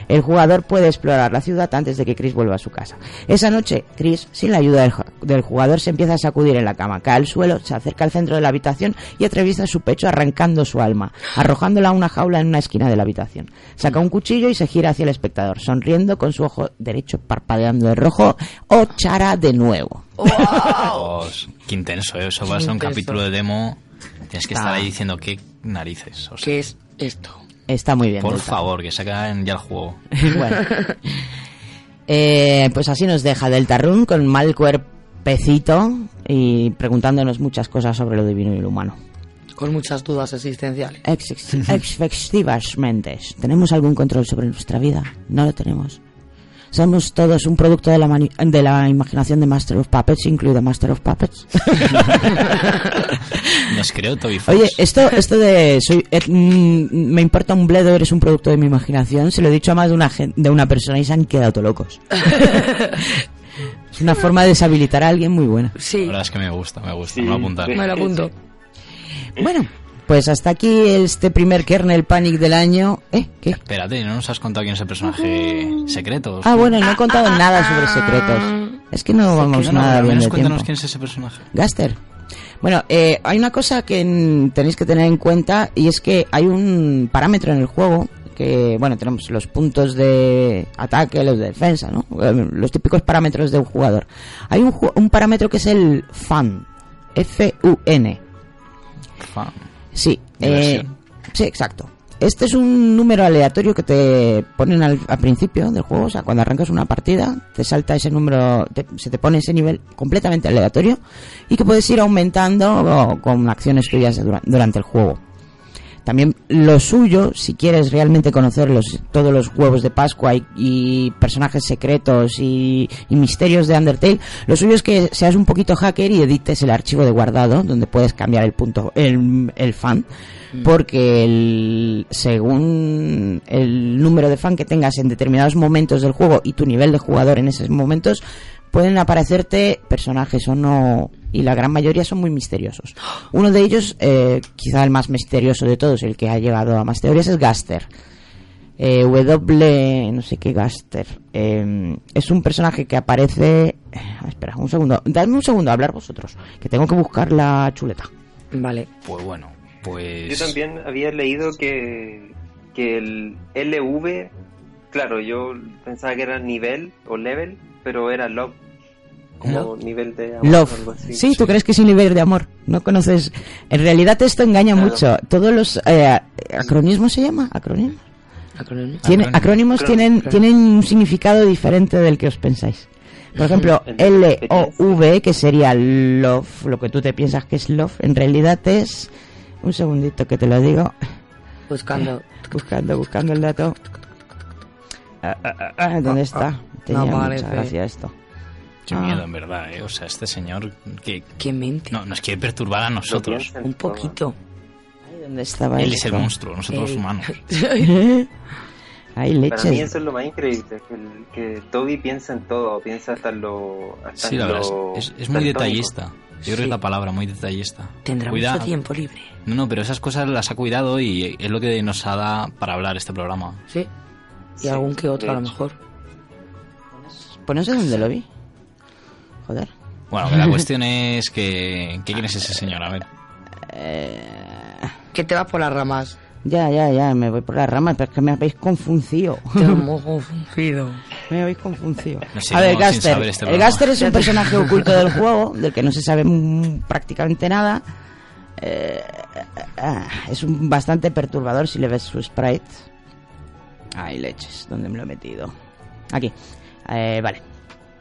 El jugador puede explorar la ciudad antes de que Chris vuelva a su casa. Esa noche, Chris, sin la ayuda del, ju- del jugador, se empieza a sacudir en la cama, cae al suelo, se acerca al centro de la habitación y atraviesa su pecho arrancando su alma, arrojándola a una jaula en una esquina de la habitación. Saca un cuchillo y se gira hacia el espectador, sonriendo con su ojo derecho parpadeando de rojo o chara de nuevo. Dios, qué intenso, ¿eh? eso va a ser un Intenso. capítulo de demo. Tienes que Está. estar ahí diciendo qué narices. O sea, ¿Qué es esto? Está muy bien. por está. favor, que saquen ya el juego. bueno. Eh, pues así nos deja Deltarune con mal cuerpecito y preguntándonos muchas cosas sobre lo divino y lo humano. Con muchas dudas existenciales. Ex- Efectivamente. ¿Tenemos algún control sobre nuestra vida? No lo tenemos. Somos todos un producto de la, mani- de la imaginación de Master of Puppets, incluido Master of Puppets. *laughs* Nos creó Toby Fox. Oye, esto, esto de soy, eh, mm, me importa un bledo, eres un producto de mi imaginación, se lo he dicho a más de una, de una persona y se han quedado todo locos. *laughs* es una forma de deshabilitar a alguien muy buena. Sí. La verdad es que me gusta, me gusta. Me lo voy a apuntar. Me lo apunto. Bueno, pues hasta aquí este primer kernel panic del año. ¿Eh? ¿Qué? Espérate, ¿no nos has contado quién es el personaje secreto? Ah, bueno, no he contado nada sobre secretos. Es que no vamos No, nada bien menos de cuéntanos tiempo. quién es ese personaje. Gaster. Bueno, eh, hay una cosa que tenéis que tener en cuenta y es que hay un parámetro en el juego que, bueno, tenemos los puntos de ataque, los de defensa, ¿no? Eh, Los típicos parámetros de un jugador. Hay un, ju- un parámetro que es el FUN. F-U-N. Fan. Sí, eh, sí, exacto. Este es un número aleatorio que te ponen al, al principio del juego, o sea, cuando arrancas una partida, te salta ese número, te- se te pone ese nivel completamente aleatorio y que puedes ir aumentando con acciones tuyas dura- durante el juego. También lo suyo, si quieres realmente conocer los, todos los huevos de Pascua y, y personajes secretos y, y misterios de Undertale, lo suyo es que seas un poquito hacker y edites el archivo de guardado donde puedes cambiar el punto, el, el fan, porque el, según el número de fan que tengas en determinados momentos del juego y tu nivel de jugador en esos momentos, pueden aparecerte personajes o no y la gran mayoría son muy misteriosos. Uno de ellos, eh, quizá el más misterioso de todos, el que ha llegado a más teorías, es Gaster. Eh, w, no sé qué Gaster. Eh, es un personaje que aparece... ah, espera, un segundo. Dadme un segundo a hablar vosotros, que tengo que buscar la chuleta. Vale. Pues bueno, pues... Yo también había leído que, que el LV, claro, yo pensaba que era nivel o level, pero era love, como Love. nivel de amor, Love. algo así. Sí, tú crees que es un nivel de amor. No conoces. En realidad esto engaña Claro. mucho. Todos los eh, acronismos se llama. Tiene, Acrónimo. acrónimos Acrónimo, tienen, tienen un significado diferente del que os pensáis. Por ejemplo, *laughs* El- L o V, que sería love, lo que tú te piensas que es love, en realidad es. Un segundito que te lo digo. Buscando. *laughs* Buscando, buscando el dato. Ah, ah, ah, ah, ¿Dónde está? Tenía No mucha gracia esto. Qué Ah. miedo, en verdad, ¿eh? O sea, este señor que ¿Qué mente? no, nos quiere perturbar a nosotros. Un poquito. Ay, ¿Dónde estaba Él es esto? el monstruo, nosotros humanos. *laughs* Ay, Para mí leches. eso es lo más increíble, que, el- que Toby piensa en todo, piensa hasta en lo... Hasta Sí, la verdad, lo es, es- es muy detallista. Yo creo que es la palabra, muy detallista. Tendrá Cuida- mucho tiempo libre. No, no, pero esas cosas las ha cuidado y es lo que nos ha dado para hablar este programa. Sí. Y Sí, algún que otro a lo mejor. Pues no sé dónde lo vi. Joder. Bueno, la cuestión es que... ¿Qué quién es ese señor? A ver. Que te vas por las ramas. Ya, ya, ya, me voy por las ramas, pero es que me habéis confundido. Te hemos confundido. *laughs* Me habéis confundido. A ver, Gaster. este el. Gaster es un personaje oculto del *laughs* juego, del que no se sabe mm, prácticamente nada. Eh, ah, es un bastante perturbador si le ves su sprite. Ay, leches, ¿dónde me lo he metido? Aquí. Eh, vale.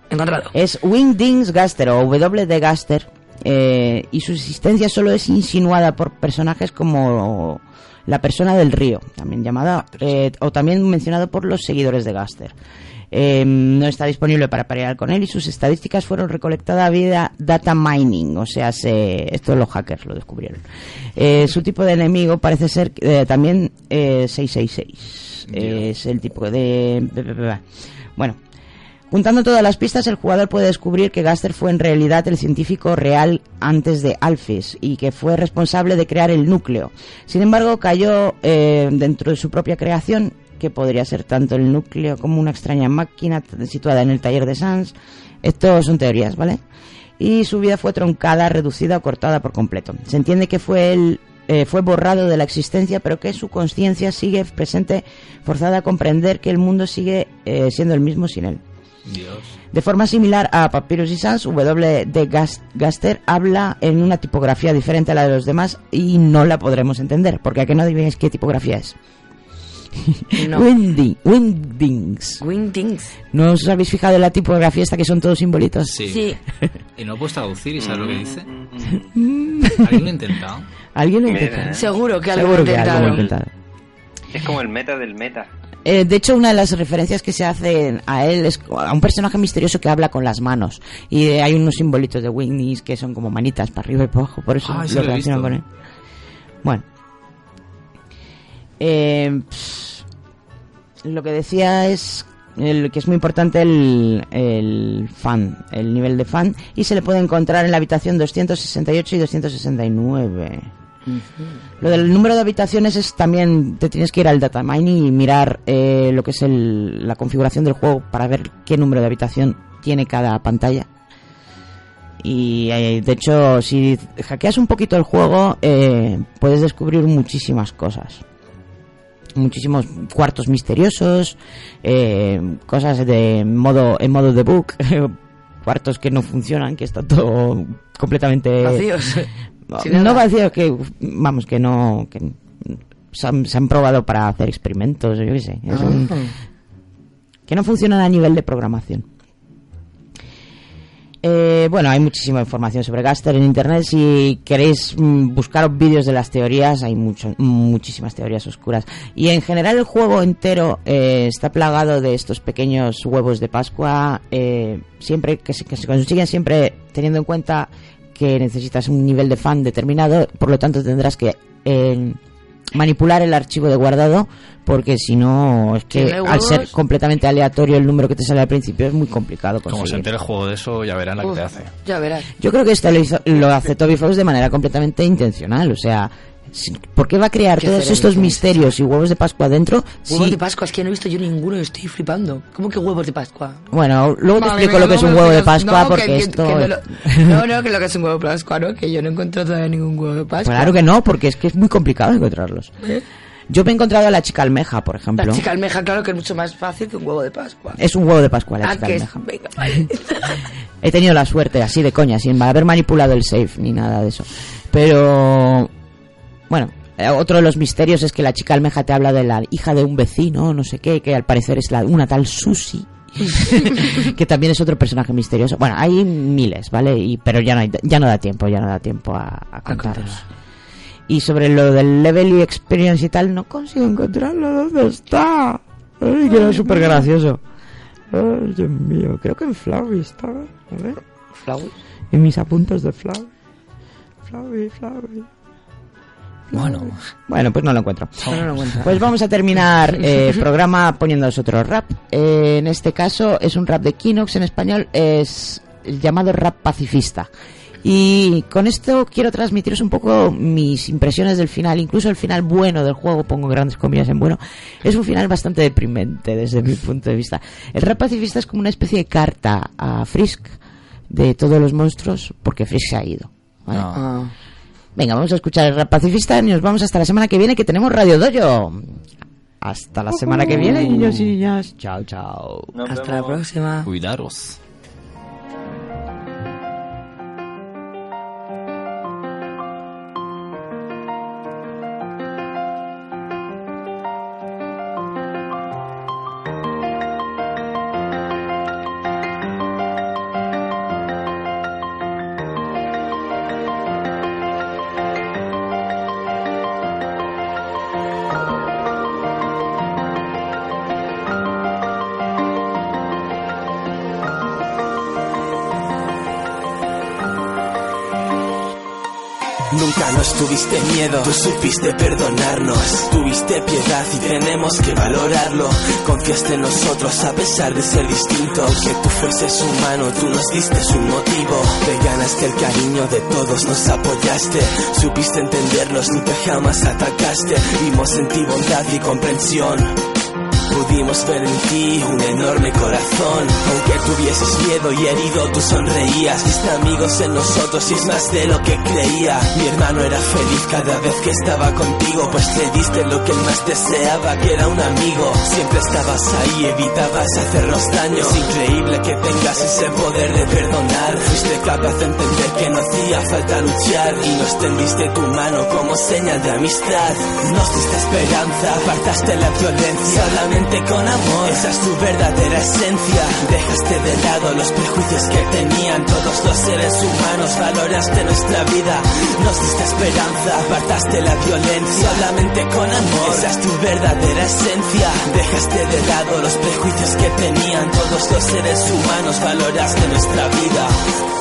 Encontrado. Es Wingdings Gaster o W de Gaster. Eh, y su existencia solo es insinuada por personajes como la persona del río, también llamada, eh, o también mencionado por los seguidores de Gaster. Eh, no está disponible para parear con él y sus estadísticas fueron recolectadas vía data mining, o sea, se, esto los hackers lo descubrieron. Eh, su tipo de enemigo parece ser también 666 es el tipo de... Bueno, Juntando todas las pistas, el jugador puede descubrir que Gaster fue en realidad el científico real antes de Alphys y que fue responsable de crear el núcleo. Sin embargo, cayó eh, dentro de su propia creación, que podría ser tanto el núcleo como una extraña máquina situada en el taller de Sans. Esto son teorías, ¿vale? Y su vida fue troncada, reducida o cortada por completo. Se entiende que fue él eh, fue borrado de la existencia, pero que su conciencia sigue presente, forzada a comprender que el mundo sigue eh, siendo el mismo sin él. Dios. De forma similar a Papyrus y Sans, W. de Gas- Gaster habla en una tipografía diferente a la de los demás y no la podremos entender, porque a que no adivinéis qué tipografía es. No. *laughs* Winding, Windings. Windings. ¿No os habéis fijado en la tipografía esta que son todos simbolitos? Sí. Y no puedes traducir y sabes lo que dice. *laughs* ¿Alguien lo ha intentado? ¿Alguien lo Mira. intenta? Seguro que algo Seguro que intentaron. algo lo ha intentado. Es como el meta del meta. Eh, de hecho, una de las referencias que se hacen a él es a un personaje misterioso que habla con las manos. Y eh, hay unos simbolitos de Winnies que son como manitas para arriba y para abajo, por eso Ah, lo relacionan con él. Bueno. Eh, pss, lo que decía es el, que es muy importante el, el fan, el nivel de fan, y se le puede encontrar en la habitación 268 y 269. Lo del número de habitaciones es también, te tienes que ir al data mining y mirar eh, lo que es el- la configuración del juego para ver qué número de habitación tiene cada pantalla. Y eh, de hecho, si hackeas un poquito el juego, eh, puedes descubrir muchísimas cosas. Muchísimos cuartos misteriosos, eh, cosas de modo en modo debug, *laughs* cuartos que no funcionan, que está todo completamente Vacíos. *laughs* no, vacío que vamos que no que se han, se han probado para hacer experimentos yo qué sé es un- Ah. que no funcionan a nivel de programación Eh, bueno, hay muchísima información sobre Gaster en internet. Si queréis mm, buscar vídeos de las teorías, hay mucho, muchísimas teorías oscuras. Y en general el juego entero eh, está plagado de estos pequeños huevos de Pascua, eh, siempre que se, que se consiguen siempre teniendo en cuenta que necesitas un nivel de fan determinado, por lo tanto tendrás que eh, manipular el archivo de guardado, porque si no, es que ¿Tiene al ser completamente aleatorio el número que te sale al principio es muy complicado Como se conseguir. entere el juego de eso, ya verán la que te hace. Ya verás. Yo creo que esto lo, hizo- lo hace Toby Fox de manera completamente intencional. O sea, ¿por qué va a crear ¿Qué todos estos misterios y huevos de Pascua adentro? Huevos de Pascua, es que no he visto yo ninguno y estoy flipando. ¿Cómo que huevos de Pascua? Bueno, luego te Madre explico mía, lo que no es un huevo de Pascua no, porque que- esto... que no, lo- no, no, que lo que es un huevo de Pascua, ¿no? Que yo no he encontrado todavía ningún huevo de Pascua. Claro que no, porque es que es muy complicado encontrarlos. ¿Eh? Yo me he encontrado a la chica almeja, por ejemplo. La chica almeja, claro que es mucho más fácil que un huevo de Pascua. Es un huevo de Pascua la ah, chica que es... almeja. Venga, vale. *laughs* He tenido la suerte, así de coña, sin haber manipulado el safe ni nada de eso. Pero, bueno, eh, otro de los misterios es que la chica almeja te habla de la hija de un vecino, no sé qué, que al parecer es la, una tal Susi. *laughs* que también es otro personaje misterioso. Bueno, hay miles, ¿vale? Y, pero ya no, hay- ya no da tiempo, ya no da tiempo a, a contarlos. Y sobre lo del level y experience y tal, no consigo encontrarlo. ¿Dónde está? Ay, que era súper gracioso. Ay, Dios mío, creo que en Flowey estaba. A ver. ¿Flowey? En mis apuntes de Flowey. Flowey, Flowey. Bueno, Bueno, pues no lo encuentro. No lo encuentro. Pues vamos a terminar eh, el *laughs* programa poniéndoos otro rap. Eh, en este caso es un rap de Kinox en español, es el llamado rap pacifista. Y con esto quiero transmitiros un poco mis impresiones del final, incluso el final bueno del juego, pongo grandes comillas en bueno. Es un final bastante deprimente desde mi punto de vista. El rap pacifista es como una especie de carta a Frisk de todos los monstruos, porque Frisk se ha ido. ¿vale? Ah. Venga, vamos a escuchar el rap pacifista y nos vamos hasta la semana que viene que tenemos Radio Dojo. Hasta la semana que viene, niños y niñas. Chao, chao. Hasta la próxima. cuidaros. Nos tuviste miedo, tú supiste perdonarnos. Tuviste piedad y tenemos que valorarlo. Confiaste en nosotros a pesar de ser distinto. Que tú fueses humano, tú nos diste un motivo. Te ganaste el cariño de todos, nos apoyaste. Supiste entendernos, nunca jamás atacaste. Vimos en ti bondad y comprensión. Pudimos ver en ti un enorme corazón. Aunque tuvieses miedo y herido, tú sonreías. Viste amigos en nosotros y es más de lo que creía. Mi hermano era feliz cada vez que estaba contigo, pues te diste lo que él más deseaba, que era un amigo. Siempre estabas ahí, evitabas hacernos daño. Es increíble que tengas ese poder de perdonar. Fuiste capaz de entender que no hacía falta luchar y nos tendiste tu mano como señal de amistad. Nos diste esperanza, apartaste la violencia, solamente con amor. Esa es tu verdadera esencia. Dejaste de lado los prejuicios que tenían todos los seres humanos. Valoraste nuestra vida, nos diste esperanza. Apartaste la violencia solamente con amor. Esa es tu verdadera esencia. Dejaste de lado los prejuicios que tenían todos los seres humanos. Valoraste nuestra vida.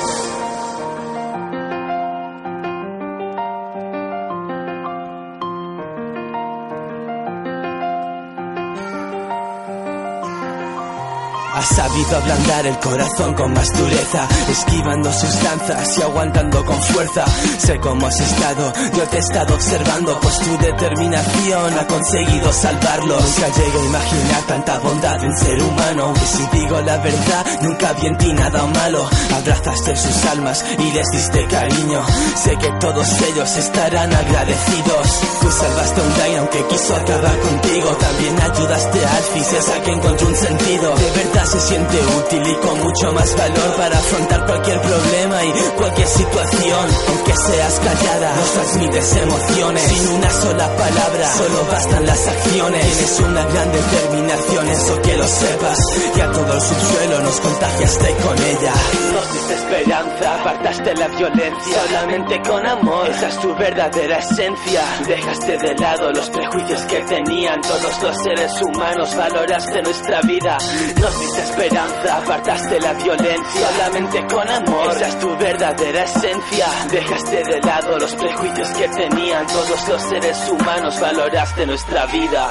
a sabido ablandar el corazón con más dureza, esquivando sus lanzas y aguantando con fuerza. Sé cómo has estado, yo te he estado observando, pues tu determinación ha conseguido salvarlo. Nunca llegué a imaginar tanta bondad en ser humano, aunque si digo la verdad, nunca vi en ti nada malo. Abrazaste sus almas y les diste cariño. Sé que todos ellos estarán agradecidos. Tú salvaste a un Dain aunque quiso acabar contigo. También ayudaste a Alphys, a encontró un sentido. De verdad se siente útil y con mucho más valor para afrontar cualquier problema y cualquier situación. Aunque seas callada, nos transmites emociones sin una sola palabra, solo bastan las acciones. Tienes una gran determinación, eso que lo sepas. Y a todo el subsuelo nos contagiaste con ella. Nos diste esperanza, apartaste la violencia solamente con amor. Esa es tu verdadera esencia. Dejaste de lado los prejuicios que tenían todos los seres humanos. Valoraste nuestra vida, nos diste esperanza, apartaste la violencia solamente con amor. Esa es tu verdadera esencia. Dejaste de lado los prejuicios que tenían todos los seres humanos. Valoraste nuestra vida.